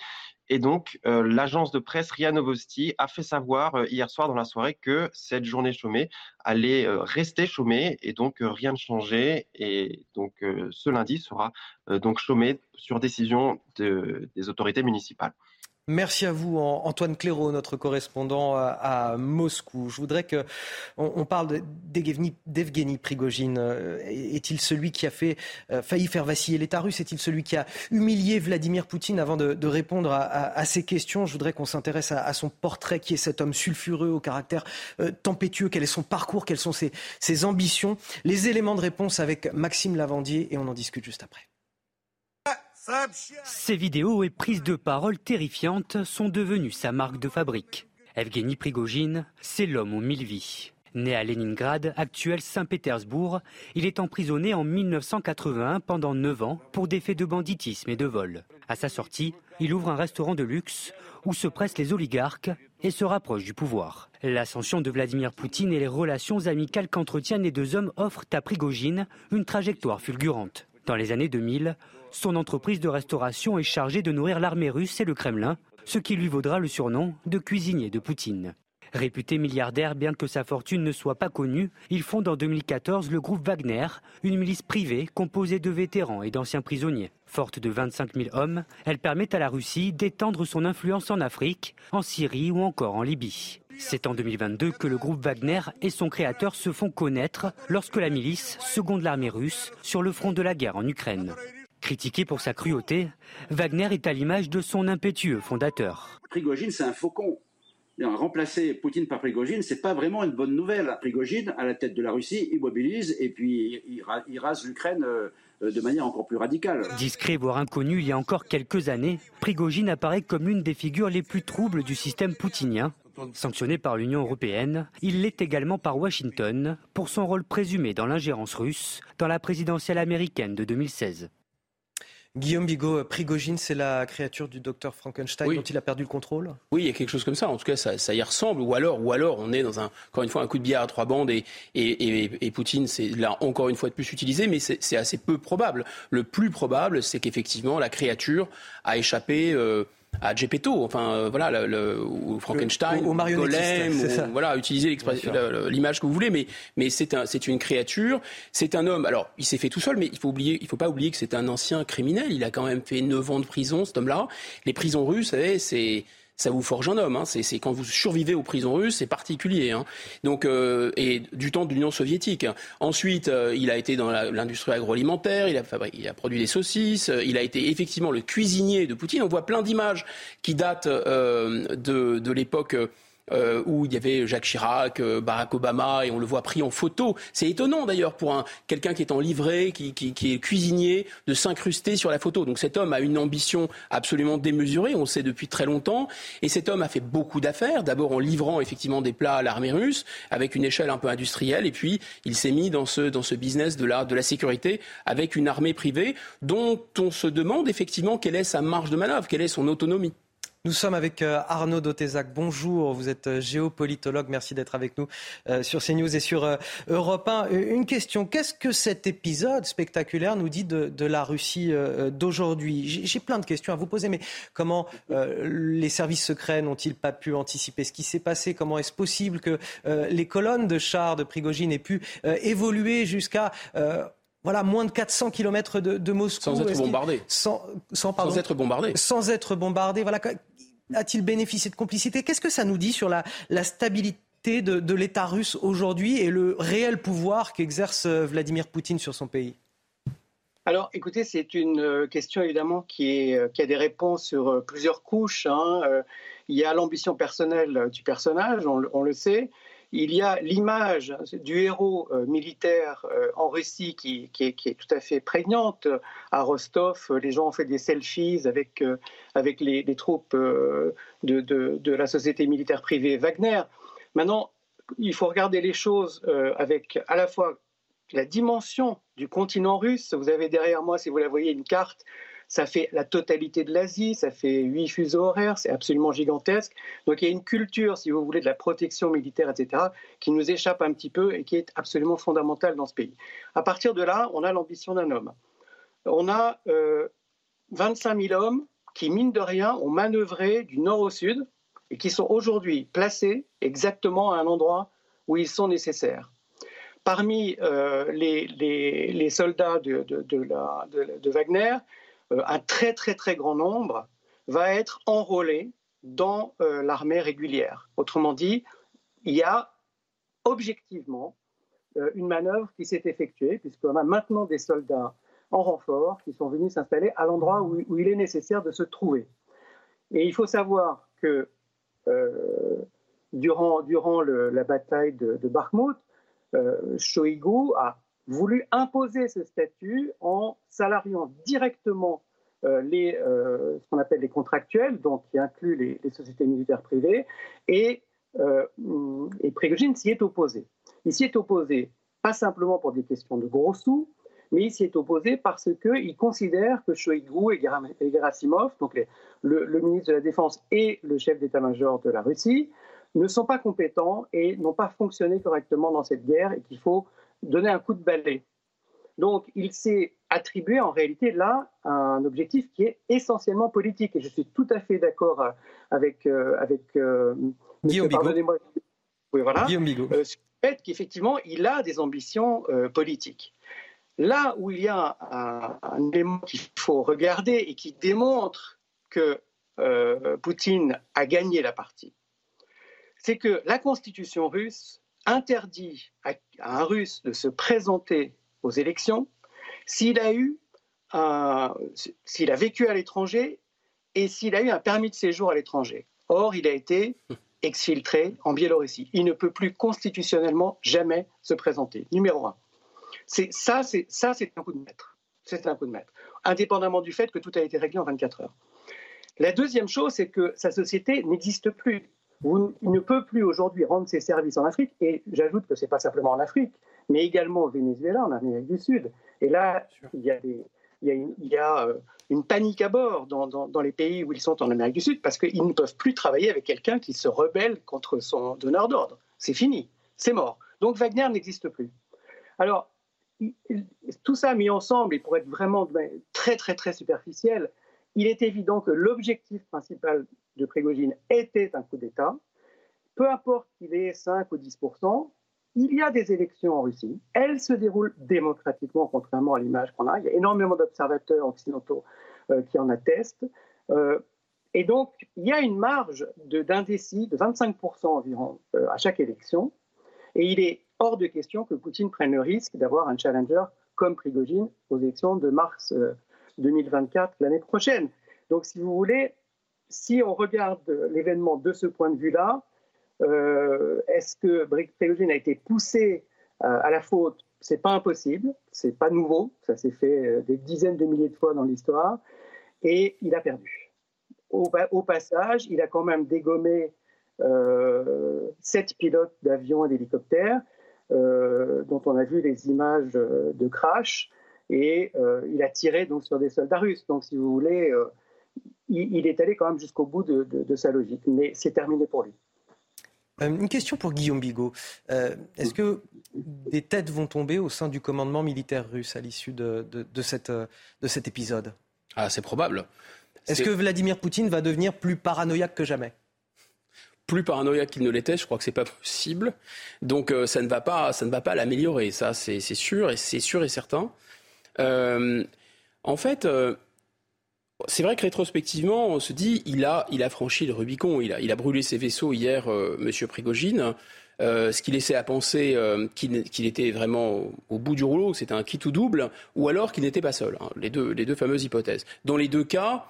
Et donc, euh, l'agence de presse RIA Novosti a fait savoir euh, hier soir dans la soirée que cette journée chômée allait euh, rester chômée et donc rien ne changeait. Et donc, ce lundi sera donc chômé sur décision des autorités municipales. Merci à vous, Antoine Clairaut, notre correspondant à, Moscou. Je voudrais que on, parle d'Evgeny Prigogine. Euh, est-il celui qui a fait, euh, failli faire vaciller l'État russe? Est-il celui qui a humilié Vladimir Poutine avant de, répondre à, ces questions? Je voudrais qu'on s'intéresse à, son portrait. Qui est cet homme sulfureux au caractère euh, tempétueux? Quel est son parcours? Quelles sont ses ambitions? Les éléments de réponse avec Maxime Lavandier et on en discute juste après. Ces vidéos et prises de parole terrifiantes sont devenues sa marque de fabrique. Evgeny Prigogine, c'est l'homme aux mille vies. Né à Leningrad, actuel Saint-Pétersbourg, il est emprisonné en 1981 pendant 9 ans pour des faits de banditisme et de vol. À sa sortie, il ouvre un restaurant de luxe où se pressent les oligarques et se rapproche du pouvoir. L'ascension de Vladimir Poutine et les relations amicales qu'entretiennent les deux hommes offrent à Prigogine une trajectoire fulgurante. Dans les années 2000, son entreprise de restauration est chargée de nourrir l'armée russe et le Kremlin, ce qui lui vaudra le surnom de cuisinier de Poutine. Réputé milliardaire, bien que sa fortune ne soit pas connue, il fonde en 2014 le groupe Wagner, une milice privée composée de vétérans et d'anciens prisonniers. Forte de 25 000 hommes, elle permet à la Russie d'étendre son influence en Afrique, en Syrie ou encore en Libye. C'est en 2022 que le groupe Wagner et son créateur se font connaître lorsque la milice seconde l'armée russe sur le front de la guerre en Ukraine. Critiqué pour sa cruauté, Wagner est à l'image de son impétueux fondateur. Prigogine, c'est un faucon. Remplacer Poutine par Prigogine, c'est pas vraiment une bonne nouvelle. Prigogine, à la tête de la Russie, immobilise et puis il rase l'Ukraine euh, de manière encore plus radicale. Discret voire inconnu il y a encore quelques années, Prigogine apparaît comme une des figures les plus troubles du système poutinien. Sanctionné par l'Union européenne, il l'est également par Washington pour son rôle présumé dans l'ingérence russe dans la présidentielle américaine de 2016. Guillaume Bigot, Prigogine, c'est la créature du docteur Frankenstein dont il a perdu le contrôle Oui, il y a quelque chose comme ça. En tout cas, ça, y ressemble. Ou alors, ou alors, on est dans un, encore une fois, un coup de bière à trois bandes et, et, Poutine, c'est là encore une fois de plus utilisé, mais c'est assez peu probable. Le plus probable, c'est qu'effectivement, la créature a échappé. Euh, à Gepetto, enfin euh, voilà, le, ou Frankenstein, au, au Golem, voilà, utilisez l'image que vous voulez, mais mais c'est un, une créature, c'est un homme. Alors, il s'est fait tout seul, mais il faut oublier, il faut pas oublier que c'est un ancien criminel. Il a quand même fait 9 ans de prison, cet homme-là. Les prisons russes, vous savez, c'est ça vous forge un homme. Hein. C'est quand vous survivez aux prisons russes, c'est particulier. Hein. Donc, euh, et du temps de l'Union soviétique. Ensuite, euh, il a été dans l'industrie agroalimentaire, il a, il produit des saucisses, il a été effectivement le cuisinier de Poutine. On voit plein d'images qui datent euh, de l'époque euh, où il y avait Jacques Chirac, euh, Barack Obama, et on le voit pris en photo. C'est étonnant d'ailleurs pour un, quelqu'un qui est en livrée, qui, qui, est cuisinier, de s'incruster sur la photo. Donc cet homme a une ambition absolument démesurée, on le sait depuis très longtemps, et cet homme a fait beaucoup d'affaires, d'abord en livrant effectivement des plats à l'armée russe, avec une échelle un peu industrielle, et puis il s'est mis dans ce, dans ce business de la, de la sécurité avec une armée privée dont on se demande effectivement quelle est sa marge de manœuvre, quelle est son autonomie. Nous sommes avec euh, Arnaud Dotézac. Bonjour, vous êtes euh, géopolitologue. Merci d'être avec nous euh, sur CNews et sur Europe 1. Une question, qu'est-ce que cet épisode spectaculaire nous dit de, la Russie d'aujourd'hui? J'ai plein de questions à vous poser, mais comment les services secrets n'ont-ils pas pu anticiper ce qui s'est passé? Comment est-ce possible que les colonnes de chars de Prigogine aient pu évoluer jusqu'à voilà, moins de 400 km de, Moscou. Sans être bombardé. Sans, sans, sans, être bombardé. Sans être bombardé. Voilà. A-t-il bénéficié de complicité? Qu'est-ce que ça nous dit sur la, la stabilité de, de l'État russe aujourd'hui et le réel pouvoir qu'exerce euh, Vladimir Poutine sur son pays? Alors, écoutez, c'est une euh, question évidemment qui, est, euh, qui, a des réponses sur plusieurs couches. Hein. Il y a l'ambition personnelle du personnage, on, on le sait il y a l'image du héros euh, militaire euh, en Russie qui, est, tout à fait prégnante. À Rostov, les gens ont fait des selfies avec, euh, avec les, troupes de, de, la société militaire privée Wagner. Maintenant, il faut regarder les choses avec à la fois la dimension du continent russe. Vous avez derrière moi, si vous la voyez, une carte ça fait la totalité de l'Asie, ça fait huit fuseaux horaires, c'est absolument gigantesque. Donc il y a une culture, si vous voulez, de la protection militaire, etc., qui nous échappe un petit peu et qui est absolument fondamentale dans ce pays. À partir de là, on a l'ambition d'un homme. On a 25 euh, 000 hommes qui, mine de rien, ont manœuvré du nord au sud et qui sont aujourd'hui placés exactement à un endroit où ils sont nécessaires. Parmi euh, les, soldats de, Wagner, un très très très grand nombre va être enrôlé dans euh, l'armée régulière. Autrement dit, il y a objectivement euh, une manœuvre qui s'est effectuée, puisqu'on a maintenant des soldats en renfort qui sont venus s'installer à l'endroit où, il est nécessaire de se trouver. Et il faut savoir que durant, durant la bataille de, de Bakhmut, Shoigu a voulu imposer ce statut en salariant directement euh, les, euh, ce qu'on appelle les contractuels, donc qui inclut les, sociétés militaires privées, et, euh, s'y est opposé. Il s'y est opposé pas simplement pour des questions de gros sous, mais il s'y est opposé parce qu'il considère que Shoigu et Gerasimov, donc le, ministre de la Défense et le chef d'état-major de la Russie, ne sont pas compétents et n'ont pas fonctionné correctement dans cette guerre et qu'il faut donner un coup de balai. Donc il s'est attribué en réalité là un objectif qui est essentiellement politique. Et je suis tout à fait d'accord euh, avec, euh, avec euh, Guillaume Bigot. Oui, voilà, sur le fait qu'effectivement il a des ambitions politiques. Là où il y a un, un élément qu'il faut regarder et qui démontre que Poutine a gagné la partie, c'est que la constitution russe interdit à, un Russe de se présenter aux élections s'il a eu s'il a vécu à l'étranger et s'il a eu un permis de séjour à l'étranger. Or, il a été exfiltré en Biélorussie. Il ne peut plus constitutionnellement jamais se présenter. Numéro un. C'est ça, c'est ça, c'est un coup de maître. C'est un coup de maître, indépendamment du fait que tout a été réglé en 24 heures. La deuxième chose, c'est que sa société n'existe plus il ne peut plus aujourd'hui rendre ses services en Afrique, et j'ajoute que ce n'est pas simplement en Afrique, mais également au Venezuela, en Amérique du Sud. Et là, il y a, il euh, une, panique à bord dans, les pays où ils sont en Amérique du Sud, parce qu'ils ne peuvent plus travailler avec quelqu'un qui se rebelle contre son donneur d'ordre. C'est fini, c'est mort. Donc Wagner n'existe plus. Alors, tout ça mis ensemble, et pour être vraiment très, très, très superficiel, il est évident que l'objectif principal de Prégogine était un coup d'État. Peu importe qu'il ait 5 ou 10 il y a des élections en Russie. Elles se déroulent démocratiquement, contrairement à l'image qu'on a. Il y a énormément d'observateurs occidentaux euh, qui en attestent. Euh, et donc, il y a une marge d'indécis de, 25% environ euh, à chaque élection. Et il est hors de question que Poutine prenne le risque d'avoir un challenger comme Prigogine aux élections de mars 2024 l'année prochaine. Donc, si vous voulez, si on regarde l'événement de ce point de vue-là, euh, est-ce que Prigogine a été poussé euh, à la faute? C'est pas impossible, c'est pas nouveau, ça s'est fait euh, des dizaines de milliers de fois dans l'histoire, et il a perdu. Au, passage, il a quand même dégommé sept pilotes d'avions et d'hélicoptères, dont on a vu les images de crash, et il a tiré donc sur des soldats russes. Donc, si vous voulez, il, est allé quand même jusqu'au bout de, sa logique. Mais c'est terminé pour lui. Euh, une question pour Guillaume Bigot. Euh, est-ce que des têtes vont tomber au sein du commandement militaire russe à l'issue de, cette, de cet épisode? Ah, c'est probable. Est-ce que Vladimir Poutine va devenir plus paranoïaque que jamais? Plus paranoïaque qu'il ne l'était, je crois que c'est pas possible. Donc ça ne va pas, ça ne va pas l'améliorer, ça c'est sûr et c'est sûr et certain. en fait, c'est vrai que rétrospectivement, on se dit, il a, il a franchi le Rubicon, il a, il a brûlé ses vaisseaux hier, euh, Monsieur Prigogine. Euh, ce qui laissait à penser euh, qu'il était vraiment au, bout du rouleau, c'était un qui tout double, ou alors qu'il n'était pas seul. Hein, les, deux, les deux fameuses hypothèses. Dans les deux cas,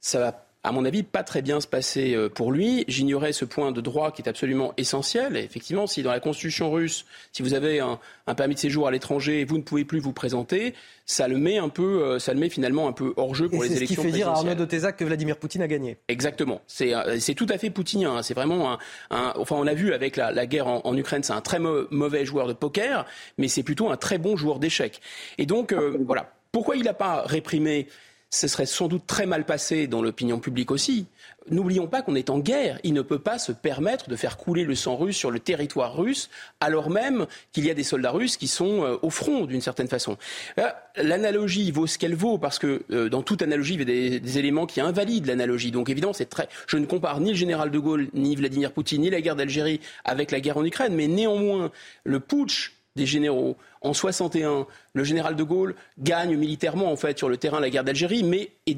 ça va à mon avis, pas très bien se passer euh, pour lui. J'ignorais ce point de droit qui est absolument essentiel. Et effectivement, si dans la Constitution russe, si vous avez un, permis de séjour à l'étranger et vous ne pouvez plus vous présenter, ça le met un peu, euh, ça le met finalement un peu hors jeu pour les élections. C'est ce qui fait dire à Arnaud Dotezac que Vladimir Poutine a gagné. Exactement. C'est euh, tout à fait poutinien. Hein. C'est vraiment un, un, Enfin, on a vu avec la, guerre en, Ukraine, c'est un très mauvais joueur de poker, mais c'est plutôt un très bon joueur d'échecs. Et donc, voilà. Pourquoi il n'a pas réprimé ce serait sans doute très mal passé dans l'opinion publique aussi. N'oublions pas qu'on est en guerre. Il ne peut pas se permettre de faire couler le sang russe sur le territoire russe, alors même qu'il y a des soldats russes qui sont euh, au front, d'une certaine façon. Euh, l'analogie vaut ce qu'elle vaut, parce que euh, dans toute analogie, il y a des, des éléments qui invalident l'analogie. Donc évidemment, c'est très. Je ne compare ni le général de Gaulle, ni Vladimir Poutine, ni la guerre d'Algérie avec la guerre en Ukraine, mais néanmoins, le putsch des généraux. En 61, le général de Gaulle gagne militairement en fait sur le terrain la guerre d'Algérie, mais est,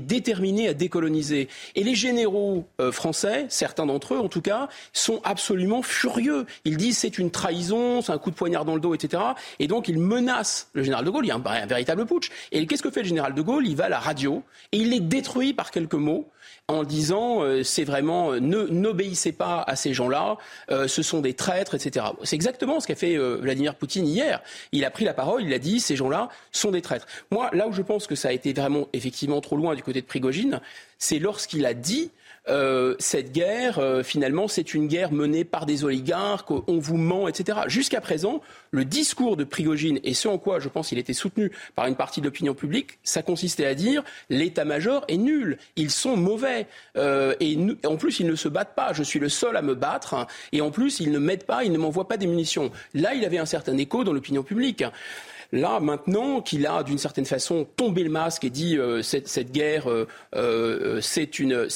déterminé à décoloniser. Et les généraux euh, français, certains d'entre eux en tout cas, sont absolument furieux. Ils disent c'est une trahison, c'est un coup de poignard dans le dos, etc. Et donc ils menacent le général de Gaulle. Il y a un véritable putsch. Et qu'est-ce que fait le général de Gaulle? Il va à la radio et il les détruit par quelques mots en disant euh, c'est vraiment euh, n'obéissez pas à ces gens-là, euh, ce sont des traîtres, etc. C'est exactement ce qu'a fait Vladimir Poutine hier. Il a pris la parole, il a dit ces gens-là sont des traîtres. Moi, là où je pense que ça a été vraiment effectivement trop loin du côté de Prigogine, c'est lorsqu'il a dit euh, cette guerre, euh, finalement, c'est une guerre menée par des oligarques, on vous ment, etc. Jusqu'à présent, le discours de Prigogine, et ce en quoi je pense qu'il était soutenu par une partie de l'opinion publique, ça consistait à dire l'état-major est nul, ils sont mauvais, euh, et en plus ils ne se battent pas, je suis le seul à me battre, et en plus ils ne m'aident pas, ils ne m'envoient pas des munitions. Là, il avait un certain écho dans l'opinion publique. Là, maintenant qu'il a d'une certaine façon tombé le masque et dit cette, guerre, c'est une,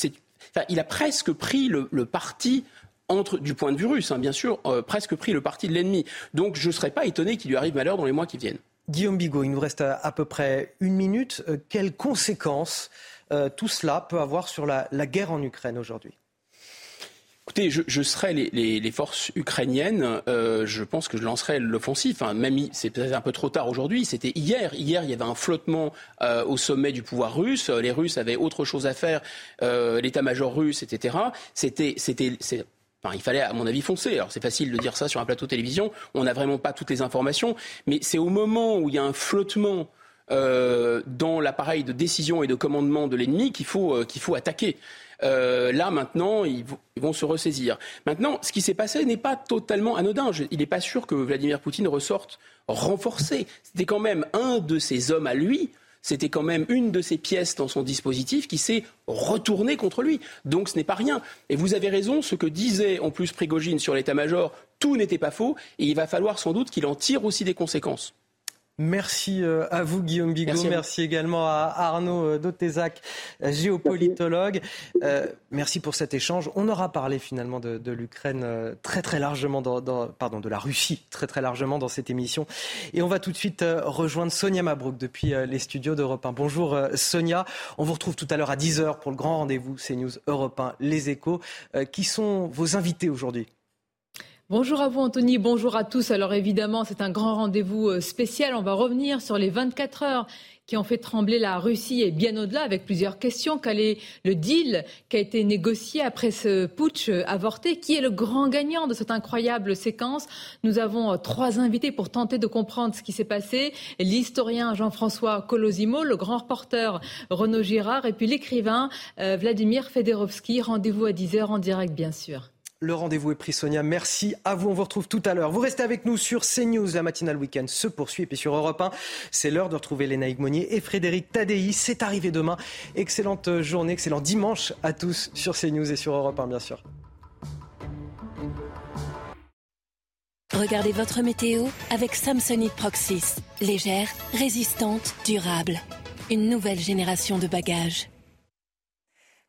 il a presque pris le, parti entre, du point de vue russe, hein, bien sûr, euh, presque pris le parti de l'ennemi. Donc je ne serais pas étonné qu'il lui arrive malheur dans les mois qui viennent. Guillaume Bigot, il nous reste à, peu près une minute. Euh, quelles conséquences euh, tout cela peut avoir sur la guerre en Ukraine aujourd'hui? Écoutez, je, je serais les, les, les, forces ukrainiennes, euh, je pense que je lancerais l'offensive. Enfin, même c'est peut-être un peu trop tard aujourd'hui. C'était hier. Hier, il y avait un flottement euh, au sommet du pouvoir russe. Les Russes avaient autre chose à faire. Euh, l'état-major russe, etc. C'était, c'était, Enfin, il fallait, à mon avis, foncer. Alors, c'est facile de dire ça sur un plateau télévision. On n'a vraiment pas toutes les informations. Mais c'est au moment où il y a un flottement euh, dans l'appareil de décision et de commandement de l'ennemi qu'il faut, euh, qu'il faut attaquer. Euh, là, maintenant, ils, vont se ressaisir. Maintenant, ce qui s'est passé n'est pas totalement anodin. il n'est pas sûr que Vladimir Poutine ressorte renforcé. C'était quand même un de ses hommes à lui. C'était quand même une de ses pièces dans son dispositif qui s'est retournée contre lui. Donc ce n'est pas rien. Et vous avez raison, ce que disait en plus Prigogine sur l'état-major, tout n'était pas faux. Et il va falloir sans doute qu'il en tire aussi des conséquences. Merci euh, à vous Guillaume Bigot, merci, également à Arnaud euh, Dotézac, euh, géopolitologue. merci pour cet échange. On aura parlé finalement de, l'Ukraine très très largement, dans, pardon, de la Russie très très largement dans cette émission. Et on va tout de suite rejoindre Sonia Mabrouk depuis les studios d'Europe 1. Bonjour Sonia, on vous retrouve tout à l'heure à 10h pour le grand rendez-vous CNews Europe 1, Les Échos. qui sont vos invités aujourd'hui? Bonjour à vous Anthony, bonjour à tous. Alors évidemment, c'est un grand rendez-vous euh, spécial. On va revenir sur les 24 heures qui ont fait trembler la Russie et bien au-delà avec plusieurs questions. Quel est le deal qui a été négocié après ce putsch avorté? Qui est le grand gagnant de cette incroyable séquence? Nous avons euh, trois invités pour tenter de comprendre ce qui s'est passé. L'historien Jean-François Colosimo, le grand reporter Renaud Girard et puis l'écrivain euh, Vladimir Fedorovski. Rendez-vous à 10h en direct bien sûr. Le rendez-vous est pris, Sonia. Merci à vous. On vous retrouve tout à l'heure. Vous restez avec nous sur CNews. La matinale week-end se poursuit. Et puis sur Europe 1, c'est l'heure de retrouver Léna Monnier et Frédéric Tadei. C'est arrivé demain. Excellente journée, excellent dimanche à tous sur CNews et sur Europe 1, bien sûr. Regardez votre météo avec Samsonite Proxys. Légère, résistante, durable. Une nouvelle génération de bagages.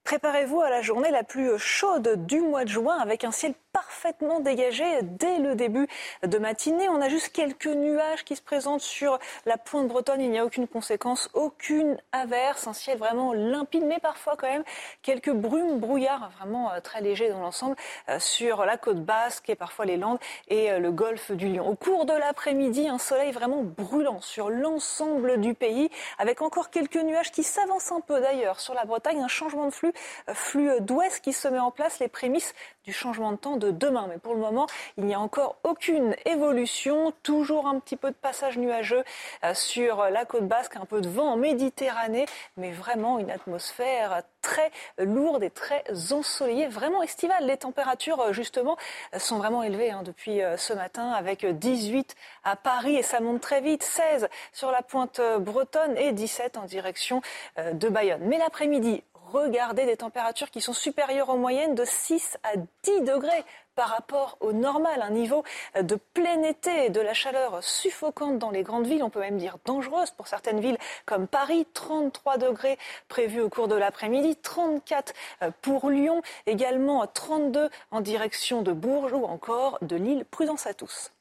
Préparez-vous à la journée la plus chaude du mois de juin avec un ciel parfaitement dégagé dès le début de matinée. On a juste quelques nuages qui se présentent sur la pointe bretonne. Il n'y a aucune conséquence, aucune averse, un ciel vraiment limpide, mais parfois quand même quelques brumes, brouillards vraiment euh, très légers dans l'ensemble euh, sur la côte basque et parfois les Landes et euh, le golfe du Lion. Au cours de l'après-midi, un soleil vraiment brûlant sur l'ensemble du pays avec encore quelques nuages qui s'avancent un peu d'ailleurs sur la Bretagne, un changement de flux, flux d'ouest qui se met en place, les prémices du changement de temps demain. Mais pour le moment, il n'y a encore aucune évolution. Toujours un petit peu de passage nuageux euh, sur la côte basque, un peu de vent en Méditerranée, mais vraiment une atmosphère très lourde et très ensoleillée, vraiment estivale. Les températures, euh, justement, sont vraiment élevées hein, depuis euh, ce matin, avec 18 à Paris, et ça monte très vite, 16 sur la pointe bretonne et 17 en direction de Bayonne. Mais l'après-midi, regardez des températures qui sont supérieures aux moyennes de 6 à 10 degrés par rapport au normal, un niveau de plein été, de la chaleur suffocante dans les grandes villes, on peut même dire dangereuse pour certaines villes comme Paris, 33 degrés prévus au cours de l'après-midi, 34 pour Lyon, également 32 en direction de Bourges ou encore de Lille. Prudence à tous.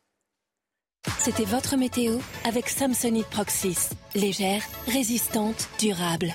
C'était votre météo avec Samsonite Proxys. Légère, résistante, durable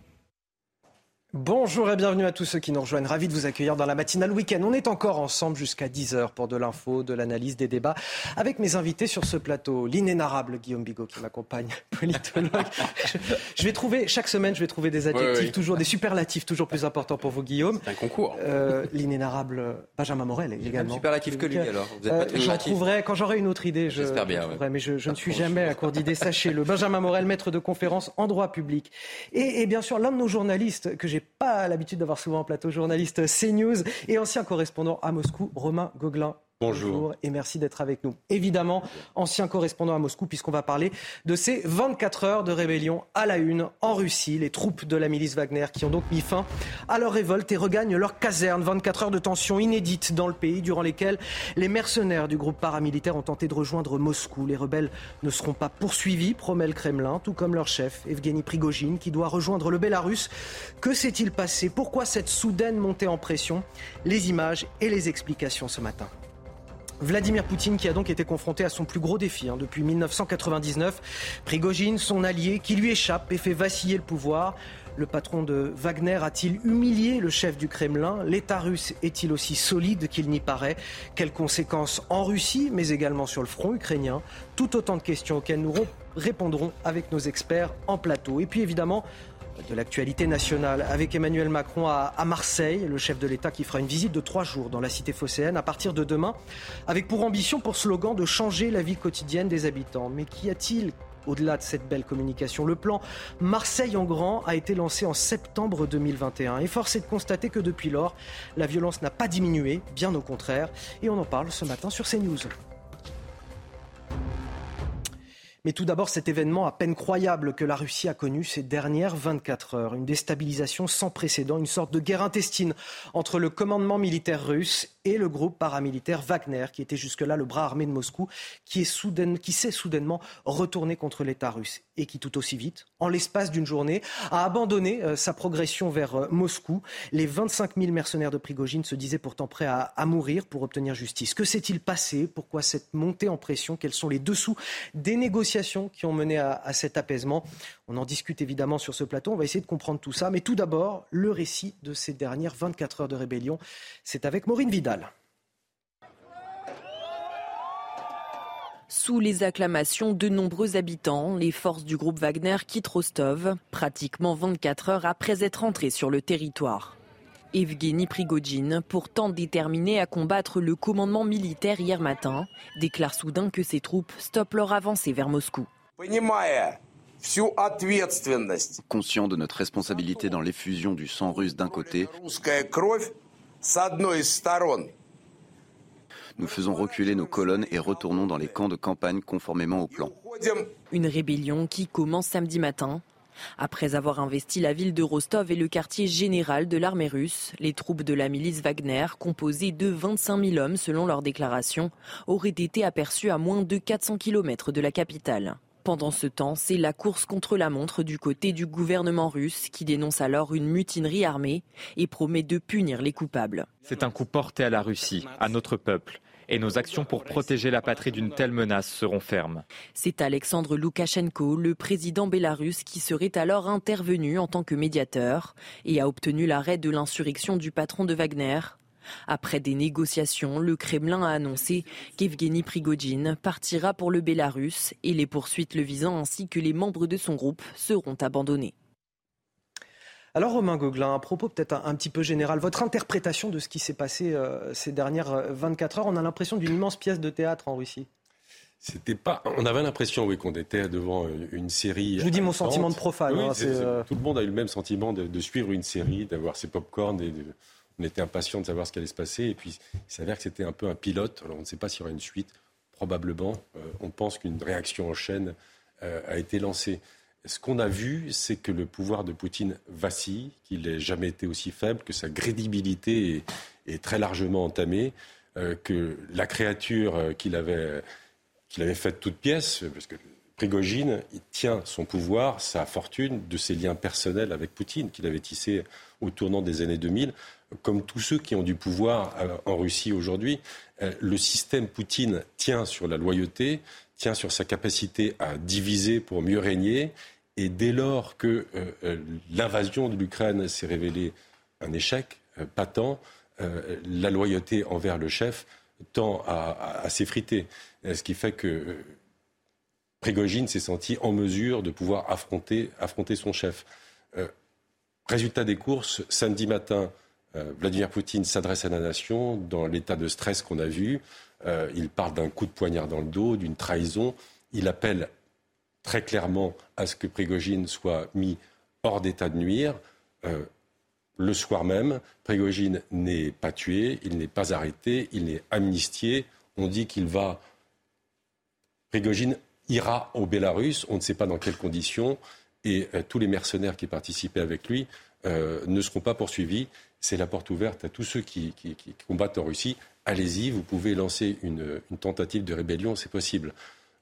Bonjour et bienvenue à tous ceux qui nous rejoignent. Ravi de vous accueillir dans la matinale week-end. On est encore ensemble jusqu'à 10h pour de l'info, de l'analyse, des débats avec mes invités sur ce plateau. L'inénarrable Guillaume Bigot qui m'accompagne, politologue. Je, vais trouver, chaque semaine, je vais trouver des adjectifs, toujours des superlatifs toujours plus importants pour vous, Guillaume. C'est un concours. Euh, L'inénarrable Benjamin Morel également. superlatif que lui alors. Vous êtes pas euh, J'en trouverai, quand j'aurai une autre idée, je, J'espère bien. mais je, je ne suis jamais à court d'idées, sachez-le. Benjamin Morel, maître de conférence en droit public. Et, et bien sûr, l'un de nos journalistes que j'ai pas l'habitude d'avoir souvent en plateau, journaliste CNews et ancien correspondant à Moscou, Romain Gauguin. Bonjour. et merci d'être avec nous. Évidemment, ancien correspondant à Moscou, puisqu'on va parler de ces 24 heures de rébellion à la une en Russie. Les troupes de la milice Wagner qui ont donc mis fin à leur révolte et regagnent leur caserne. 24 heures de tension inédite dans le pays, durant lesquelles les mercenaires du groupe paramilitaire ont tenté de rejoindre Moscou. Les rebelles ne seront pas poursuivis, promet le Kremlin, tout comme leur chef, Evgeny Prigogine, qui doit rejoindre le Bélarus. Que s'est-il passé? Pourquoi cette soudaine montée en pression? Les images et les explications ce matin. Vladimir Poutine qui a donc été confronté à son plus gros défi hein, depuis 1999. Prigogine, son allié, qui lui échappe et fait vaciller le pouvoir. Le patron de Wagner a-t-il humilié le chef du Kremlin? L'État russe est-il aussi solide qu'il n'y paraît? Quelles conséquences en Russie, mais également sur le front ukrainien? Tout autant de questions auxquelles nous répondrons avec nos experts en plateau. Et puis évidemment, de l'actualité nationale avec Emmanuel Macron à, Marseille, le chef de l'État qui fera une visite de trois jours dans la cité phocéenne à partir de demain, avec pour ambition, pour slogan, de changer la vie quotidienne des habitants. Mais qu'y a-t-il au-delà de cette belle communication, le plan Marseille en grand a été lancé en septembre 2021 et force est de constater que depuis lors, la violence n'a pas diminué, bien au contraire, et on en parle ce matin sur CNews. Mais tout d'abord, cet événement à peine croyable que la Russie a connu ces dernières 24 heures. Une déstabilisation sans précédent, une sorte de guerre intestine entre le commandement militaire russe et le groupe paramilitaire Wagner, qui était jusque-là le bras armé de Moscou, qui, qui s'est soudainement retourné contre l'État russe et qui tout aussi vite, en l'espace d'une journée, a abandonné euh, sa progression vers euh, Moscou. Les 25 000 mercenaires de Prigogine se disaient pourtant prêts à, mourir pour obtenir justice. Que s'est-il passé? Pourquoi cette montée en pression? Quels sont les dessous des négociations qui ont mené à, cet apaisement? On en discute évidemment sur ce plateau. On va essayer de comprendre tout ça. Mais tout d'abord, le récit de ces dernières 24 heures de rébellion. C'est avec Maureen Sous les acclamations de nombreux habitants, les forces du groupe Wagner quittent Rostov, pratiquement 24 heures après être entrées sur le territoire. Evgeny Prigogine, pourtant déterminé à combattre le commandement militaire hier matin, déclare soudain que ses troupes stoppent leur avancée vers Moscou. Conscient de notre responsabilité dans l'effusion du sang russe d'un côté Nous faisons reculer nos colonnes et retournons dans les camps de campagne conformément au plan. Une rébellion qui commence samedi matin. Après avoir investi la ville de Rostov et le quartier général de l'armée russe, les troupes de la milice Wagner, composées de 25 000 hommes selon leur déclaration, auraient été aperçues à moins de 400 km de la capitale. Pendant ce temps, c'est la course contre la montre du côté du gouvernement russe qui dénonce alors une mutinerie armée et promet de punir les coupables. C'est un coup porté à la Russie, à notre peuple. Et nos actions pour protéger la patrie d'une telle menace seront fermes. C'est Alexandre Loukachenko, le président bélarusse, qui serait alors intervenu en tant que médiateur et a obtenu l'arrêt de l'insurrection du patron de Wagner, après des négociations, le Kremlin a annoncé qu'Evgeny Prigogine partira pour le Bélarus et les poursuites le visant ainsi que les membres de son groupe seront abandonnés. Alors Romain Gauguin, à propos peut-être un, petit peu général, votre interprétation de ce qui s'est passé euh, ces dernières 24 euh, heures, on a l'impression d'une immense pièce de théâtre en Russie. C'était pas. On avait l'impression, oui, qu'on était devant une série. Je vous dis mon sentiment de profane. Hein, euh, tout le monde a eu le même sentiment de, suivre une série, d'avoir ses pop-corn et de, on était impatient de savoir ce qui allait se passer. Et puis, il s'avère que c'était un peu un pilote. Alors, on ne sait pas s'il y aura une suite. Probablement. Euh, on pense qu'une réaction en chaîne euh, a été lancée. Ce qu'on a vu, c'est que le pouvoir de Poutine vacille, qu'il n'ait jamais été aussi faible, que sa crédibilité est, très largement entamée, euh, que la créature qu'il avait, qu'il avait faite toute pièce, parce que Prigogine, il tient son pouvoir, sa fortune, de ses liens personnels avec Poutine, qu'il avait tissé au tournant des années 2000 comme tous ceux qui ont du pouvoir euh, en Russie aujourd'hui, euh, le système Poutine tient sur la loyauté, tient sur sa capacité à diviser pour mieux régner. Et dès lors que euh, l'invasion de l'Ukraine s'est révélée un échec patent, la loyauté envers le chef tend à, s'effriter. Ce qui fait que Prigogine s'est senti en mesure de pouvoir affronter, son chef. résultat des courses, samedi matin, Vladimir Poutine s'adresse à la nation dans l'état de stress qu'on a vu. Euh, il parle d'un coup de poignard dans le dos, d'une trahison. Il appelle très clairement à ce que Prigogine soit mis hors d'état de nuire. Euh, le soir même, Prigogine n'est pas tué, il n'est pas arrêté, il n'est amnistié. On dit qu'il va. Prigogine ira au Bélarus, on ne sait pas dans quelles conditions, et tous les mercenaires qui participaient avec lui ne seront pas poursuivis c'est la porte ouverte à tous ceux qui, combattent en Russie. Allez-y, vous pouvez lancer une, tentative de rébellion, c'est possible.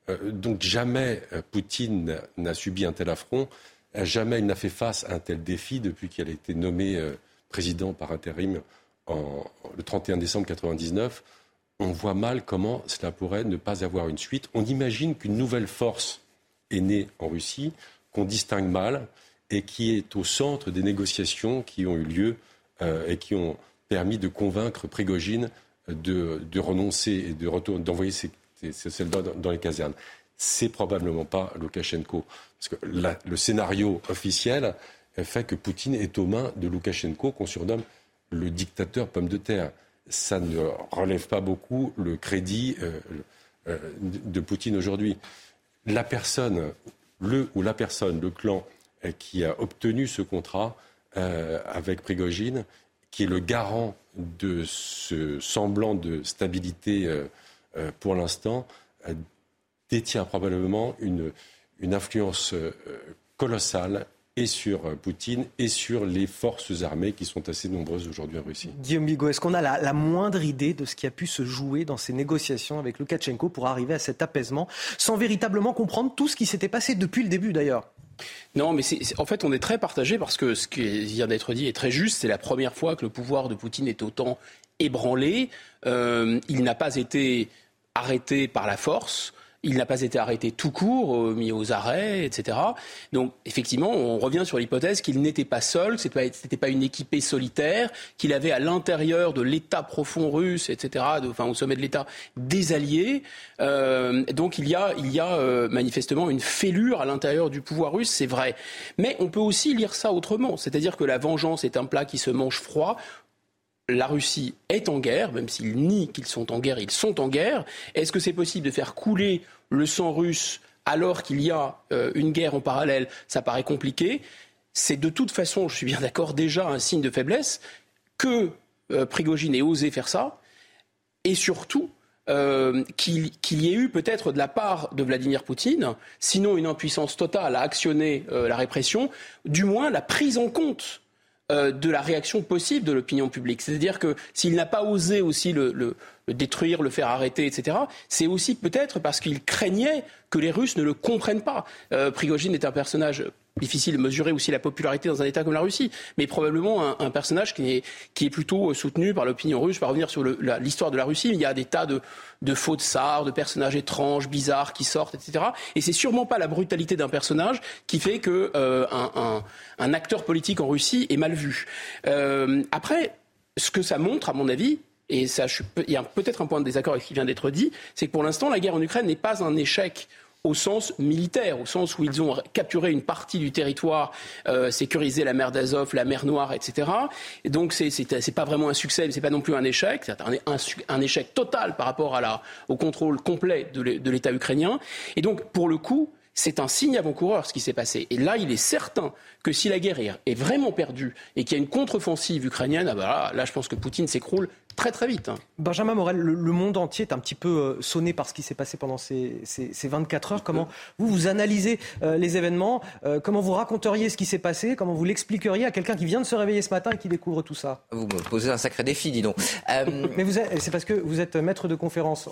Euh, donc jamais euh, Poutine n'a subi un tel affront, euh, jamais il n'a fait face à un tel défi depuis qu'il a été nommé président par intérim le 31 décembre 1999. On voit mal comment cela pourrait ne pas avoir une suite. On imagine qu'une nouvelle force est née en Russie, qu'on distingue mal et qui est au centre des négociations qui ont eu lieu et qui ont permis de convaincre Prigogine de, renoncer et de d'envoyer ses, soldats dans, les casernes. C'est probablement pas Loukachenko. Parce que le scénario officiel fait que Poutine est aux mains de Loukachenko, qu'on surnomme le dictateur pomme de terre. Ça ne relève pas beaucoup le crédit euh, euh, de Poutine aujourd'hui. La personne, le ou la personne, le clan qui a obtenu ce contrat, euh, avec Prigogine, qui est le garant de ce semblant de stabilité euh, euh, pour l'instant, détient probablement une, influence colossale et sur Poutine et sur les forces armées qui sont assez nombreuses aujourd'hui en Russie. Guillaume Bigot, est-ce qu'on a la, la, moindre idée de ce qui a pu se jouer dans ces négociations avec Loukachenko pour arriver à cet apaisement, sans véritablement comprendre tout ce qui s'était passé depuis le début d'ailleurs? Non, mais en fait, on est très partagé parce que ce qui vient d'être dit est très juste. C'est la première fois que le pouvoir de Poutine est autant ébranlé. Euh, il n'a pas été arrêté par la force. Il n'a pas été arrêté tout court, euh, mis aux arrêts, etc. Donc, effectivement, on revient sur l'hypothèse qu'il n'était pas seul, que ce n'était pas une équipée solitaire, qu'il avait à l'intérieur de l'État profond russe, etc., enfin, au sommet de l'État, des alliés. Euh, donc, il y a, il y a euh, manifestement une fêlure à l'intérieur du pouvoir russe, c'est vrai. Mais on peut aussi lire ça autrement. C'est-à-dire que la vengeance est un plat qui se mange froid la Russie est en guerre, même s'ils nient qu'ils sont en guerre, ils sont en guerre. Est-ce que c'est possible de faire couler le sang russe alors qu'il y a euh, une guerre en parallèle? Ça paraît compliqué. C'est de toute façon, je suis bien d'accord, déjà un signe de faiblesse que Prigogine ait osé faire ça, et surtout euh, qu'il y ait eu peut-être de la part de Vladimir Poutine, sinon une impuissance totale à actionner euh, la répression, du moins la prise en compte euh, de la réaction possible de l'opinion publique. C'est-à-dire que s'il n'a pas osé aussi le, détruire, le faire arrêter, etc., c'est aussi peut-être parce qu'il craignait que les Russes ne le comprennent pas. Prigogine est un personnage difficile de mesurer aussi la popularité dans un État comme la Russie, mais probablement un, personnage qui est, plutôt soutenu par l'opinion russe. Par revenir sur l'histoire de la Russie, il y a des tas de, de faux tsars, de personnages étranges, bizarres qui sortent, etc. Et c'est sûrement pas la brutalité d'un personnage qui fait que euh, un, acteur politique en Russie est mal vu. Euh, après, ce que ça montre, à mon avis, et il y a peut-être un point de désaccord avec ce qui vient d'être dit, c'est que pour l'instant, la guerre en Ukraine n'est pas un échec au sens militaire, au sens où ils ont capturé une partie du territoire, euh, sécurisé la mer d'Azov, la mer Noire, etc. Et donc c'est pas vraiment un succès, mais c'est pas non plus un échec. C'est un, échec total par rapport au contrôle complet de l'État ukrainien. Et donc pour le coup, c'est un signe avant-coureur ce qui s'est passé. Et là, il est certain que si la guerre est vraiment perdue et qu'il y a une contre-offensive ukrainienne, ah bah là, je pense que Poutine s'écroule très très vite. Hein. Benjamin Morel, le, monde entier est un petit peu euh, sonné par ce qui s'est passé pendant ces, 24 heures. Comment vous, vous analysez euh, les événements euh, Comment vous raconteriez ce qui s'est passé Comment vous l'expliqueriez à quelqu'un qui vient de se réveiller ce matin et qui découvre tout ça? Vous me posez un sacré défi, dis donc. Mais c'est parce que vous êtes maître de conférence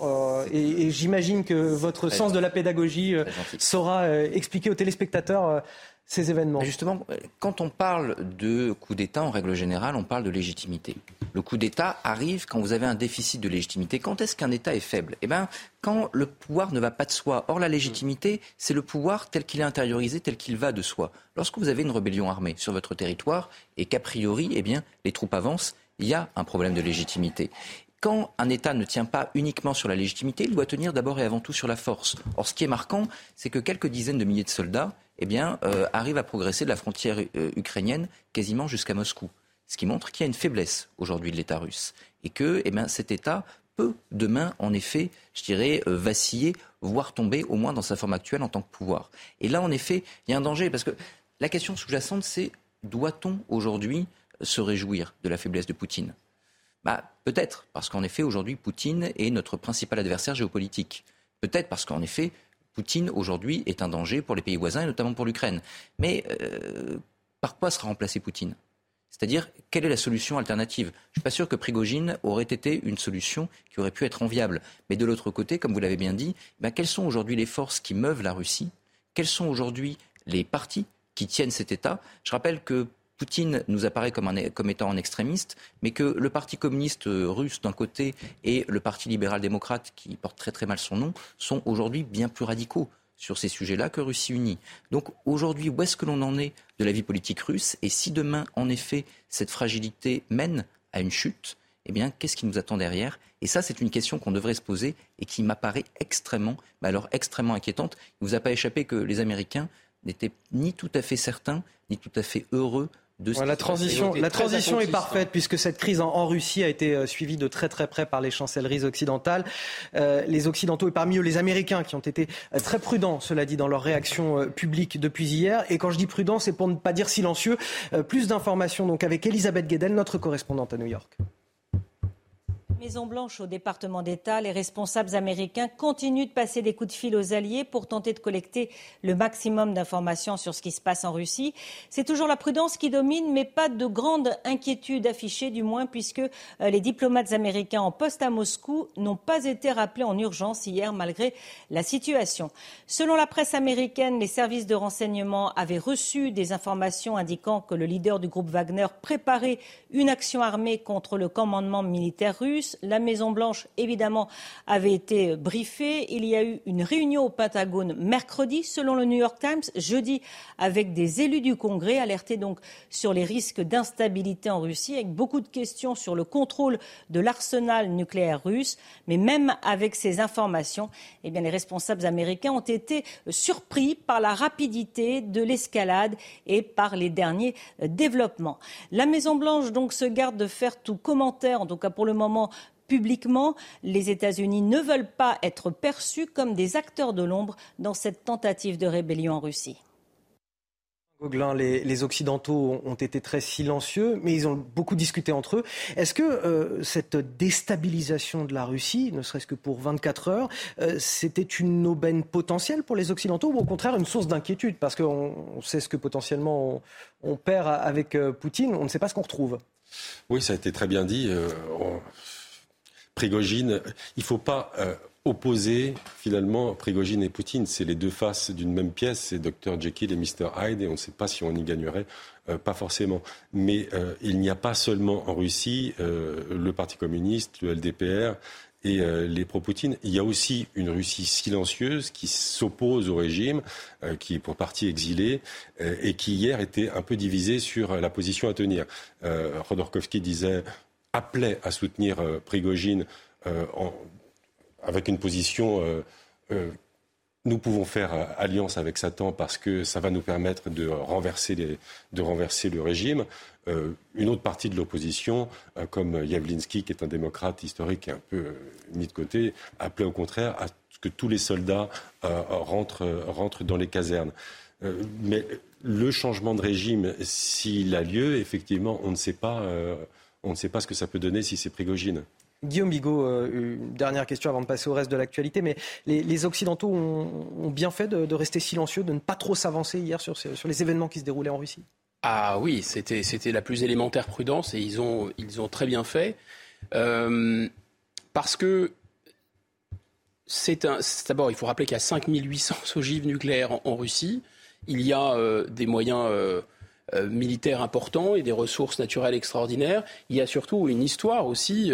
et, j'imagine que votre sens de la pédagogie saura expliquer aux téléspectateurs ces événements Justement, quand on parle de coup d'État, en règle générale, on parle de légitimité. Le coup d'État arrive quand vous avez un déficit de légitimité. Quand est-ce qu'un État est faible? Eh bien, quand le pouvoir ne va pas de soi. Or, la légitimité, c'est le pouvoir tel qu'il est intériorisé, tel qu'il va de soi. Lorsque vous avez une rébellion armée sur votre territoire et qu'a priori, eh bien, les troupes avancent, il y a un problème de légitimité quand un État ne tient pas uniquement sur la légitimité, il doit tenir d'abord et avant tout sur la force. Or, ce qui est marquant, c'est que quelques dizaines de milliers de soldats eh bien, euh, arrivent à progresser de la frontière euh, ukrainienne quasiment jusqu'à Moscou. Ce qui montre qu'il y a une faiblesse aujourd'hui de l'État russe. Et que eh bien, cet État peut demain, en effet, je dirais, euh, vaciller, voire tomber, au moins dans sa forme actuelle en tant que pouvoir. Et là, en effet, il y a un danger, parce que la question sous-jacente, c'est doit-on aujourd'hui se réjouir de la faiblesse de Poutine? Bah, Peut-être, parce qu'en effet, aujourd'hui, Poutine est notre principal adversaire géopolitique. Peut-être parce qu'en effet, Poutine, aujourd'hui, est un danger pour les pays voisins et notamment pour l'Ukraine. Mais euh, par quoi sera remplacé Poutine? C'est-à-dire, quelle est la solution alternative? Je ne suis pas sûr que Prigogine aurait été une solution qui aurait pu être enviable. Mais de l'autre côté, comme vous l'avez bien dit, ben, quelles sont aujourd'hui les forces qui meuvent la Russie? Quels sont aujourd'hui les partis qui tiennent cet État? Je rappelle que Poutine nous apparaît comme, étant un extrémiste, mais que le Parti communiste russe d'un côté et le Parti libéral-démocrate, qui porte très très mal son nom, sont aujourd'hui bien plus radicaux sur ces sujets-là que Russie unie. Donc aujourd'hui, où est-ce que l'on en est de la vie politique russe? Et si demain, en effet, cette fragilité mène à une chute, eh bien, qu'est-ce qui nous attend derrière? Et ça, c'est une question qu'on devrait se poser et qui m'apparaît extrêmement, alors extrêmement inquiétante. Il ne vous a pas échappé que les Américains n'étaient ni tout à fait certains, ni tout à fait heureux la transition, la transition est parfaite puisque cette crise en, Russie a été euh, suivie de très très près par les chancelleries occidentales. Euh, les Occidentaux et parmi eux les Américains qui ont été euh, très prudents, cela dit, dans leur réaction publique depuis hier. Et quand je dis prudent, c'est pour ne pas dire silencieux. plus d'informations donc avec Elisabeth Guedel, notre correspondante à New York. Maison Blanche au département d'État, les responsables américains continuent de passer des coups de fil aux alliés pour tenter de collecter le maximum d'informations sur ce qui se passe en Russie. C'est toujours la prudence qui domine, mais pas de grande inquiétude affichée, du moins puisque euh, les diplomates américains en poste à Moscou n'ont pas été rappelés en urgence hier malgré la situation. Selon la presse américaine, les services de renseignement avaient reçu des informations indiquant que le leader du groupe Wagner préparait une action armée contre le commandement militaire russe. La Maison-Blanche, évidemment, avait été briefée. Il y a eu une réunion au Pentagone mercredi, selon le New York Times, jeudi, avec des élus du Congrès, alertés donc sur les risques d'instabilité en Russie, avec beaucoup de questions sur le contrôle de l'arsenal nucléaire russe. Mais même avec ces informations, eh bien, les responsables américains ont été surpris par la rapidité de l'escalade et par les derniers développements. La Maison-Blanche, donc, se garde de faire tout commentaire, en tout cas pour le moment, publiquement, les États-Unis ne veulent pas être perçus comme des acteurs de l'ombre dans cette tentative de rébellion en Russie. Les, les, Occidentaux ont été très silencieux, mais ils ont beaucoup discuté entre eux. Est-ce que euh, cette déstabilisation de la Russie, ne serait-ce que pour 24 heures, euh, c'était une aubaine potentielle pour les Occidentaux ou au contraire une source d'inquiétude? Parce qu'on sait ce que potentiellement on, perd avec euh, Poutine, on ne sait pas ce qu'on retrouve. Oui, ça a été très bien dit. Prigogine, il ne faut pas opposer finalement Prigogine et Poutine. C'est les deux faces d'une même pièce, c'est Dr Jekyll et Mr Hyde, et on ne sait pas si on y gagnerait, euh, pas forcément. Mais euh, il n'y a pas seulement en Russie euh, le Parti communiste, le LDPR et les pro-Poutine. Il y a aussi une Russie silencieuse qui s'oppose au régime, qui est pour partie exilée, et qui hier était un peu divisée sur la position à tenir. Rodorkovski disait appelait à soutenir Prigogine en, avec une position euh, euh, nous pouvons faire euh, alliance avec Satan parce que ça va nous permettre de renverser, de renverser le régime. une autre partie de l'opposition, comme Yavlinsky, qui est un démocrate historique et un peu mis de côté, appelait au contraire à ce que tous les soldats rentrent, rentrent, dans les casernes. mais le changement de régime, s'il a lieu, effectivement, on ne sait pas, on ne sait pas ce que ça peut donner si c'est Prigogine. Guillaume Bigot, euh, une dernière question avant de passer au reste de l'actualité. Mais les, Occidentaux ont, bien fait de, rester silencieux, de ne pas trop s'avancer hier sur, les événements qui se déroulaient en Russie? Ah oui, c'était la plus élémentaire prudence et ils ont, ils ont très bien fait. Euh, parce que c'est D'abord, il faut rappeler qu'il y a 5800 ogives nucléaires en, Russie. Il y a euh, des moyens. Militaires importants et des ressources naturelles extraordinaires. Il y a surtout une histoire aussi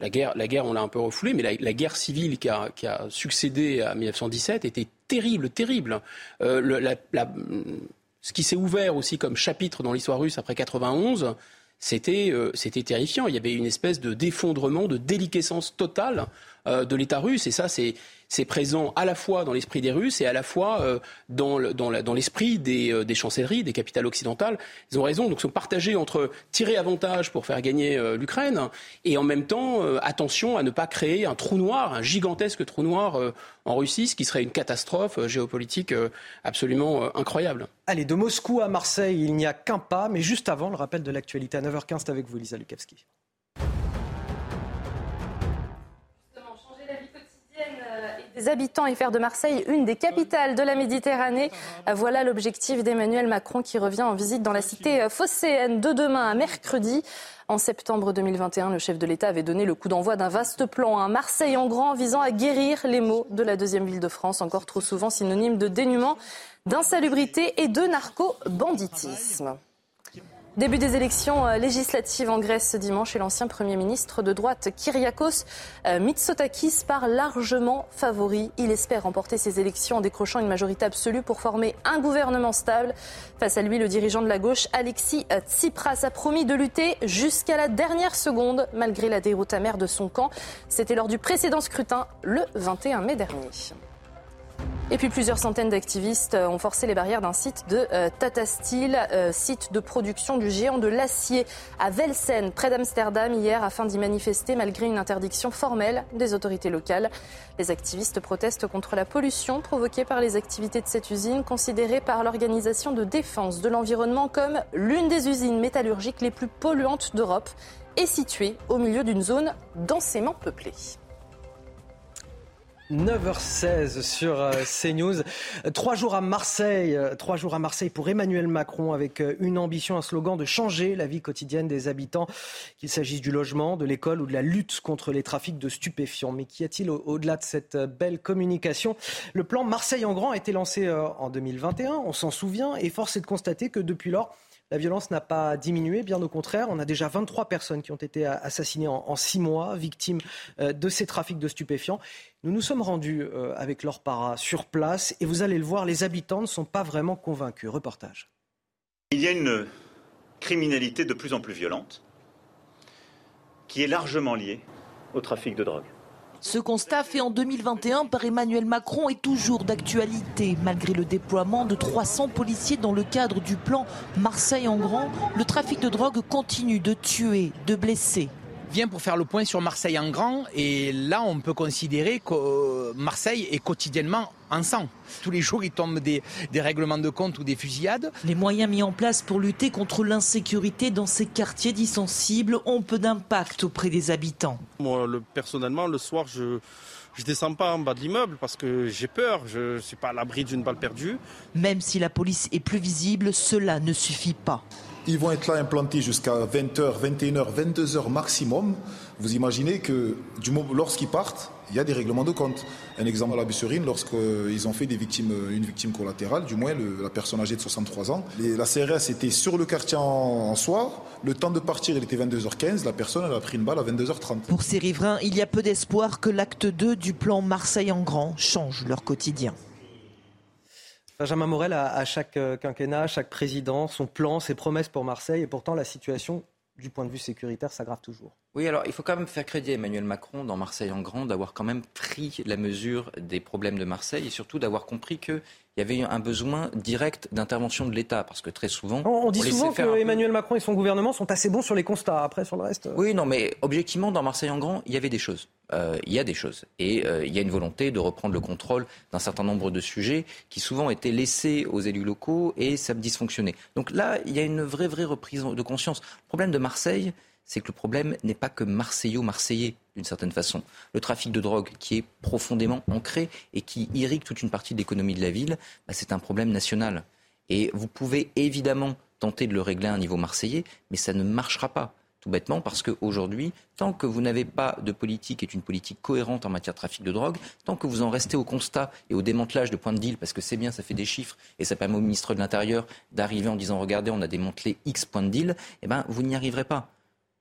la guerre, la guerre, on l'a un peu refoulée, mais la, guerre civile qui a, succédé à 1917 était terrible, terrible. Euh, ce qui s'est ouvert aussi comme chapitre dans l'histoire russe après 91, c'était euh, terrifiant. Il y avait une espèce de d'effondrement, de déliquescence totale euh, de l'État russe, et ça, c'est c'est présent à la fois dans l'esprit des Russes et à la fois euh, dans, l'esprit euh, des, chancelleries, des capitales occidentales. Ils ont raison, donc sont partagés entre tirer avantage pour faire gagner euh, l'Ukraine et en même temps attention à ne pas créer un trou noir, un gigantesque trou noir en Russie, ce qui serait une catastrophe géopolitique absolument incroyable. Allez, de Moscou à Marseille, il n'y a qu'un pas, mais juste avant, le rappel de l'actualité à 9h15, c'est avec vous, Lisa Lukavski. Des habitants et faire de Marseille une des capitales de la Méditerranée. Voilà l'objectif d'Emmanuel Macron qui revient en visite dans la cité phocéenne de demain à mercredi. En septembre 2021, le chef de l'État avait donné le coup d'envoi d'un vaste plan, un Marseille en grand visant à guérir les maux de la deuxième ville de France, encore trop souvent synonyme de dénuement, d'insalubrité et de narco-banditisme. Début des élections euh, législatives en Grèce ce dimanche et l'ancien Premier ministre de droite Kyriakos euh, Mitsotakis part largement favori. Il espère remporter ces élections en décrochant une majorité absolue pour former un gouvernement stable. Face à lui, le dirigeant de la gauche, Alexis euh, Tsipras, a promis de lutter jusqu'à la dernière seconde malgré la déroute amère de son camp. C'était lors du précédent scrutin le 21 mai dernier. Et puis plusieurs centaines d'activistes ont forcé les barrières d'un site de euh, Tata Steel, euh, site de production du géant de l'acier à Velsen, près d'Amsterdam, hier, afin d'y manifester malgré une interdiction formelle des autorités locales. Les activistes protestent contre la pollution provoquée par les activités de cette usine, considérée par l'Organisation de défense de l'environnement comme l'une des usines métallurgiques les plus polluantes d'Europe et située au milieu d'une zone densément peuplée. 9h16 sur euh, CNews. Trois jours à Marseille, euh, trois jours à Marseille pour Emmanuel Macron avec euh, une ambition, un slogan de changer la vie quotidienne des habitants, qu'il s'agisse du logement, de l'école ou de la lutte contre les trafics de stupéfiants. Mais qu'y a-t-il au-delà de cette belle communication? Le plan Marseille en grand a été lancé en 2021, on s'en souvient, et force est de constater que depuis lors, la violence n'a pas diminué, bien au contraire. On a déjà 23 personnes qui ont été assassinées en, six mois, victimes euh, de ces trafics de stupéfiants. Nous nous sommes rendus euh, avec leur para sur place et vous allez le voir, les habitants ne sont pas vraiment convaincus. Reportage. Il y a une criminalité de plus en plus violente qui est largement liée au trafic de drogue. Ce constat fait en 2021 par Emmanuel Macron est toujours d'actualité. Malgré le déploiement de 300 policiers dans le cadre du plan Marseille en grand, le trafic de drogue continue de tuer, de blesser. Vient pour faire le point sur Marseille en grand et là on peut considérer que euh, Marseille est quotidiennement en sang. Tous les jours, il tombe des, des règlements de compte ou des fusillades. Les moyens mis en place pour lutter contre l'insécurité dans ces quartiers dits sensibles ont peu d'impact auprès des habitants. Moi, le, personnellement, le soir, je je descends pas en bas de l'immeuble parce que j'ai peur, je ne suis pas à l'abri d'une balle perdue. Même si la police est plus visible, cela ne suffit pas. Ils vont être là implantés jusqu'à 20h, 21h, 22h maximum. Vous imaginez que lorsqu'ils partent, il y a des règlements de compte. Un exemple à la Busserine, lorsqu'ils ont fait des victimes, une victime collatérale, du moins la personne âgée de 63 ans, la CRS était sur le quartier en, soir, le temps de partir il était 22h15, la personne elle a pris une balle à 22h30. Pour ces riverains, il y a peu d'espoir que l'acte 2 du plan Marseille en grand change leur quotidien. Benjamin Morel, à chaque euh, quinquennat, chaque président, son plan, ses promesses pour Marseille, et pourtant la situation du point de vue sécuritaire s'aggrave toujours. Oui, alors il faut quand même faire crédit à Emmanuel Macron dans Marseille en grand d'avoir quand même pris la mesure des problèmes de Marseille et surtout d'avoir compris qu'il y avait un besoin direct d'intervention de l'État parce que très souvent on, dit souvent que Emmanuel Macron et son gouvernement sont assez bons sur les constats après sur le reste. Euh. Oui, non, mais objectivement dans Marseille en grand, il y avait des choses. Euh, il y a des choses et euh, il y a une volonté de reprendre le contrôle d'un certain nombre de sujets qui souvent étaient laissés aux élus locaux et ça dysfonctionnait. Donc là, il y a une vraie vraie reprise de conscience. Le problème de Marseille c'est que le problème n'est pas que marseillais-marseillais, d'une certaine façon. Le trafic de drogue, qui est profondément ancré et qui irrigue toute une partie de l'économie de la ville, bah, c'est un problème national. Et vous pouvez évidemment tenter de le régler à un niveau marseillais, mais ça ne marchera pas. Tout bêtement parce qu'aujourd'hui, tant que vous n'avez pas de politique et une politique cohérente en matière de trafic de drogue, tant que vous en restez au constat et au démantelage de points de deal, parce que c'est bien, ça fait des chiffres et ça permet au ministre de l'Intérieur d'arriver en disant regardez, on a démantelé X points de deal, eh ben, vous n'y arriverez pas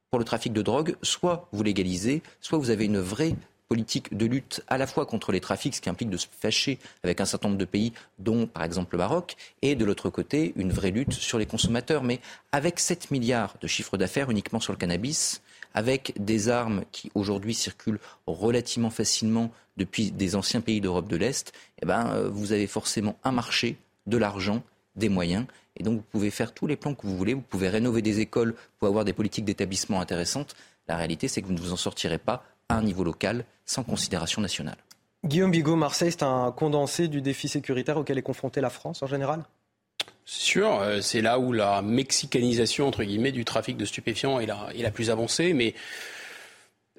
pour le trafic de drogue, soit vous légalisez, soit vous avez une vraie politique de lutte à la fois contre les trafics, ce qui implique de se fâcher avec un certain nombre de pays, dont par exemple le Maroc, et de l'autre côté, une vraie lutte sur les consommateurs. Mais avec 7 milliards de chiffre d'affaires uniquement sur le cannabis, avec des armes qui aujourd'hui circulent relativement facilement depuis des anciens pays d'Europe de l'Est, eh ben, euh, vous avez forcément un marché, de l'argent, des moyens. Et donc, vous pouvez faire tous les plans que vous voulez. Vous pouvez rénover des écoles pour avoir des politiques d'établissement intéressantes. La réalité, c'est que vous ne vous en sortirez pas à un niveau local sans considération nationale. Guillaume Bigot, Marseille, c'est un condensé du défi sécuritaire auquel est confrontée la France en général? C'est sûr, euh, c'est là où la mexicanisation entre guillemets du trafic de stupéfiants est la, est la plus avancée, mais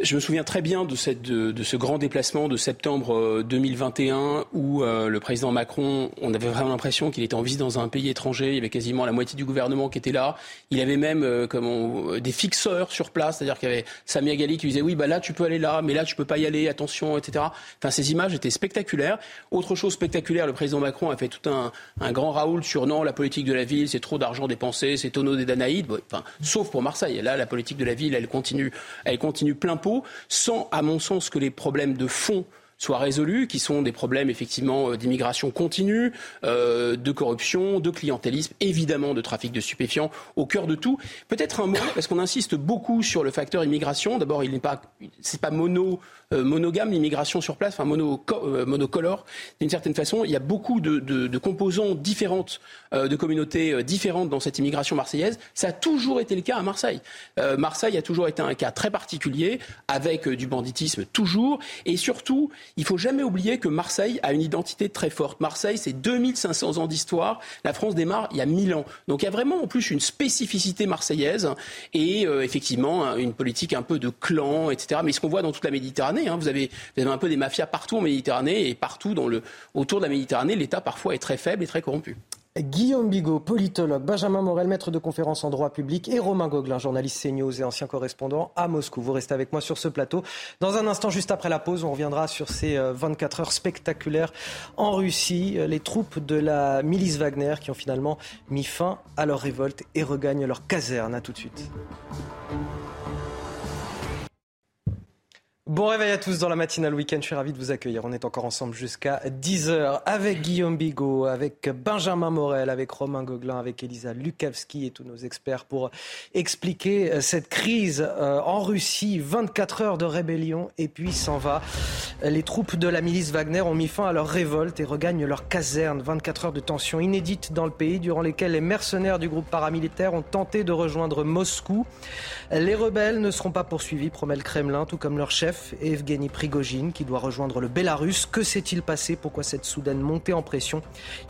je me souviens très bien de, ce grand déplacement de septembre 2021 euh, où euh, le président Macron, on avait vraiment l'impression qu'il était en visite dans un pays étranger. Il y avait quasiment la moitié du gouvernement qui était là. Il avait même euh, comme des fixeurs sur place, c'est-à-dire qu'il y avait Samia Gali qui disait oui, bah là tu peux aller là, mais là tu peux pas y aller, attention, etc. Enfin, ces images étaient spectaculaires. Autre chose spectaculaire, le président Macron a fait tout un, un grand Raoul sur non, la politique de la ville, c'est trop d'argent dépensé, c'est tonneau des Danaïdes. enfin, sauf pour Marseille. là, la politique de la ville, elle continue, elle continue plein pot sans, à mon sens, que les problèmes de fond soient résolus, qui sont des problèmes effectivement euh, d'immigration continue, euh, de corruption, de clientélisme, évidemment de trafic de stupéfiants au cœur de tout. Peut-être un mot parce qu'on insiste beaucoup sur le facteur immigration. D'abord, il n'est pas, c'est pas mono euh, monogame, l'immigration sur place, enfin mono, euh, monocolore. D'une certaine façon, il y a beaucoup de, de, de composants différentes, de communautés différentes dans cette immigration marseillaise. Ça a toujours été le cas à Marseille. Marseille a toujours été un cas très particulier, avec du banditisme toujours. Et surtout, il faut jamais oublier que Marseille a une identité très forte. Marseille, c'est 2500 ans d'histoire. La France démarre il y a 1000 ans. Donc il y a vraiment en plus une spécificité marseillaise et effectivement une politique un peu de clan, etc. Mais ce qu'on voit dans toute la Méditerranée, Hein. Vous, avez, un peu des mafias partout en Méditerranée et partout dans le, autour de la Méditerranée, l'État parfois est très faible et très corrompu. Guillaume Bigot, politologue, Benjamin Morel, maître de conférence en droit public, et Romain Gauguin, journaliste CNews et ancien correspondant à Moscou. Vous restez avec moi sur ce plateau. Dans un instant, juste après la pause, on reviendra sur ces 24 euh, heures spectaculaires en Russie. Les troupes de la milice Wagner qui ont finalement mis fin à leur révolte et regagnent leur caserne. A tout de suite. Bon réveil à tous dans la matinale week-end. Je suis ravi de vous accueillir. On est encore ensemble jusqu'à 10h avec Guillaume Bigot, avec Benjamin Morel, avec Romain Gauguin, avec Elisa Lukavski et tous nos experts pour expliquer euh, cette crise euh, en Russie. 24 heures de rébellion et puis s'en va. Les troupes de la milice Wagner ont mis fin à leur révolte et regagnent leur caserne. 24 heures de tension inédite dans le pays durant lesquelles les mercenaires du groupe paramilitaire ont tenté de rejoindre Moscou. Les rebelles ne seront pas poursuivis, promet le Kremlin, tout comme leur chef Evgeny Prigogine qui doit rejoindre le Bélarus. Que s'est-il passé? Pourquoi cette soudaine montée en pression?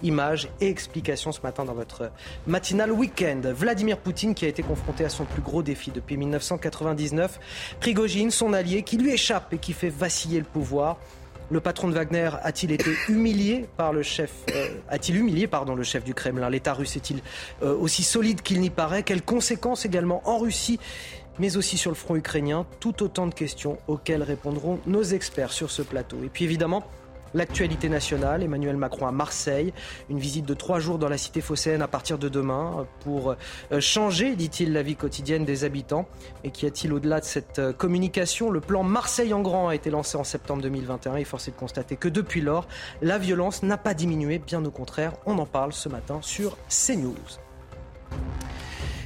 Images et explications ce matin dans votre matinal week-end. Vladimir Poutine qui a été confronté à son plus gros défi depuis 1999. Prigogine, son allié, qui lui échappe et qui fait vaciller le pouvoir. Le patron de Wagner a-t-il été humilié par le chef euh, A-t-il humilié pardon le chef du Kremlin? L'État russe est-il euh, aussi solide qu'il n'y paraît? Quelles conséquences également en Russie mais aussi sur le front ukrainien Tout autant de questions auxquelles répondront nos experts sur ce plateau. Et puis évidemment, L'actualité nationale, Emmanuel Macron à Marseille, une visite de trois jours dans la cité phocéenne à partir de demain pour euh, changer, dit-il, la vie quotidienne des habitants. Et qu'y a-t-il au-delà de cette euh, communication? Le plan Marseille en grand a été lancé en septembre 2021 et force est de constater que depuis lors, la violence n'a pas diminué, bien au contraire. On en parle ce matin sur CNews.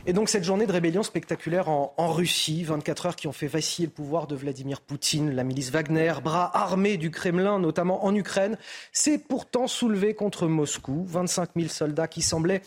Et donc cette journée de rébellion spectaculaire en, Russie, 24 heures qui ont fait vaciller le pouvoir de Vladimir Poutine, la milice Wagner, bras armés du Kremlin, notamment en Ukraine, s'est pourtant soulevé contre Moscou. 25 000 soldats qui semblaient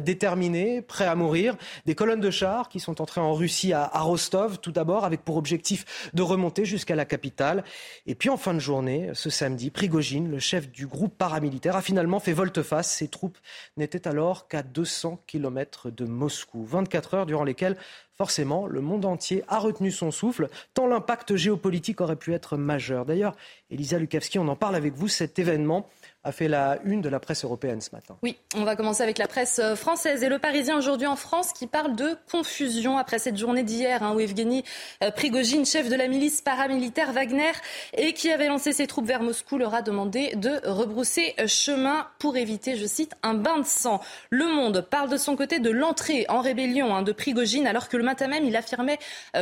déterminés, prêts à mourir. Des colonnes de chars qui sont entrées en Russie à, Rostov, tout d'abord, avec pour objectif de remonter jusqu'à la capitale. Et puis en fin de journée, ce samedi, Prigogine, le chef du groupe paramilitaire, a finalement fait volte-face. Ses troupes n'étaient alors qu'à 200 km de Moscou. 24 heures durant lesquelles forcément, le monde entier a retenu son souffle, tant l'impact géopolitique aurait pu être majeur. D'ailleurs, Elisa Lukavski, on en parle avec vous, cet événement a fait la une de la presse européenne ce matin. Oui, on va commencer avec la presse euh, française et le Parisien aujourd'hui en France qui parle de confusion après cette journée d'hier hein, où Evgeny euh, Prigogine, chef de la milice paramilitaire Wagner et qui avait lancé ses troupes vers Moscou, leur a demandé de rebrousser euh, chemin pour éviter, je cite, un bain de sang. Le Monde parle de son côté de l'entrée en rébellion hein, de Prigogine alors que le matin même il affirmait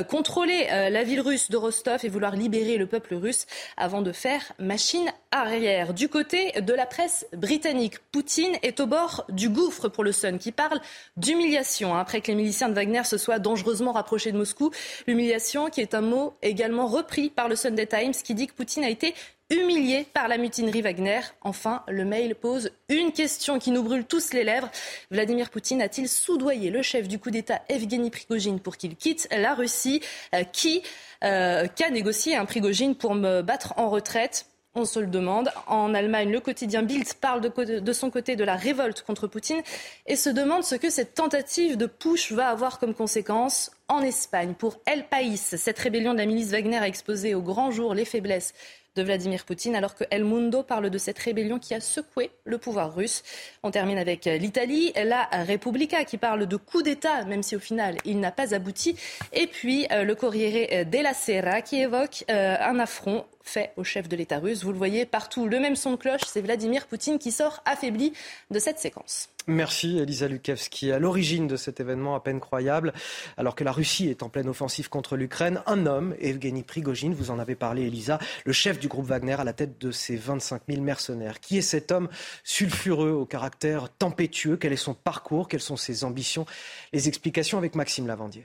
contrôler la ville russe de Rostov et vouloir libérer le peuple russe avant de faire machine arrière. Du côté de de la presse britannique. Poutine est au bord du gouffre pour le Sun, qui parle d'humiliation hein, après que les miliciens de Wagner se soient dangereusement rapprochés de Moscou. L'humiliation qui est un mot également repris par le Sunday Times qui dit que Poutine a été humilié par la mutinerie Wagner. Enfin, le mail pose une question qui nous brûle tous les lèvres. Vladimir Poutine a-t-il soudoyé le chef du coup d'État Evgeny Prigogine pour qu'il quitte la Russie? Euh, Qui euh, qu'a négocié un Prigogine pour me battre en retraite? On se le demande. En Allemagne, le quotidien Bild parle de, son côté de la révolte contre Poutine et se demande ce que cette tentative de push va avoir comme conséquence en Espagne. Pour El País, cette rébellion de la milice Wagner a exposé au grand jour les faiblesses de Vladimir Poutine, alors que El Mundo parle de cette rébellion qui a secoué le pouvoir russe. On termine avec l'Italie, la Repubblica qui parle de coup d'État, même si au final il n'a pas abouti. Et puis euh, le Corriere della Sera qui évoque euh, un affront fait au chef de l'État russe. Vous le voyez partout, le même son de cloche, c'est Vladimir Poutine qui sort affaibli de cette séquence. Merci Elisa Lukavski. À l'origine de cet événement à peine croyable, alors que la Russie est en pleine offensive contre l'Ukraine, un homme, Evgeny Prigogine, vous en avez parlé Elisa, le chef du groupe Wagner à la tête de ses 25 000 mercenaires. Qui est cet homme sulfureux au caractère tempétueux? Quel est son parcours? Quelles sont ses ambitions? Les explications avec Maxime Lavandier.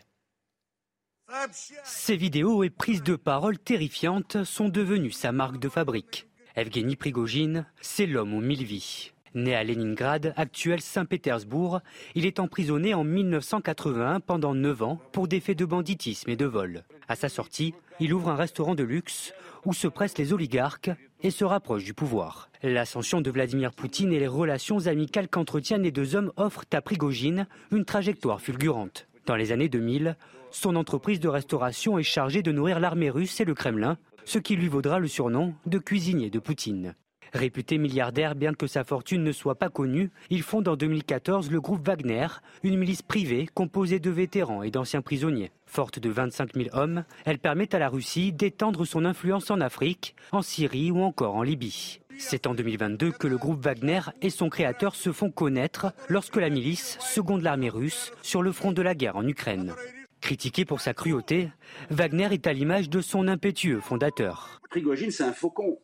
Ces vidéos et prises de parole terrifiantes sont devenues sa marque de fabrique. Evgeny Prigogine, c'est l'homme aux mille vies. Né à Leningrad, actuel Saint-Pétersbourg, il est emprisonné en 1981 pendant 9 ans pour des faits de banditisme et de vol. À sa sortie, il ouvre un restaurant de luxe où se pressent les oligarques et se rapproche du pouvoir. L'ascension de Vladimir Poutine et les relations amicales qu'entretiennent les deux hommes offrent à Prigogine une trajectoire fulgurante. Dans les années 2000, son entreprise de restauration est chargée de nourrir l'armée russe et le Kremlin, ce qui lui vaudra le surnom de cuisinier de Poutine. Réputé milliardaire, bien que sa fortune ne soit pas connue, il fonde en 2014 le groupe Wagner, une milice privée composée de vétérans et d'anciens prisonniers. Forte de 25 000 hommes, elle permet à la Russie d'étendre son influence en Afrique, en Syrie ou encore en Libye. C'est en 2022 que le groupe Wagner et son créateur se font connaître lorsque la milice seconde l'armée russe sur le front de la guerre en Ukraine. Critiqué pour sa cruauté, Wagner est à l'image de son impétueux fondateur. Prigogine, c'est un faucon.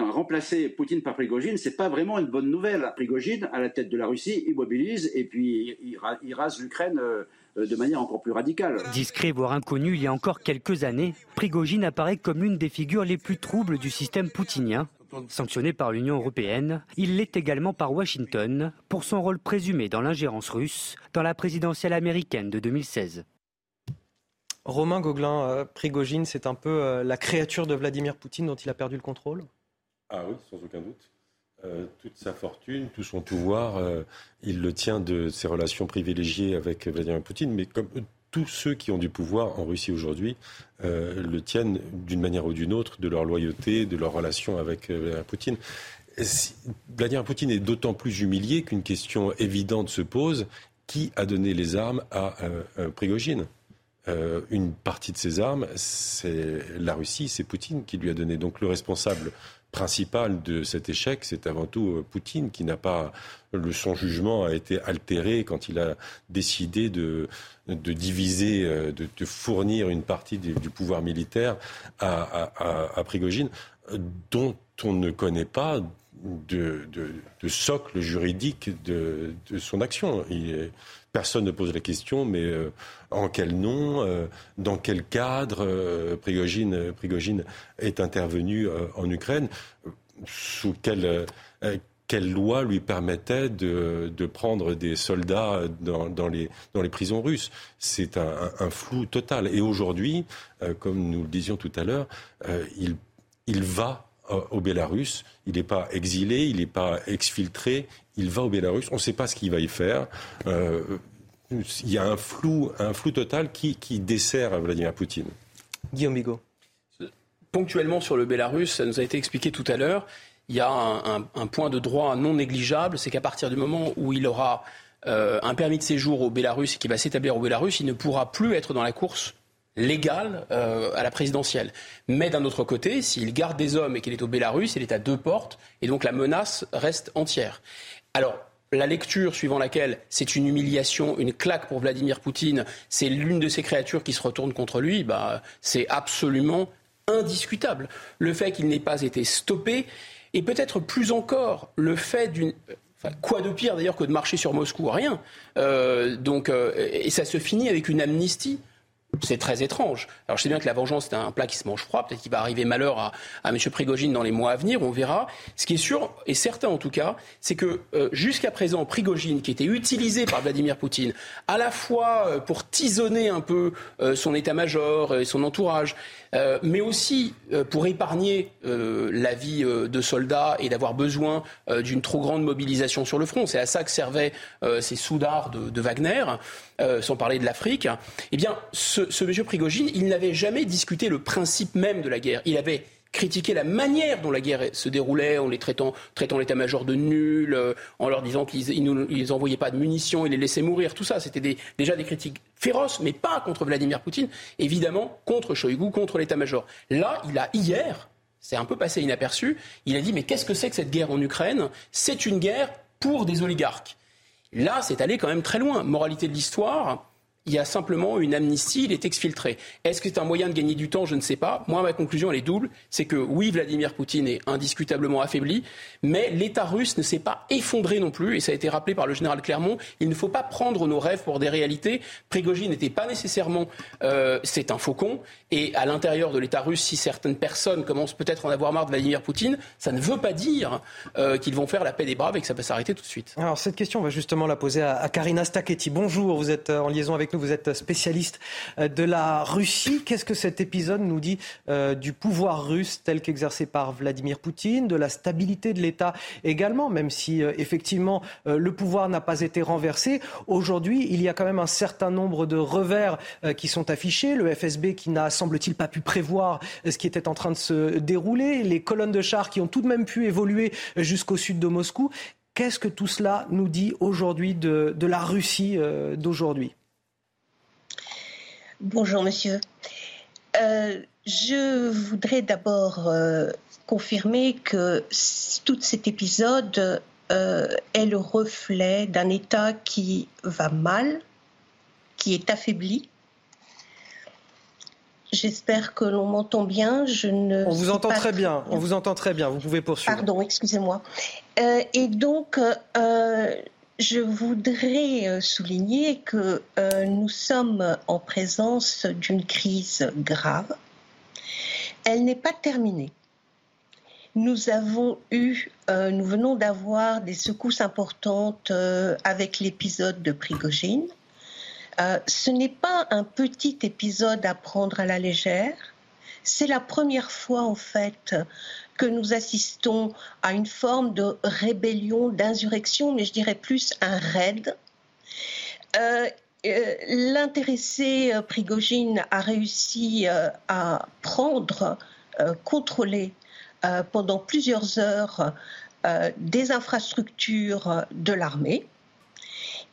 Remplacer Poutine par Prigogine, c'est pas vraiment une bonne nouvelle. Prigogine, à la tête de la Russie, immobilise et puis il rase l'Ukraine euh, de manière encore plus radicale. Discret voire inconnu il y a encore quelques années, Prigogine apparaît comme une des figures les plus troubles du système poutinien. Sanctionné par l'Union européenne, il l'est également par Washington pour son rôle présumé dans l'ingérence russe dans la présidentielle américaine de 2016. Romain Gauguin, euh, Prigogine, c'est un peu euh, la créature de Vladimir Poutine dont il a perdu le contrôle? Ah oui, sans aucun doute. Euh, toute sa fortune, tout son pouvoir, il le tient de ses relations privilégiées avec Vladimir Poutine, mais comme tous ceux qui ont du pouvoir en Russie aujourd'hui le tiennent d'une manière ou d'une autre de leur loyauté, de leur relation avec Vladimir Poutine. Vladimir Poutine est d'autant plus humilié qu'une question évidente se pose qui a donné les armes à Prigogine? Euh, une partie de ces armes, c'est la Russie, c'est Poutine qui lui a donné. Donc le responsable principal de cet échec, c'est avant tout euh, Poutine qui n'a pas le son jugement a été altéré quand il a décidé de, de diviser, euh, de, fournir une partie du, pouvoir militaire à, à, Prigogine, dont on ne connaît pas de, de socle juridique de, son action. Personne ne pose la question, mais euh, en quel nom, euh, dans quel cadre euh, Prigogine, est intervenu en Ukraine Sous quelle, loi lui permettait de, prendre des soldats dans, les, dans les prisons russes? C'est un, flou total. Et aujourd'hui, comme nous le disions tout à l'heure, il, il va au Bélarus. Il n'est pas exilé, il n'est pas exfiltré, il va au Bélarus. On ne sait pas ce qu'il va y faire. Euh, il y a un flou, un flou total qui, qui dessert Vladimir Poutine. Guillaume Bigot. Ponctuellement sur le Bélarus, ça nous a été expliqué tout à l'heure, il y a un, point de droit non négligeable, c'est qu'à partir du moment où il aura euh, un permis de séjour au Bélarus et qu'il va s'établir au Bélarus, il ne pourra plus être dans la course légale euh, à la présidentielle. Mais d'un autre côté, s'il garde des hommes et qu'il est au Bélarus, il est à deux portes et donc la menace reste entière. Alors, la lecture suivant laquelle c'est une humiliation, une claque pour Vladimir Poutine, c'est l'une de ces créatures qui se retourne contre lui, bah, c'est absolument indiscutable. Le fait qu'il n'ait pas été stoppé, et peut-être plus encore le fait d'une quoi de pire d'ailleurs que de marcher sur Moscou? Rien. Euh, donc, euh, et ça se finit avec une amnistie c'est très étrange. Alors je sais bien que la vengeance c'est un plat qui se mange froid. Peut-être qu'il va arriver malheur à, à M. Prigogine dans les mois à venir. On verra. Ce qui est sûr et certain en tout cas, c'est que euh, jusqu'à présent, Prigogine, qui était utilisé par Vladimir Poutine, à la fois euh, pour tisonner un peu euh, son état-major et son entourage, euh, mais aussi euh, pour épargner euh, la vie de soldats et d'avoir besoin d'une trop grande mobilisation sur le front. C'est à ça que servaient ces soudards de, de Wagner, sans parler de l'Afrique. Eh bien, ce, ce monsieur Prigogine, il n'avait jamais discuté le principe même de la guerre. Il avait critiquer la manière dont la guerre se déroulait, en les traitant, l'état-major de nuls, euh, en leur disant qu'ils ne envoyaient pas de munitions, ils les laissaient mourir. Tout ça, c'était déjà des critiques féroces, mais pas contre Vladimir Poutine, évidemment contre Shoigu, contre l'état-major. Là, il a hier, c'est un peu passé inaperçu, il a dit mais qu'est-ce que c'est que cette guerre en Ukraine? C'est une guerre pour des oligarques. Là, c'est allé quand même très loin. Moralité de l'histoire, il y a simplement une amnistie, il est exfiltré. Est-ce que c'est un moyen de gagner du temps? Je ne sais pas. Moi, ma conclusion, elle est double. C'est que oui, Vladimir Poutine est indiscutablement affaibli, mais l'État russe ne s'est pas effondré non plus, et ça a été rappelé par le général Clermont. Il ne faut pas prendre nos rêves pour des réalités. Prigogine n'était pas nécessairement... Euh, c'est un faucon, et à l'intérieur de l'État russe, si certaines personnes commencent peut-être à en avoir marre de Vladimir Poutine, ça ne veut pas dire euh, qu'ils vont faire la paix des braves et que ça va s'arrêter tout de suite. Alors cette question, on va justement la poser à, Karina Staketti. Bonjour, vous êtes euh, en liaison avec vous êtes spécialiste euh, de la Russie. Qu'est-ce que cet épisode nous dit euh, du pouvoir russe tel qu'exercé par Vladimir Poutine, de la stabilité de l'État également, même si euh, effectivement le pouvoir n'a pas été renversé. Aujourd'hui, il y a quand même un certain nombre de revers qui sont affichés. Le FSB qui n'a, semble-t-il, pas pu prévoir ce qui était en train de se dérouler. Les colonnes de chars qui ont tout de même pu évoluer jusqu'au sud de Moscou. Qu'est-ce que tout cela nous dit aujourd'hui de, de la Russie d'aujourd'hui? Bonjour monsieur. Euh, je voudrais d'abord euh, confirmer que tout cet épisode euh, est le reflet d'un État qui va mal, qui est affaibli. J'espère que l'on m'entend bien. Je ne. On vous entend très bien. bien. On vous entend très bien. Vous pouvez poursuivre. Pardon, excusez-moi. et donc, je voudrais euh, souligner que euh, nous sommes en présence d'une crise grave. Elle n'est pas terminée. Nous avons eu, euh, nous venons d'avoir des secousses importantes avec l'épisode de Prigogine. Ce n'est pas un petit épisode à prendre à la légère. C'est la première fois, en fait, que nous assistons à une forme de rébellion, d'insurrection, mais je dirais plus un raid. Euh, euh, l'intéressé Prigogine a réussi à prendre, contrôler pendant plusieurs heures des infrastructures de l'armée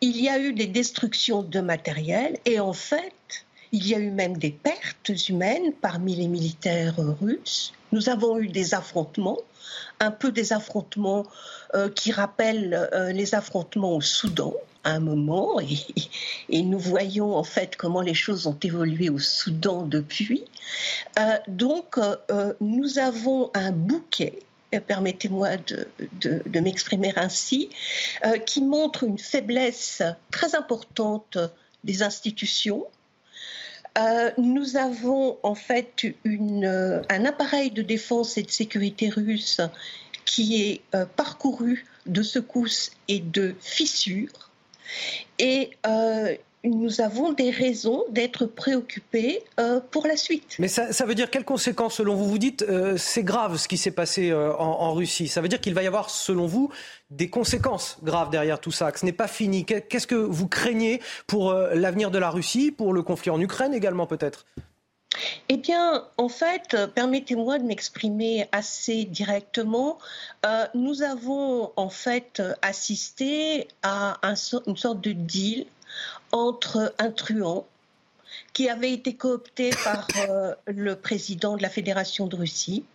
il y a eu des destructions de matériel et en fait, il y a eu même des pertes humaines parmi les militaires russes. Nous avons eu des affrontements, un peu des affrontements euh, qui rappellent euh, les affrontements au Soudan à un moment, et, nous voyons en fait comment les choses ont évolué au Soudan depuis. Euh, donc, nous avons un bouquet euh, permettez-moi de, m'exprimer ainsi, euh, qui montre une faiblesse très importante des institutions. Euh, nous avons en fait un appareil de défense et de sécurité russe qui est parcouru de secousses et de fissures. Nous avons des raisons d'être préoccupés euh, pour la suite. Mais ça, veut dire quelles conséquences selon vous Vous dites euh, c'est grave ce qui s'est passé euh, en, Russie. Ça veut dire qu'il va y avoir selon vous des conséquences graves derrière tout ça, que ce n'est pas fini. Qu'est-ce que vous craignez pour l'avenir de la Russie, pour le conflit en Ukraine également peut-être? Eh bien, en fait, permettez-moi de m'exprimer assez directement. nous avons en fait assisté à une sorte de deal entre un truand qui avait été coopté par euh, le président de la Fédération de Russie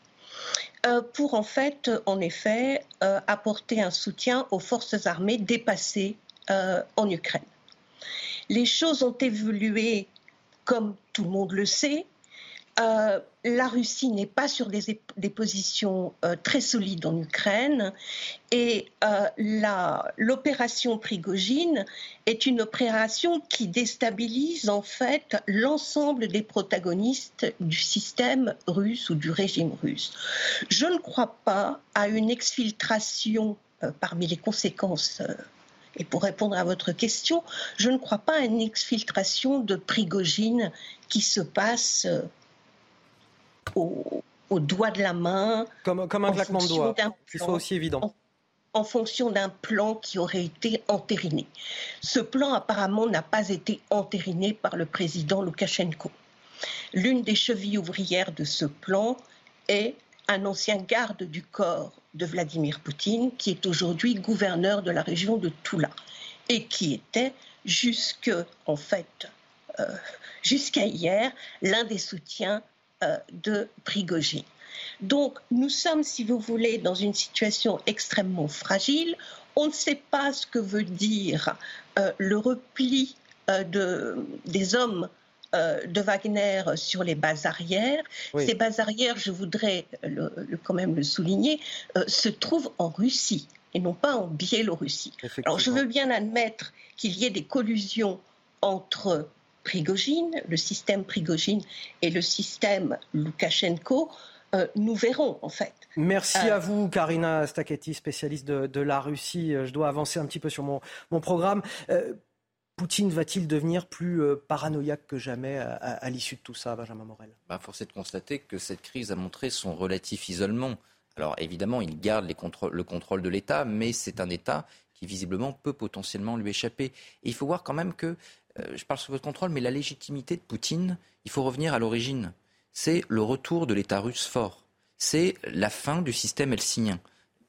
euh, pour en fait, en effet, euh, apporter un soutien aux forces armées dépassées en Ukraine. Les choses ont évolué, comme tout le monde le sait, euh, la Russie n'est pas sur des, positions euh, très solides en Ukraine et euh, l'opération Prigogine est une opération qui déstabilise en fait l'ensemble des protagonistes du système russe ou du régime russe. Je ne crois pas à une exfiltration parmi les conséquences et pour répondre à votre question, je ne crois pas à une exfiltration de Prigogine qui se passe au, doigt de la main. Comme, comme un claquement de doigts, soit aussi évident. En, fonction d'un plan qui aurait été entériné. Ce plan apparemment n'a pas été entériné par le président Loukachenko. L'une des chevilles ouvrières de ce plan est un ancien garde du corps de Vladimir Poutine, qui est aujourd'hui gouverneur de la région de Toula et qui était jusque, en fait, euh, jusqu'à hier, l'un des soutiens de Prigogine. Donc nous sommes, si vous voulez, dans une situation extrêmement fragile. On ne sait pas ce que veut dire euh, le repli euh, de, des hommes de Wagner sur les bases arrières. Ces bases arrières, je voudrais quand même le souligner, se trouvent en Russie et non pas en Biélorussie. Alors je veux bien admettre qu'il y ait des collusions entre Prigogine, le système Prigogine et le système Loukachenko, euh, nous verrons en fait. Merci euh, à vous, Karina Staketi, spécialiste de, la Russie. Euh, je dois avancer un petit peu sur mon, programme. Poutine va-t-il devenir plus paranoïaque que jamais à, l'issue de tout ça, Benjamin Morel? Bah, Force est de constater que cette crise a montré son relatif isolement. Alors évidemment, il garde le contrôle de l'État, mais c'est un État qui visiblement peut potentiellement lui échapper. Et il faut voir quand même que euh, je parle sous votre contrôle, mais la légitimité de Poutine, il faut revenir à l'origine. C'est le retour de l'État russe fort. C'est la fin du système helsinien.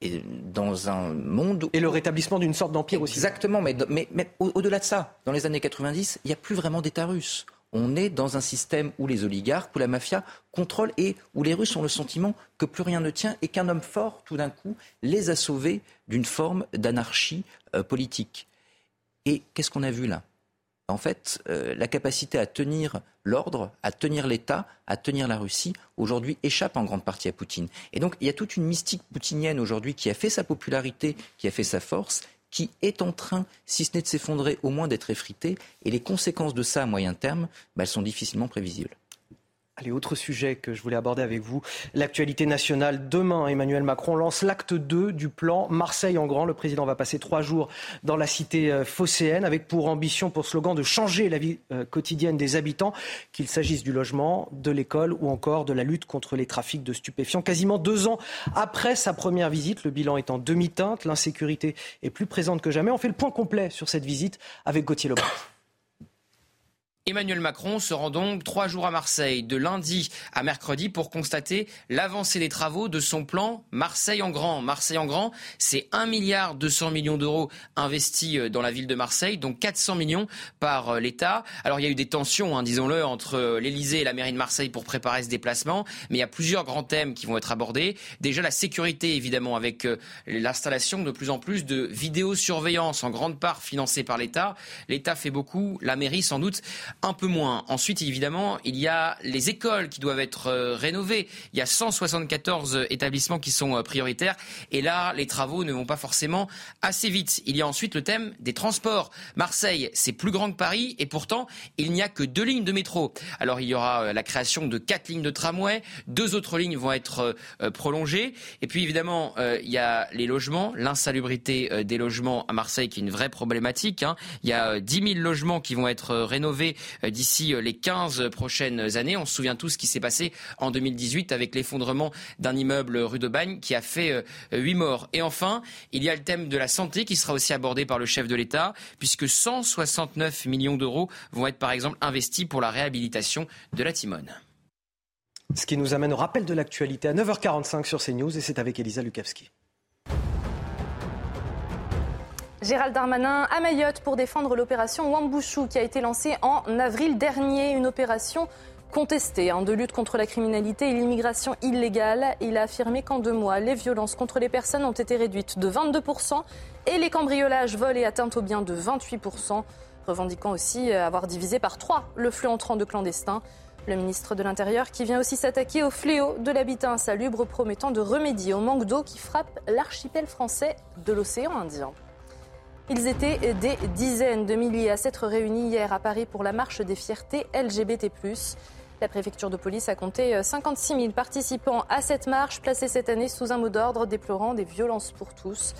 Et dans un monde. Et le rétablissement d'une sorte d'empire aussi. Exactement, mais, mais, mais au-delà de ça, dans les années 90, il n'y a plus vraiment d'État russe. On est dans un système où les oligarques, où la mafia contrôlent et où les Russes ont le sentiment que plus rien ne tient et qu'un homme fort, tout d'un coup, les a sauvés d'une forme d'anarchie euh, politique. Et qu'est-ce qu'on a vu là? En fait, euh, la capacité à tenir l'ordre, à tenir l'État, à tenir la Russie, aujourd'hui échappe en grande partie à Poutine. Et donc, il y a toute une mystique poutinienne aujourd'hui qui a fait sa popularité, qui a fait sa force, qui est en train, si ce n'est de s'effondrer, au moins d'être effritée. Et les conséquences de ça à moyen terme, bah, elles sont difficilement prévisibles. Allez, autre sujet que je voulais aborder avec vous, l'actualité nationale. Demain, Emmanuel Macron lance l'acte 2 du plan Marseille en grand. Le président va passer trois jours dans la cité euh, phocéenne avec pour ambition, pour slogan, de changer la vie euh, quotidienne des habitants, qu'il s'agisse du logement, de l'école ou encore de la lutte contre les trafics de stupéfiants. Quasiment deux ans après sa première visite, le bilan est en demi-teinte, l'insécurité est plus présente que jamais. On fait le point complet sur cette visite avec Gauthier Lebret. Emmanuel Macron se rend donc trois jours à Marseille, de lundi à mercredi, pour constater l'avancée des travaux de son plan Marseille en grand. Marseille en grand, c'est 1 milliard 200 millions d'euros investis euh, dans la ville de Marseille, donc 400 millions par euh, l'État. Alors il y a eu des tensions, hein, disons-le, entre euh, l'Élysée et la mairie de Marseille pour préparer ce déplacement, mais il y a plusieurs grands thèmes qui vont être abordés. Déjà la sécurité, évidemment, avec l'installation de plus en plus de vidéosurveillance, en grande part financée par l'État. L'État fait beaucoup, la mairie sans doute un peu moins. Ensuite, évidemment, il y a les écoles qui doivent être euh, rénovées. Il y a 174 établissements qui sont euh, prioritaires. Et là, les travaux ne vont pas forcément assez vite. Il y a ensuite le thème des transports. Marseille, c'est plus grand que Paris et pourtant, il n'y a que deux lignes de métro. Alors, il y aura euh, la création de quatre lignes de tramway. Deux autres lignes vont être prolongées. Et puis, évidemment, il y a les logements, l'insalubrité des logements à Marseille qui est une vraie problématique. Hein. Il y a 10 000 logements qui vont être rénovés euh, d'ici euh, les 15 prochaines années. On se souvient tous ce qui s'est passé en 2018 avec l'effondrement d'un immeuble rue de Bagne qui a fait 8 euh, morts. Et enfin, il y a le thème de la santé qui sera aussi abordé par le chef de l'État puisque 169 millions d'euros vont être par exemple investis pour la réhabilitation de la Timone. Ce qui nous amène au rappel de l'actualité à 9h45 sur CNews et c'est avec Elisa Lukavski. Gérald Darmanin à Mayotte pour défendre l'opération Wambouchou qui a été lancée en avril dernier. Une opération contestée hein, de lutte contre la criminalité et l'immigration illégale. Il a affirmé qu'en deux mois, les violences contre les personnes ont été réduites de 22% et les cambriolages, vols et atteintes aux biens de 28%, revendiquant aussi euh, avoir divisé par trois le flux entrant de clandestins. Le ministre de l'Intérieur qui vient aussi s'attaquer au fléau de l'habitat insalubre, promettant de remédier au manque d'eau qui frappe l'archipel français de l'océan Indien. Ils étaient des dizaines de milliers à s'être réunis hier à Paris pour la marche des fiertés LGBT. La préfecture de police a compté 56 000 participants à cette marche, placée cette année sous un mot d'ordre déplorant des violences pour tous.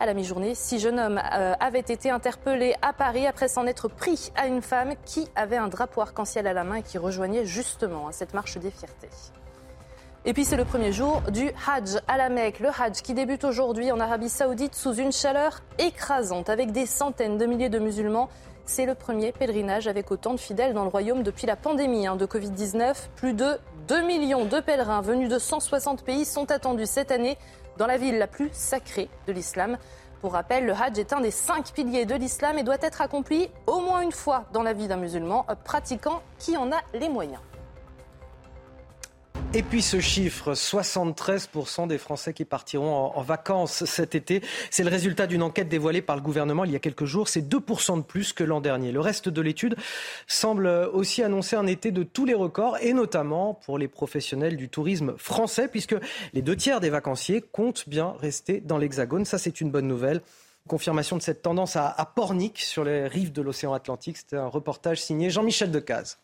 À la mi-journée, six jeunes hommes euh, avaient été interpellés à Paris après s'en être pris à une femme qui avait un drapeau arc-en-ciel à la main et qui rejoignait justement cette marche des fiertés. Et puis c'est le premier jour du Hajj à la Mecque. Le Hajj qui débute aujourd'hui en Arabie Saoudite sous une chaleur écrasante avec des centaines de milliers de musulmans. C'est le premier pèlerinage avec autant de fidèles dans le royaume depuis la pandémie hein, de Covid-19. Plus de 2 millions de pèlerins venus de 160 pays sont attendus cette année dans la ville la plus sacrée de l'islam. Pour rappel, le Hajj est un des cinq piliers de l'islam et doit être accompli au moins une fois dans la vie d'un musulman pratiquant qui en a les moyens. Et puis ce chiffre, 73% des Français qui partiront en, vacances cet été, c'est le résultat d'une enquête dévoilée par le gouvernement il y a quelques jours. C'est 2% de plus que l'an dernier. Le reste de l'étude semble aussi annoncer un été de tous les records, et notamment pour les professionnels du tourisme français, puisque les deux tiers des vacanciers comptent bien rester dans l'Hexagone. Ça, c'est une bonne nouvelle. Confirmation de cette tendance à, Pornic, sur les rives de l'océan Atlantique. C'était un reportage signé Jean-Michel Decaze.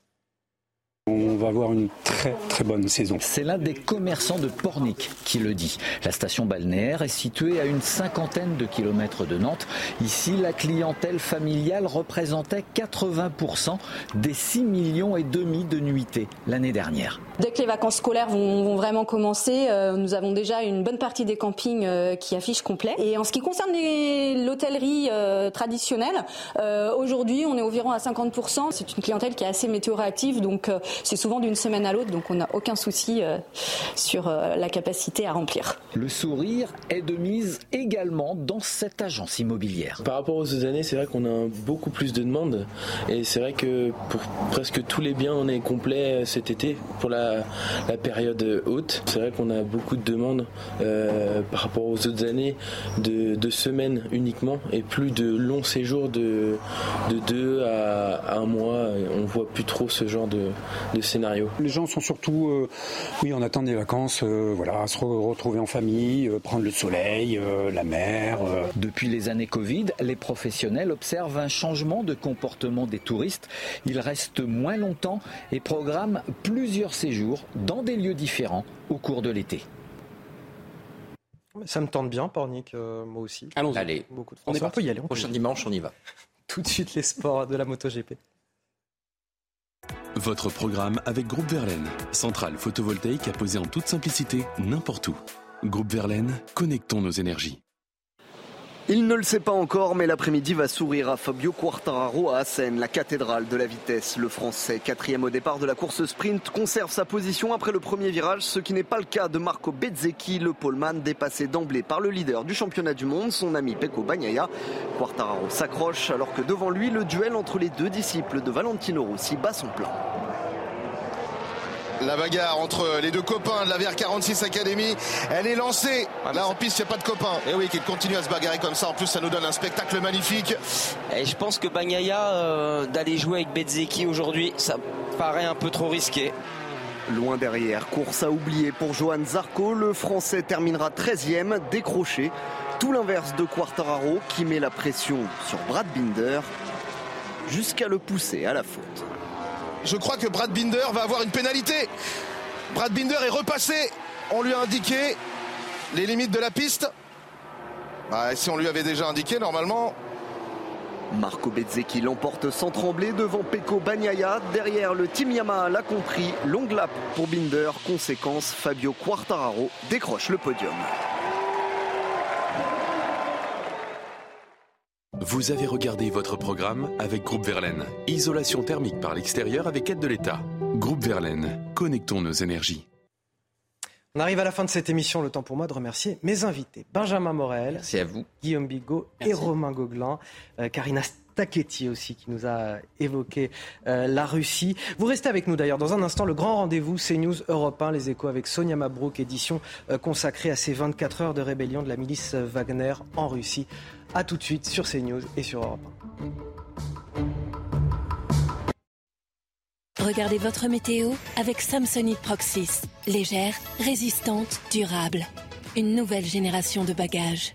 On va avoir une très très bonne saison. C'est l'un des commerçants de Pornic qui le dit. La station balnéaire est située à une cinquantaine de kilomètres de Nantes. Ici, la clientèle familiale représentait 80% des 6 millions et demi de nuitées l'année dernière. Dès que les vacances scolaires vont, vraiment commencer, euh, nous avons déjà une bonne partie des campings euh, qui affichent complet. Et en ce qui concerne l'hôtellerie euh, traditionnelle, aujourd'hui on est environ à 50%. C'est une clientèle qui est assez météo-réactive, donc c'est souvent d'une semaine à l'autre, donc on n'a aucun souci euh, sur euh, la capacité à remplir. Le sourire est de mise également dans cette agence immobilière. Par rapport aux autres années, c'est vrai qu'on a beaucoup plus de demandes et c'est vrai que pour presque tous les biens, on est complet cet été pour la, période haute. C'est vrai qu'on a beaucoup de demandes euh, par rapport aux autres années de, semaines uniquement et plus de longs séjours de, de deux à, un mois. On voit plus trop ce genre de, de scénario. Les gens sont surtout, euh, oui, en attendant des vacances, euh, voilà, se retrouver en famille, euh, prendre le soleil, la mer. Depuis les années Covid, les professionnels observent un changement de comportement des touristes. Ils restent moins longtemps et programment plusieurs séjours dans des lieux différents au cours de l'été. Ça me tente bien, Pornic, moi aussi. Allons-y. Allez, beaucoup de on, peut y aller. Prochain dimanche, on y va. Tout de suite les sports de la MotoGP. Votre programme avec Groupe Verlaine, centrale photovoltaïque à poser en toute simplicité n'importe où. Groupe Verlaine, connectons nos énergies. Il ne le sait pas encore, mais l'après-midi va sourire à Fabio Quartararo à Assen, la cathédrale de la vitesse. Le Français, quatrième au départ de la course sprint, conserve sa position après le premier virage, ce qui n'est pas le cas de Marco Bezzecchi, le poleman dépassé d'emblée par le leader du championnat du monde, son ami Pecco Bagnaia. Quartararo s'accroche alors que devant lui, le duel entre les deux disciples de Valentino Rossi bat son plan. La bagarre entre les deux copains de la VR46 Academy, elle est lancée. Là en piste, il n'y a pas de copains. Et oui, qu'il continue à se bagarrer comme ça. En plus, ça nous donne un spectacle magnifique. Et je pense que Bagnaia, euh, d'aller jouer avec Bezzeki aujourd'hui, ça paraît un peu trop risqué. Loin derrière, course à oublier pour Johan Zarco. Le Français terminera 13e, décroché. Tout l'inverse de Quartararo qui met la pression sur Brad Binder jusqu'à le pousser à la faute je crois que Brad Binder va avoir une pénalité. Brad Binder est repassé. On lui a indiqué les limites de la piste. Bah, si on lui avait déjà indiqué, normalement. Marco Bezzecchi l'emporte sans trembler devant Pecco Bagnaia. Derrière, le Team Yamaha l'a compris. Longue lap pour Binder. Conséquence, Fabio Quartararo décroche le podium. Vous avez regardé votre programme avec Groupe Verlaine. Isolation thermique par l'extérieur avec aide de l'État. Groupe Verlaine, connectons nos énergies. On arrive à la fin de cette émission. Le temps pour moi de remercier mes invités. Benjamin Morel. c'est à vous. Guillaume Bigot et Romain Gauguelin. Euh, Karina Stachetti aussi qui nous a évoqué euh, la Russie. Vous restez avec nous d'ailleurs dans un instant. Le grand rendez-vous CNews Europe 1, les échos avec Sonia Mabrouk, édition euh, consacrée à ces 24 heures de rébellion de la milice Wagner en Russie. A tout de suite sur CNews et sur Europe 1. Regardez votre météo avec Samsonite Proxys. Légère, résistante, durable. Une nouvelle génération de bagages.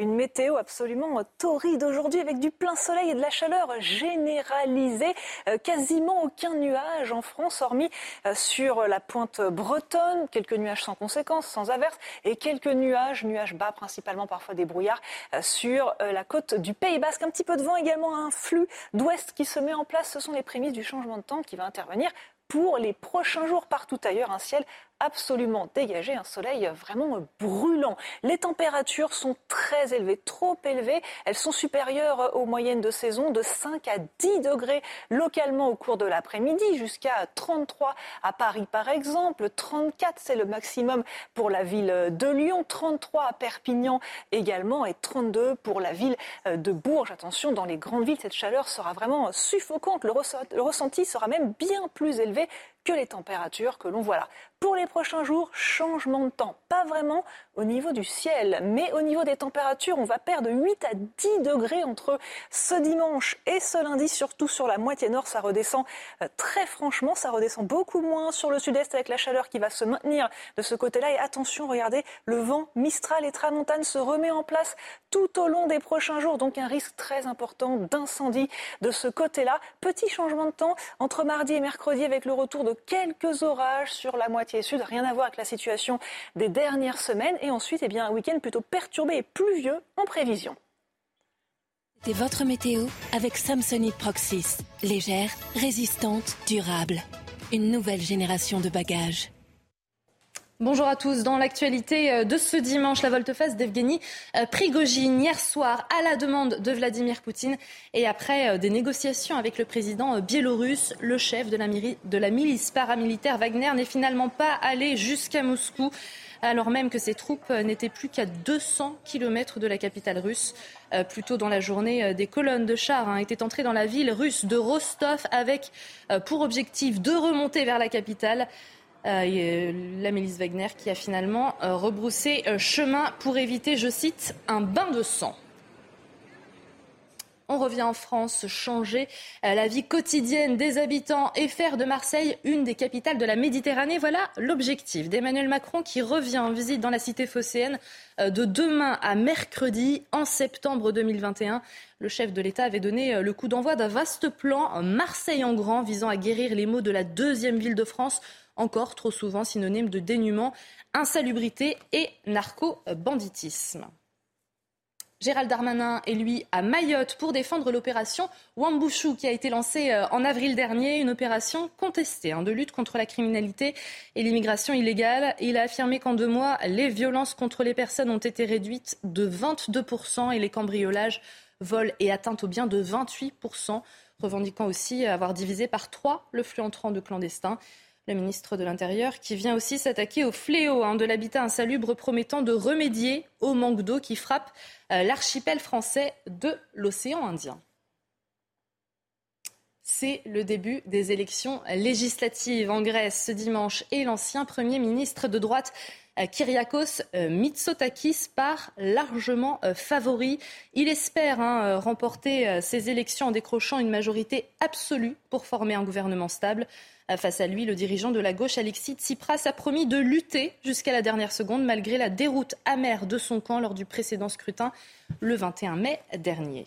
Une météo absolument torride aujourd'hui avec du plein soleil et de la chaleur généralisée. Euh, quasiment aucun nuage en France, hormis euh, sur la pointe bretonne. Quelques nuages sans conséquences, sans averse. Et quelques nuages, nuages bas, principalement parfois des brouillards, euh, sur la côte du Pays Basque. Un petit peu de vent également, un flux d'ouest qui se met en place. Ce sont les prémices du changement de temps qui va intervenir pour les prochains jours partout ailleurs. Un ciel absolument dégagé, un soleil vraiment brûlant. Les températures sont très élevées, trop élevées. Elles sont supérieures aux moyennes de saison de 5 à 10 degrés localement au cours de l'après-midi, jusqu'à 33 à Paris par exemple. 34 c'est le maximum pour la ville de Lyon, 33 à Perpignan également et 32 pour la ville de Bourges. Attention, dans les grandes villes, cette chaleur sera vraiment suffocante. Le ressenti sera même bien plus élevé que les températures que l'on voit là. Pour les prochains jours, changement de temps. Pas vraiment au niveau du ciel, mais au niveau des températures, on va perdre 8 à 10 degrés entre ce dimanche et ce lundi, surtout sur la moitié nord. Ça redescend euh, très franchement, ça redescend beaucoup moins sur le sud-est avec la chaleur qui va se maintenir de ce côté-là. Et attention, regardez, le vent Mistral et Tramontane se remet en place tout au long des prochains jours. Donc un risque très important d'incendie de ce côté-là. Petit changement de temps entre mardi et mercredi avec le retour de quelques orages sur la moitié sud, rien à voir avec la situation des dernières semaines. Ensuite, eh bien, un week-end plutôt perturbé et pluvieux en prévision. C'était votre météo avec Samsonite Proxys. Légère, résistante, durable. Une nouvelle génération de bagages. Bonjour à tous. Dans l'actualité euh, de ce dimanche, la volte-face d'Evgeny euh, Prigogine hier soir à la demande de Vladimir Poutine et après euh, des négociations avec le président biélorusse, le chef de la, de la milice paramilitaire Wagner n'est finalement pas allé jusqu'à Moscou alors même que ses troupes n'étaient plus qu'à 200 km de la capitale russe. Plus tôt dans la journée, des colonnes de chars hein, étaient entrées dans la ville russe de Rostov avec pour objectif de remonter vers la capitale. Euh, la milice Wagner qui a finalement euh, rebroussé euh, chemin pour éviter, je cite, un bain de sang. On revient en France, changer euh, la vie quotidienne des habitants et faire de Marseille une des capitales de la Méditerranée. Voilà l'objectif d'Emmanuel Macron qui revient en visite dans la cité phocéenne euh, de demain à mercredi en septembre 2021. Le chef de l'État avait donné euh, le coup d'envoi d'un vaste plan Marseille en grand visant à guérir les maux de la deuxième ville de France, encore trop souvent synonyme de dénuement, insalubrité et narco-banditisme. Gérald Darmanin est lui à Mayotte pour défendre l'opération Wambushu qui a été lancée euh, en avril dernier, une opération contestée hein, de lutte contre la criminalité et l'immigration illégale. Il a affirmé qu'en deux mois, les violences contre les personnes ont été réduites de 22% et les cambriolages, vols et atteintes aux biens de 28%, revendiquant aussi avoir divisé par trois le flux entrant de clandestins le ministre de l'Intérieur, qui vient aussi s'attaquer au fléau hein, de l'habitat insalubre, promettant de remédier au manque d'eau qui frappe euh, l'archipel français de l'océan Indien. C'est le début des élections législatives en Grèce ce dimanche et l'ancien Premier ministre de droite euh, Kyriakos euh, Mitsotakis part largement favori. Il espère hein, remporter ces élections en décrochant une majorité absolue pour former un gouvernement stable. Face à lui, le dirigeant de la gauche, Alexis Tsipras, a promis de lutter jusqu'à la dernière seconde, malgré la déroute amère de son camp lors du précédent scrutin le 21 mai dernier.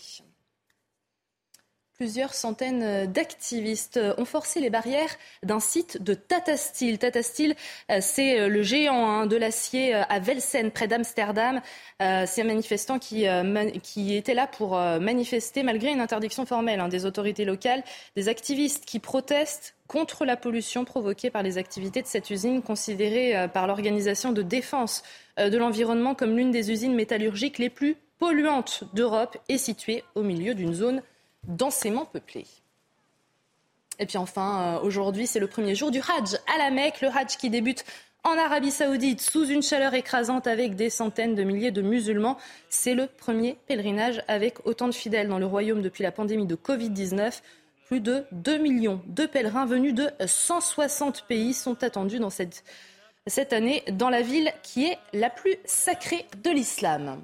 Plusieurs centaines d'activistes ont forcé les barrières d'un site de Tata Steel. Tata Steel, euh, c'est le géant hein, de l'acier euh, à Velsen, près d'Amsterdam. Euh, c'est un manifestant qui, qui était là pour manifester malgré une interdiction formelle hein, des autorités locales. Des activistes qui protestent contre la pollution provoquée par les activités de cette usine, considérée par l'Organisation de défense de l'environnement comme l'une des usines métallurgiques les plus polluantes d'Europe et située au milieu d'une zone densément peuplée. Et puis enfin, euh, aujourd'hui, c'est le premier jour du Hajj à la Mecque, le Hajj qui débute en Arabie Saoudite sous une chaleur écrasante avec des centaines de milliers de musulmans. C'est le premier pèlerinage avec autant de fidèles dans le royaume depuis la pandémie de Covid-19. Plus de 2 millions de pèlerins venus de 160 pays sont attendus dans cette, cette année dans la ville qui est la plus sacrée de l'islam.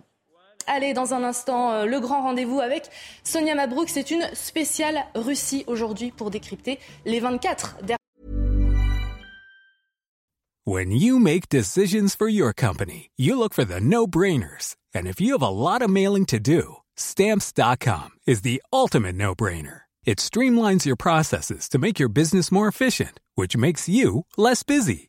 Allez, dans un instant, euh, le grand rendez-vous avec Sonia Mabrouk. C'est une spéciale Russie aujourd'hui pour décrypter les 24 dernières. When you make decisions for your company, you look for the no-brainers. And if you have a lot of mailing to do, stamps.com is the ultimate no-brainer. It streamlines your processes to make your business more efficient, which makes you less busy.